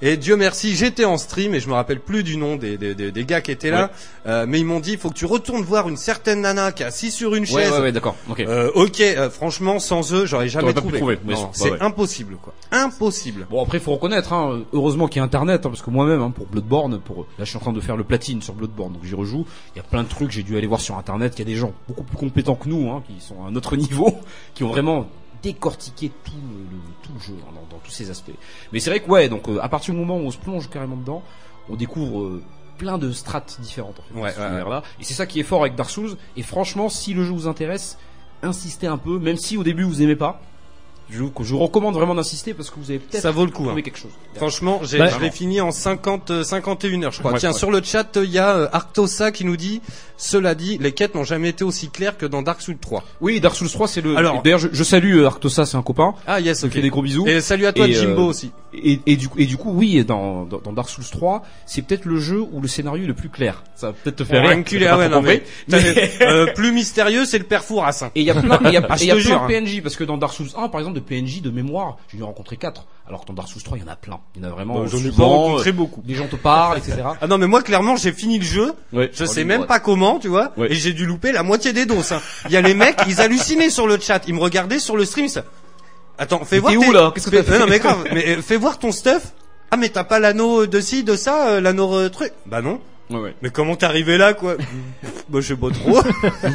Et Dieu merci, j'étais en stream et je me rappelle plus du nom des, des, des, des gars qui étaient là, euh, mais ils m'ont dit il faut que tu retournes voir une certaine nana qui est assise sur une Ouais, chaise. ouais, ouais, d'accord. Ok. Euh, ok, euh, franchement, sans eux, j'aurais jamais pas pu trouvé. trouver, bien Non, sûr. c'est Ouais, ouais. impossible, quoi. Impossible. Bon après faut reconnaître, hein, heureusement qu'il y a Internet, hein, parce que moi-même hein, pour Bloodborne, pour là je suis en train de faire le platine sur Bloodborne, donc j'y rejoue. Il y a plein de trucs, j'ai dû aller voir sur Internet, qu'il y a des gens beaucoup plus compétents que nous, hein, qui sont à un autre niveau, qui ont vraiment décortiqué tout le, tout le jeu hein, dans, dans tous ces aspects. Mais c'est vrai que ouais, donc euh, à partir du moment où on se plonge carrément dedans, on découvre euh, plein de strates différentes en fait, dans Ouais, cet ouais, univers-là. Et c'est ça qui est fort avec Dark Souls. Et franchement, si le jeu vous intéresse, insistez un peu, même si au début vous aimez pas. Je, vous- je vous recommande vraiment d'insister parce que vous avez peut-être Ça vaut le coup, trouvé hein. quelque chose. Franchement, j'ai, Bah, je l'ai fini en 50, euh, 51 heures, je crois. Ouais, Tiens, ouais. sur le chat, il y a euh, Arctosa qui nous dit, cela dit, les quêtes n'ont jamais été aussi claires que dans Dark Souls 3. Oui, Dark Souls 3, c'est le. Alors- d'ailleurs, je, je salue euh, Arctosa, c'est un copain. Ah, yes, Je ok. fais des gros bisous. Et salut à toi, Et, Jimbo euh, aussi. Et, et du coup, et du coup, oui, dans, dans, dans Dark Souls 3, c'est peut-être le jeu où le scénario est le plus clair. Ça va peut-être te faire Ouais, rire. ah ouais, non, mais, euh, plus mystérieux, c'est le père Fourassin. Et il y a plein, y a, Ah, y a plein de hein. PNJ parce que dans Dark Souls 1, par exemple, de PNJ de mémoire, j'en ai rencontré 4 Alors que dans Dark Souls 3, il y en a plein. Il y en a vraiment. Bah, j'en ai pas rencontré euh, beaucoup. Les gens te parlent, etc. Ah non mais moi clairement j'ai fini le jeu, Ouais. je Oh, sais même pas comment tu vois, et j'ai dû louper la moitié des doses. hein. Il y a les mecs, ils hallucinaient sur le chat, ils me regardaient sur le stream. Ça... Attends, fais voir. t'es où, là? Qu'est-ce que t'as fait Non mais grave, mais euh, fais voir ton stuff. Ah mais t'as pas l'anneau de ci, de ça, euh, l'anneau euh, truc? Bah non. Ouais, ouais. Mais comment t'es arrivé là quoi? Moi je sais pas trop.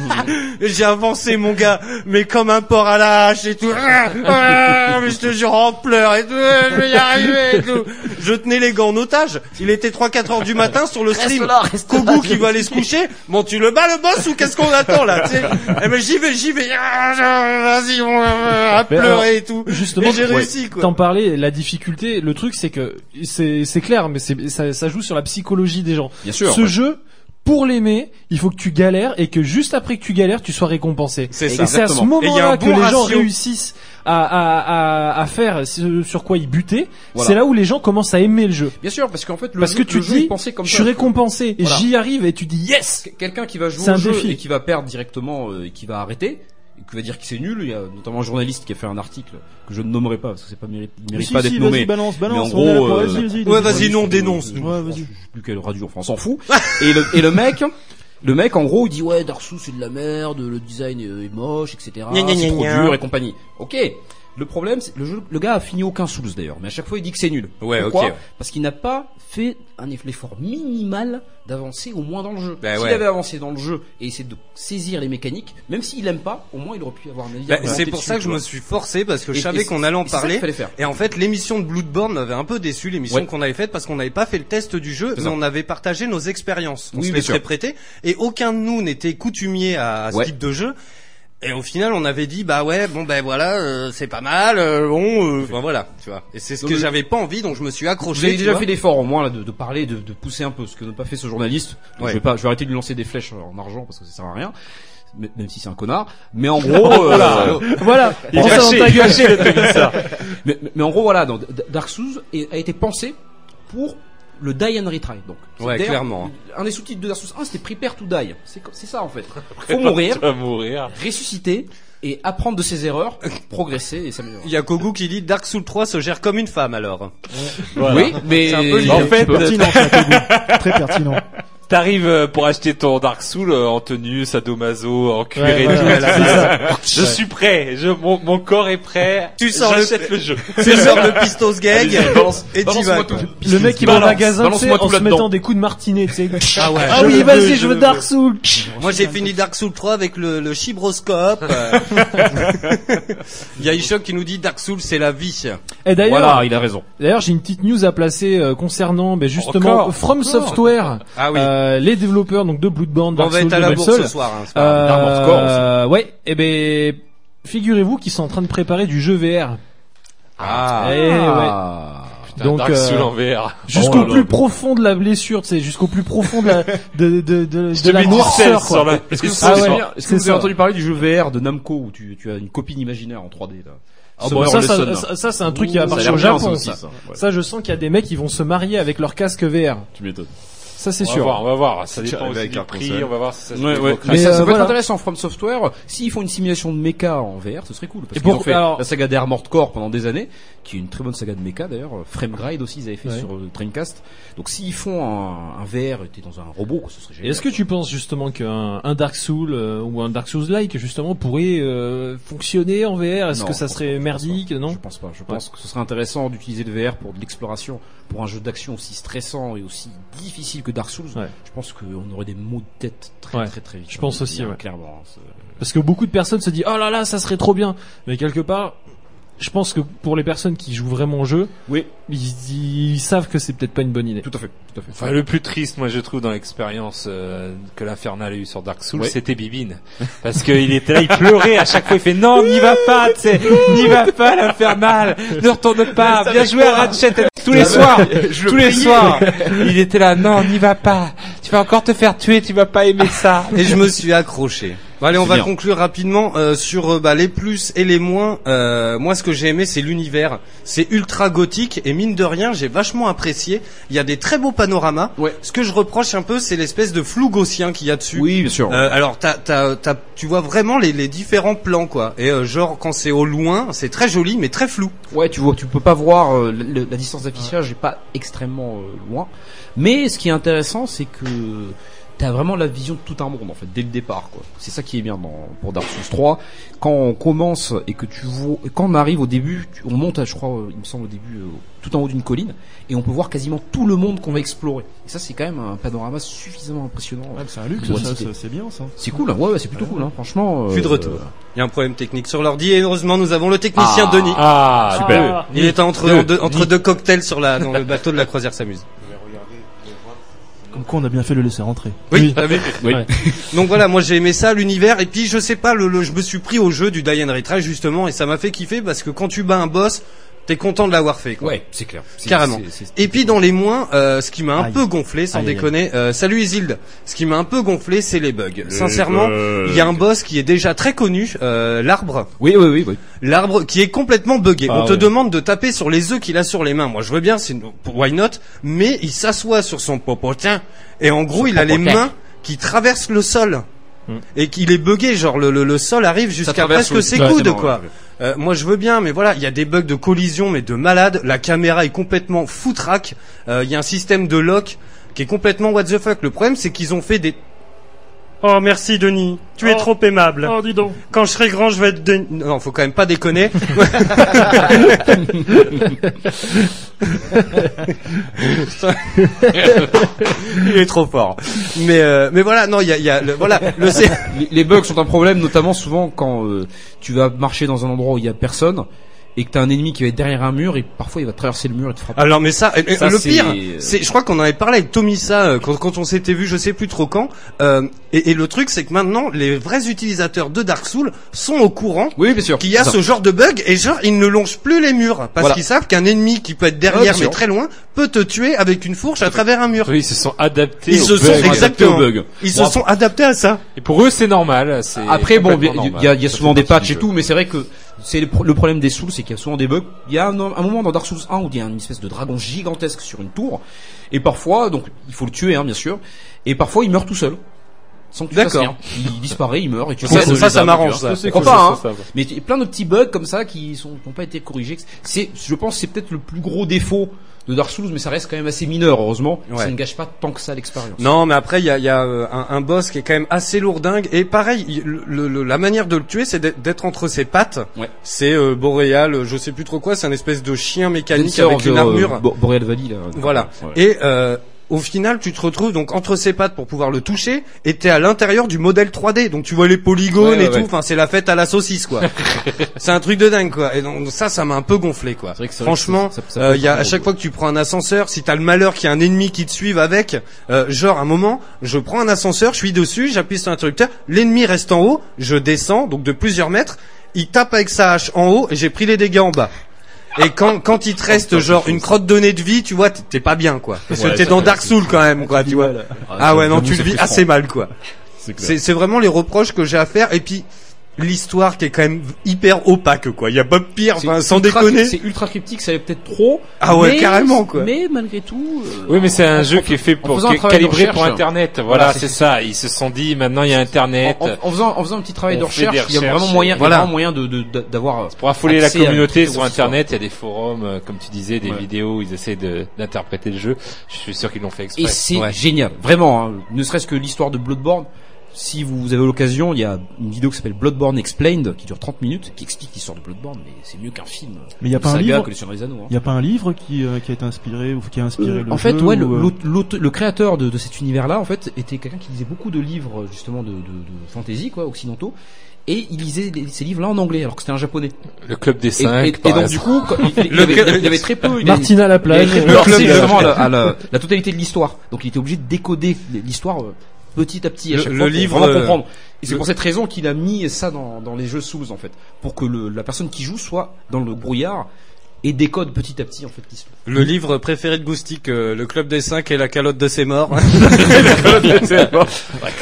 J'ai avancé mon gars, mais comme un porc à la hache et tout. Ah, ah, mais je te jure en pleurs et tout. Je vais y arriver et tout. Je tenais les gants en otage. Il était 3-4 heures du matin sur le stream. Kogu là, qui va aller se coucher. Bon tu le bats le boss ou qu'est-ce qu'on attend là tu sais? Eh ben j'y vais, j'y vais. Ah, Vas-y on va à pleurer alors, et tout. Justement, j'ai ouais, réussi quoi. T'en parlais, la difficulté, le truc c'est que c'est clair, mais c'est ça, ça joue sur la psychologie des gens. Bien sûr, Ce ouais. jeu. Pour l'aimer, il faut que tu galères et que juste après que tu galères, tu sois récompensé. C'est Et ça. c'est à ce. Et moment-là un que les gens réussissent à, à, à, à faire ce sur quoi ils butaient. Voilà. C'est là où les gens commencent à aimer le jeu. Bien sûr, parce qu'en fait, le Parce jeu, que tu dis, comme je suis récompensé et Voilà. j'y arrive et tu dis yes. Quelqu'un qui va jouer C'est au un jeu défi. et qui va perdre directement euh, et qui va arrêter, et qui va dire que c'est nul. Il y a notamment un journaliste qui a fait un article que je ne nommerai pas parce que c'est pas mérite, il mérite Si, pas si, d'être vas-y, nommé. balance, balance, Mais en gros, euh, vas-y, vas-y, Ouais, vas-y, non, dénonce. Ouais, vas-y. je sais plus quelle radio, enfin on s'en fout. et, le, et le mec, le mec en gros il dit ouais Dark Souls c'est de la merde, le design est est moche, etc. Gna, gna, C'est trop gna. dur et compagnie. Ok. Le problème, c'est le jeu, le gars a fini aucun Souls d'ailleurs, mais à chaque fois il dit que c'est nul. Ouais, Pourquoi ok. Parce qu'il n'a pas fait un eff- l'effort minimal d'avancer au moins dans le jeu. Bah S'il ouais. avait avancé dans le jeu et essayé de saisir les mécaniques, même s'il aime pas, au moins il aurait pu avoir un avis. Argumenté c'est pour dessus, ça que je me suis forcé parce que je Et- savais qu'on allait en parler. faire. Et en fait, l'émission de Bloodborne m'avait un peu déçu, l'émission Ouais. qu'on avait faite parce qu'on n'avait pas fait le test du jeu, mais on avait partagé nos expériences. On Oui, se les prêté et aucun de nous n'était coutumier à, à ce type de jeu. Et au final, on avait dit bah ouais, bon ben voilà, euh, c'est pas mal, euh, bon, euh, enfin, voilà, tu vois. Et c'est ce Donc, que j'avais pas envie, donc je me suis accroché. Tu déjà vois. fait l'effort au moins là, de, de parler, de, de pousser un peu, ce que n'a pas fait ce journaliste. Donc, Ouais. Je vais pas, je vais arrêter de lui lancer des flèches en argent parce que ça sert à rien. Même si c'est un connard, mais en gros, euh, Voilà. Voilà. Il est ça dans ta gueule. le commissaire. mais, mais- mais en gros voilà, donc, Dark Souls a été pensé pour le die and retry. Donc, Ouais, clairement. Un des sous-titres de Dark Souls 1, c'était prepare to die. C'est ça en fait. Faut mourir, ressusciter et apprendre de ses erreurs, progresser et s'améliorer. Il y a Kogu qui dit Dark Souls 3 se gère comme une femme alors. Voilà. Oui, mais C'est un peu l'idée. En fait, Pertinent, ça. Très pertinent. T'arrives euh, pour acheter ton Dark Soul euh, en tenue, sadomaso, en cuir Ouais, et ouais, tout. Je suis prêt. Je, mon, mon corps est prêt. Tu sors le- jeu. Tu sors le pistos gag balance- et t'y balance-moi vas. Le mec il va au Balance, magasin tu sais, balance-moi en se mettant des coups de martinet, tu sais. Ah ouais. Ah oui, vas-y, je veux Dark Souls. Moi j'ai fini Dark Souls 3 avec le, le chibroscope. Il y a Ishok qui nous dit Dark Souls c'est la vie. Et d'ailleurs, Voilà, il a raison. D'ailleurs, j'ai une petite news à placer euh, concernant ben, justement From Software, Ah oui. Euh, les développeurs donc de Bloodborne, on Dark va Souls, être à la Demon's bourse Souls. ce soir. Hein, c'est pas grave. D'Armored Core Euh, ouais, et ben figurez-vous qu'ils sont en train de préparer du jeu VR. Ah. Eh ouais. Ah. Putain, Donc, Dark euh, Soul en VR. Jusqu'au Oh là là. plus profond de la blessure, tu sais, jusqu'au plus profond de la de de de, la noirceur quoi. Est-ce que, vous Ah avez- ouais, est-ce que c'est vous avez ça. entendu parler du jeu VR de Namco où tu, tu as une copine imaginaire en 3D là Ah bon, ça, ça, là. ça, ça, c'est un truc qui va partir au Japon. ça aussi, Ça, ça. Ouais. Ça, je sens qu'il y a des mecs qui vont se marier avec leur casque VR. Tu m'étonnes. Ça, c'est On va sûr. voir, on va voir. Ça dépend aussi avec du prix. console. On va voir si ça se Ouais, ouais. Mais ça, euh, ça peut voilà. être intéressant From Software. S'ils font une simulation de mecha en VR, ce serait cool. Parce Et qu'ils pour- ont fait alors- la saga des Armored Core pendant des années, qui est une très bonne saga de mecha d'ailleurs. Frame Gride aussi, ils avaient fait Ouais. sur euh, Dreamcast. Donc s'ils font un, un VR, t'es dans un robot, quoi, ce serait Et génial. est-ce que tu penses justement qu'un un Dark Soul euh, ou un Dark Souls-like justement pourrait euh, fonctionner en VR Est-ce Non, que ça serait merdique? Non? Je pense pas. Je pense que ce serait intéressant d'utiliser le VR pour de l'exploration, pour un jeu d'action aussi stressant et aussi difficile que Dark Souls. Ouais. Je pense qu'on aurait des maux de tête très Ouais. très très vite. Je pense aussi, ouais. Clairement. hein, Parce que beaucoup de personnes se disent oh là là ça serait trop bien, mais quelque part, je pense que pour les personnes qui jouent vraiment au jeu, Oui, ils, ils savent que c'est peut-être pas une bonne idée. tout à fait, tout à fait. Enfin, le plus triste, moi, je trouve, dans l'expérience euh, que l'Infernal a eu sur Dark Souls, Ouais. c'était Bibine. Parce qu'il était là, il pleurait à chaque fois, il fait non, n'y va pas, tu sais, n'y va pas, l'Infernal, ne retourne pas, bien joué à Ratchet, tous les soirs, tous les soirs. Il était là, non, n'y va pas, tu vas encore te faire tuer, tu vas pas aimer ça. Et je me suis accroché. Bon, allez, on va bien. conclure rapidement euh, sur euh, bah, les plus et les moins. Euh, moi, ce que j'ai aimé, c'est l'univers. C'est ultra gothique et mine de rien, j'ai vachement apprécié. Il y a des très beaux panoramas. Ce que je reproche un peu, c'est l'espèce de flou gaussien qu'il y a dessus. Oui, bien sûr. Euh, alors, t'as, t'as, t'as- tu vois vraiment les, les différents plans, quoi. Et euh, genre, quand c'est au loin, c'est très joli, mais très flou. Ouais, tu vois, tu peux pas voir euh, le- la distance d'affichage est pas extrêmement euh, loin. Mais ce qui est intéressant, c'est que t'as vraiment la vision de tout un monde en fait dès le départ. quoi. C'est ça qui est bien dans, pour Dark Souls 3. Quand on commence et que tu vois, quand on arrive au début, on monte, à, je crois, euh, il me semble au début, euh, tout en haut d'une colline, et on peut voir quasiment tout le monde qu'on va explorer. Et ça, c'est quand même un panorama suffisamment impressionnant. c'est un luxe, ça, ça, c'est bien, ça. C'est cool, hein. ouais, ouais, c'est plutôt cool, hein. franchement. Plus de euh, retour. Il y a un problème technique sur l'ordi et heureusement nous avons le technicien Ah. Denis. Ah, super. Il est entre, Deux. en deux- entre deux cocktails sur la, dans le bateau de la croisière s'amuse. Comme quoi, on a bien fait de le laisser rentrer. Oui, ah oui. Ouais. Donc voilà, moi j'ai aimé ça, l'univers, et puis je sais pas, le, le- je me suis pris au jeu du Die and Retry justement, et ça m'a fait kiffer parce que quand tu bats un boss, t'es content de l'avoir fait. Quoi. Ouais, c'est clair. Carrément. c'est- c'est- Et puis dans les moins, euh, ce qui m'a un Aïe. peu gonflé, sans Aïe, aïe, déconner, euh, salut Isilde, ce qui m'a un peu gonflé, c'est les bugs. Sincèrement, il y a un boss qui est déjà très connu, euh, l'arbre. Oui, oui, oui, oui. L'arbre qui est complètement buggé. Ah On te ouais. demande de taper sur les œufs qu'il a sur les mains. Moi, je veux bien, c'est why not? Mais il s'assoit sur son popotin et en gros, Son il a les mains qui traversent le sol. Et qu'il est buggé, genre le, le, le sol arrive jusqu'à presque le- ses coudes, bon, quoi. ouais. Euh, moi, je veux bien, mais voilà, il y a des bugs de collision, mais de malade. La caméra est complètement foutraque. Euh, Il y a un système de lock qui est complètement what the fuck. Le problème, c'est qu'ils ont fait des Oh merci Denis, tu es trop aimable. Oh dis donc. Quand je serai grand, je vais être Denis. Non, faut quand même pas déconner. Il est trop fort. Mais euh, mais voilà, non, il y a, le, voilà le les, les bugs sont un problème, notamment souvent quand euh, tu vas marcher dans un endroit où il y a personne et que t'as un ennemi qui va être derrière un mur et parfois il va traverser le mur et te frapper. Alors mais ça, euh, Ça, le pire, c'est, je crois qu'on en avait parlé avec Tomisa euh, quand, quand on s'était vu, je sais plus trop quand. euh, et, et le truc, c'est que maintenant, les vrais utilisateurs de Dark Souls sont au courant oui, bien sûr, qu'il y a ce genre de bug et genre ils ne longent plus les murs parce Voilà. qu'ils savent qu'un ennemi qui peut être derrière mais très loin peut te tuer avec une fourche à travers un mur. Oui, ils se sont adaptés Ils se sont exactement. Adaptés aux bugs. Ils se sont adaptés à ça. Et pour eux, c'est normal. c'est Après, bon, il y, complètement a- il y a, souvent des patchs et tout, mais c'est vrai que c'est le, pro- le problème des Souls, c'est qu'il y a souvent des bugs. Il y a un, un moment dans Dark Souls 1 où il y a une espèce de dragon gigantesque sur une tour, et parfois, donc il faut le tuer, hein, bien sûr, et parfois il meurt tout seul. Sans que tu fasses D'accord. rien. Il disparaît, il meurt et tu Ça, ça, ça m'arrange, vois. ça. C'est Pourquoi cool, pas, ça, hein. ça. Mais il y a plein de petits bugs comme ça qui sont qui n'ont pas été corrigés. C'est, je pense, que c'est peut-être le plus gros défaut de Dark Souls, mais ça reste quand même assez mineur, heureusement. Ouais. Ça ne gâche pas tant que ça l'expérience. Non, mais après il y a, y a euh, un, un boss qui est quand même assez lourdingue et pareil, il- le- le- la manière de le tuer, c'est d'être- entre ses pattes. Ouais. C'est euh, Boréal, euh, je sais plus trop quoi, c'est un espèce de chien mécanique avec une the, armure. euh, Bo- Boreal Valley, là. Voilà. Ouais. Et euh, au final, tu te retrouves donc entre ses pattes pour pouvoir le toucher, et t'es à l'intérieur du modèle 3D, donc tu vois les polygones Ouais, ouais, et tout. Enfin, c'est la fête à la saucisse, quoi. c'est un truc de dingue, quoi. Et donc ça, ça m'a un peu gonflé, quoi. vrai que c'est- Franchement, ça- ça- ça euh, peut il y a être à chaque fois que tu prends un ascenseur, si t'as le malheur qu'il y a un ennemi qui te suive avec, euh, genre un moment, je prends un ascenseur, je suis dessus, j'appuie sur l'interrupteur, l'ennemi reste en haut, je descends, donc de plusieurs mètres, il tape avec sa hache en haut et j'ai pris les dégâts en bas. Et quand, quand il te reste genre une crotte de nez de vie, tu vois, t'es- pas bien quoi. Parce Ouais, que t'es ça dans fait- Dark Souls quand même quoi, tu vois. Ah, Ah ouais, j'avoue, non, tu le vis assez mal quoi. C'est clair. C'est c'est vraiment les reproches que j'ai à faire. Et puis l'histoire qui est quand même hyper opaque quoi. Il y a pire, C'est enfin, sans ultra- déconner. C'est ultra cryptique, ça allait peut-être trop. Ah ouais, mais- carrément, quoi. Mais malgré tout. euh, Oui, mais c'est un en- jeu en- qui est fait pour est calibré pour. Internet. Voilà, Voilà, c'est ça. Ils se sont dit maintenant il y a Internet. En, en faisant, en faisant un petit travail de recherche, il y a vraiment moyen, Voilà. vraiment moyen de, d'avoir. Pour affoler la communauté sur. Internet, il y a des forums, euh, comme tu disais, des Ouais. vidéos où ils essaient d'interpréter le jeu. Je suis sûr qu'ils l'ont fait exprès. Et c'est Ouais. génial, vraiment. hein. Ne serait-ce que l'histoire de Bloodborne. Si vous avez l'occasion, il y a une vidéo qui s'appelle Bloodborne Explained, qui dure 30 minutes, qui explique l'histoire de Bloodborne, mais c'est mieux qu'un film. Mais il y a pas un livre. hein. Il y a pas un livre qui, euh, qui a été inspiré ou qui a inspiré Euh, le en fait, jeu ouais, le, ou, euh, le créateur de, de cet univers-là, en fait, était quelqu'un qui lisait beaucoup de livres justement de, de, de fantasy, quoi, occidentaux, et il lisait ces livres-là en anglais, alors que c'était un japonais. Le club des cinq, Et, donc du coup, il, il Le avait, très peu. il Martina très peu Le club à, la, à la- la totalité de l'histoire. Donc il était obligé de décoder l'histoire euh, petit à petit à Le- chaque le fois pour livre, vraiment euh, comprendre. Et c'est pour cette raison qu'il a mis ça dans, dans les jeux Souls en fait, pour que le, la personne qui joue soit dans le brouillard et décode petit à petit en fait l'histoire. Le livre préféré de Goustic, euh, le club des 5 et la calotte de ses morts.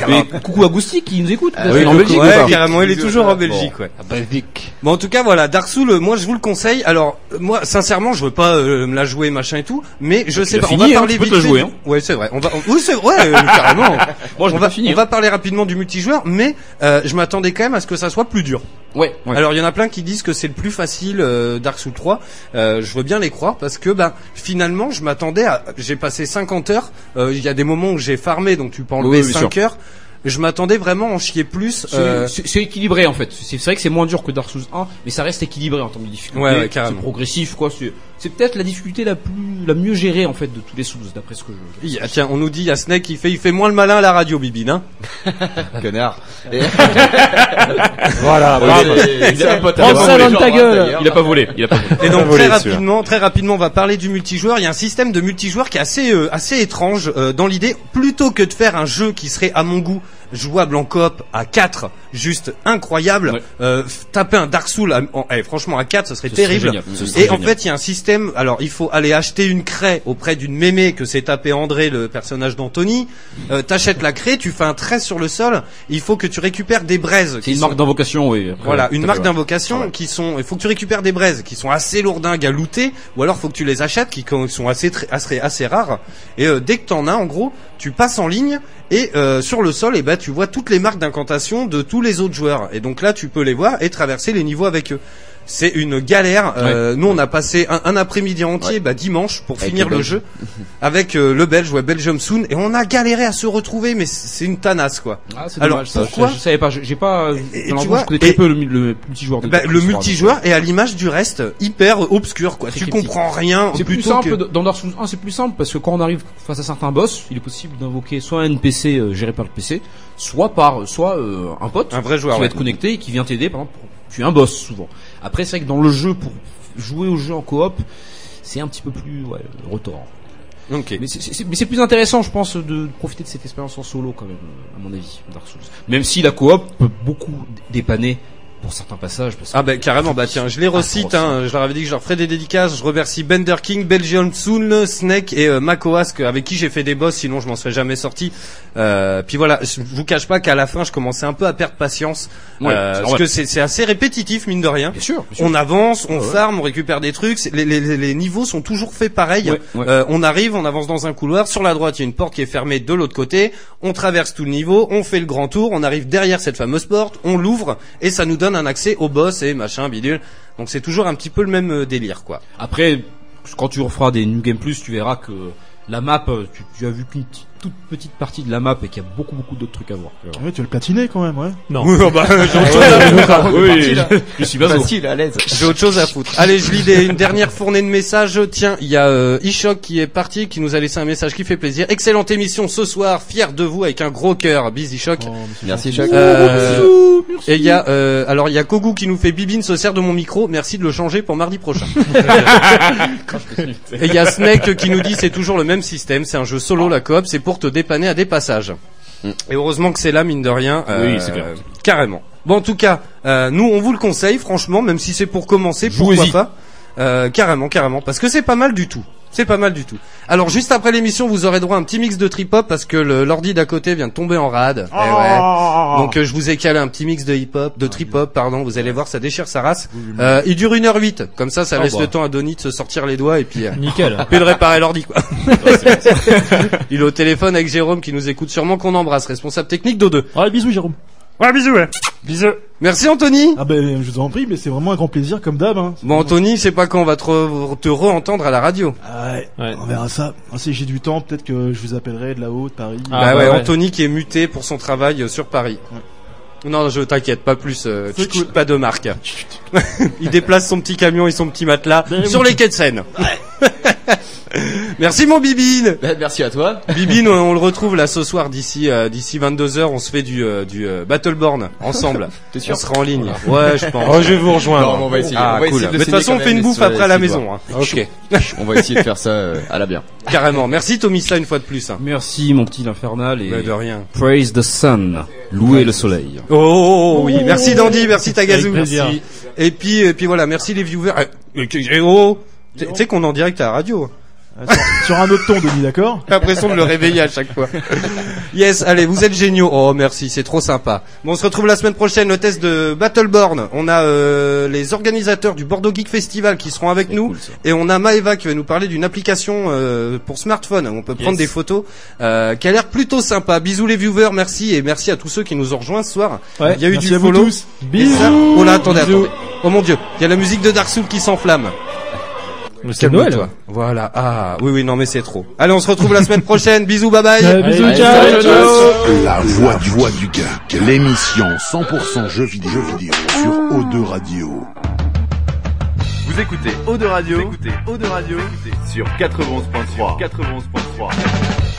Mais coucou à Goustic qui nous écoute. Ah oui, en Belgique. ouais, carrément, il est toujours en Belgique, Bon. ouais. Bon, en tout cas, voilà, Dark Souls, euh, moi, je vous le conseille. Alors, euh, moi, sincèrement, je veux pas euh, me la jouer, machin et tout, mais je sais pas. fini, on va hein, parler peux vite la fait jouer, du- hein. Ouais, c'est vrai. On va, on- oui, c'est vrai, euh, carrément. Moi, je on vais va, finir. on va parler rapidement du multijoueur, mais euh, je m'attendais quand même à ce que ça soit plus dur. Ouais. ouais. Alors il y en a plein qui disent que c'est le plus facile euh, Dark Souls 3. Euh, je veux bien les croire parce que ben finalement je m'attendais à j'ai passé 50 heures, Euh, il y a des moments où j'ai farmé donc tu peux enlever Oui, oui, 5 sûr. heures. Je m'attendais vraiment à en chier plus. C'est euh, équilibré en fait. C'est vrai que c'est moins dur que Dark Souls 1, mais ça reste équilibré en termes de difficulté. Ouais, ouais, carrément. C'est progressif quoi. C'est peut-être la difficulté la plus la mieux gérée en fait de tous les Souls d'après ce que je. il y a- tiens, on nous dit il y a Snake il fait il fait moins le malin à la radio Bibine hein. Connard. Voilà, bravo. c'est- il a Prends ça dans ta gueule. Il pas volé. Il a pas volé. Et donc très rapidement, très rapidement, on va parler du multijoueur. Il y a un système de multijoueur qui est assez euh, assez étrange euh, dans l'idée. Plutôt que de faire un jeu qui serait à mon goût jouable en coop à 4, juste incroyable, Ouais. euh, taper un Dark Souls, à- en- eh, franchement à 4, ce serait Ce terrible. génial. Ce serait Et en fait, il y a un système. Alors, il faut aller acheter une craie auprès d'une mémé que s'est tapé André, le personnage d'Anthony. Euh, T'achètes la craie, tu fais un trait sur le sol. Il faut que tu récupères des braises. C'est une sont- marque d'invocation, oui. Après, voilà, une marque d'invocation ouais. qui sont. Il faut que tu récupères des braises qui sont assez lourdingues à looter, ou alors faut que tu les achètes qui sont assez assez, assez rares. Et euh, dès que t'en as, en gros, tu passes en ligne et euh, sur le sol, et ben tu vois toutes les marques d'incantation de tous les autres joueurs. Et donc là, tu peux les voir et traverser les niveaux avec eux. C'est une galère. Euh, Nous, on a passé un, un après-midi entier, bah, dimanche, pour Avec finir le jeu avec euh, le Belge, ouais, Belgium Soon, et on a galéré à se retrouver, mais c'est une tanasse, quoi. Ah, c'est Alors, dommage, ça. pourquoi je, je savais pas, j'ai pas, Et- et tu vois, je connais très peu le, le multijoueur Bah, le Souls 3, multijoueur est à l'image du reste hyper obscur quoi. Tu cryptique. comprends rien. C'est plus simple que- dans Dark Souls 1, c'est plus simple parce que quand on arrive face à certains boss, il est possible d'invoquer soit un NPC euh, géré par le PC, soit par soit euh, un pote Un vrai joueur, qui va être connecté et qui vient t'aider par exemple pour tuer un boss souvent. Après c'est vrai que dans le jeu pour jouer au jeu en coop, c'est un petit peu plus ouais. Mais c'est- plus intéressant, je pense, de profiter de cette expérience en solo quand même, à mon avis, Dark Souls. Même si la coop peut beaucoup dépanner pour certains passages. Parce que Ah bah carrément, bah tiens, je les recite, hein, je leur avais dit que je leur ferais des dédicaces, je remercie Bender King, Belgium Soon, Snake et euh, Makoask avec qui j'ai fait des boss, sinon je m'en serais jamais sorti. Euh, puis voilà, je vous cache pas qu'à la fin je commençais un peu à perdre patience, Ouais, euh, parce que c'est assez répétitif mine de rien. Bien sûr, bien sûr. On avance, on Ouais, on récupère des trucs, les, les, les- les niveaux sont toujours faits pareil. Euh, on arrive, on avance dans un couloir, sur la droite il y a une porte qui est fermée de l'autre côté, on traverse tout le niveau, on fait le grand tour, on arrive derrière cette fameuse porte, on l'ouvre et ça nous donne un accès au boss et machin bidule. Donc c'est toujours un petit peu le même euh, délire quoi. Après, quand tu referas des New Game Plus, tu verras que la map, euh, tu, tu as vu qu'une petite- toute petite partie de la map et qu'il y a beaucoup beaucoup d'autres trucs à voir. Ouais, tu veux le platiner quand même, ouais. Non. Oui, bah, j'ai autre chose à foutre. oui, là. je suis. Facile, à l'aise. J'ai autre chose à foutre. Allez, je lis des- une dernière fournée de messages. Tiens, il y a euh, Ishok qui est parti, qui nous a laissé un message qui fait plaisir. Excellente émission ce soir, fier de vous avec un gros cœur. Bis Ishok. Oh, Merci. Jacques. Euh, et il y a euh, alors il y a Kogu qui nous fait Bibine se sert de mon micro. Merci de le changer pour mardi prochain. et il y a Snake qui nous dit c'est toujours le même système, c'est un jeu solo la coop, c'est pour te dépanner à des passages. Et heureusement que c'est là mine de rien. euh, Oui, c'est clair. Carrément. Bon en tout cas, euh, nous on vous le conseille franchement, même si c'est pour commencer, pourquoi pas. Euh, carrément, carrément, parce que c'est pas mal du tout. C'est pas mal du tout. Alors juste après l'émission, vous aurez droit à un petit mix de trip-hop parce que l'ordi d'à côté vient de tomber en rade. Eh ouais. Donc euh, je vous ai calé un petit mix de hip-hop, de trip-hop, pardon. Vous allez voir, ça déchire sa race. Euh, il dure 1h08. Comme ça, ça Ah laisse bah. le temps à Donny de se sortir les doigts et puis euh, Nickel. puis de réparer l'ordi quoi. il est au téléphone avec Jérôme qui nous écoute sûrement qu'on embrasse, responsable technique d'O2. Ouais, bisous Jérôme. Ouais, bisous, ouais. Bisous. Merci Anthony. Ah ben, je vous en prie, mais c'est vraiment un grand plaisir comme d'hab. Hein. Bon Anthony, c'est pas quand on va te, re- te re-entendre à la radio. Ah ouais, Ouais. on verra ça. Ah, si j'ai du temps, peut-être que je vous appellerai de là-haut, de Paris. Ah, bah, ouais, ouais. Anthony qui est muté pour son travail euh, sur Paris. Non, je t'inquiète, pas plus. Euh, cool. Pas de marque. Il déplace son petit camion et son petit matelas Ben sur oui. les quais de Seine. Merci mon Bibine. Bah, merci à toi. Bibine, on, on le retrouve là ce soir d'ici euh, d'ici 22 h On se fait du euh, du euh, Battleborn ensemble. T'es sûr On sera en ligne. Ouais, je pense. Oh, je vais vous rejoindre. Non, on va essayer. Ah, on va cool. essayer de Mais de toute façon, on fait une bouffe après à la maison. hein. Ok. On va essayer de faire ça euh, à la bien. Carrément. Merci Tomissa une fois de plus. hein. Merci mon petit infernal et Bah, de rien. praise the sun, louez le soleil. Oh, oh, oh, oui, merci Dandy, merci Tagazu. Et puis et puis voilà, merci les viewers. Eh, eh, eh, oh, tu sais qu'on est en direct à la radio. Euh, sur, sur un autre ton, Denis, d'accord J'ai l'impression de le réveiller à chaque fois. Yes, allez, vous êtes géniaux. Oh, merci, c'est trop sympa. Bon, on se retrouve la semaine prochaine, le test de Battleborn. On a euh, les organisateurs du Bordeaux Geek Festival qui seront avec nous. et on a Maeva qui va nous parler d'une application euh, pour smartphone. On peut prendre des photos euh, qui a l'air plutôt sympa. Bisous les viewers, merci. Et merci à tous ceux qui nous ont rejoints ce soir. Ouais, il y a eu merci du à vous follow. tous. Et ça- Bisous. Oh là, attendez, Bisous. attendez. Oh mon dieu, il y a la musique de Dark Souls qui s'enflamme. Mais C'est Noël. Calme-toi. Voilà. Ah, oui, oui, non, mais c'est trop. Allez, on se retrouve la semaine prochaine. Bisous, bye bye. Euh, bisous, Allez, ciao. La voix du voix du geek, l'émission 100% jeux vidéo, jeux vidéo sur O2 Radio. Vous écoutez Eau de Radio, vous écoutez Eau de Radio sur 91.3. 91.3.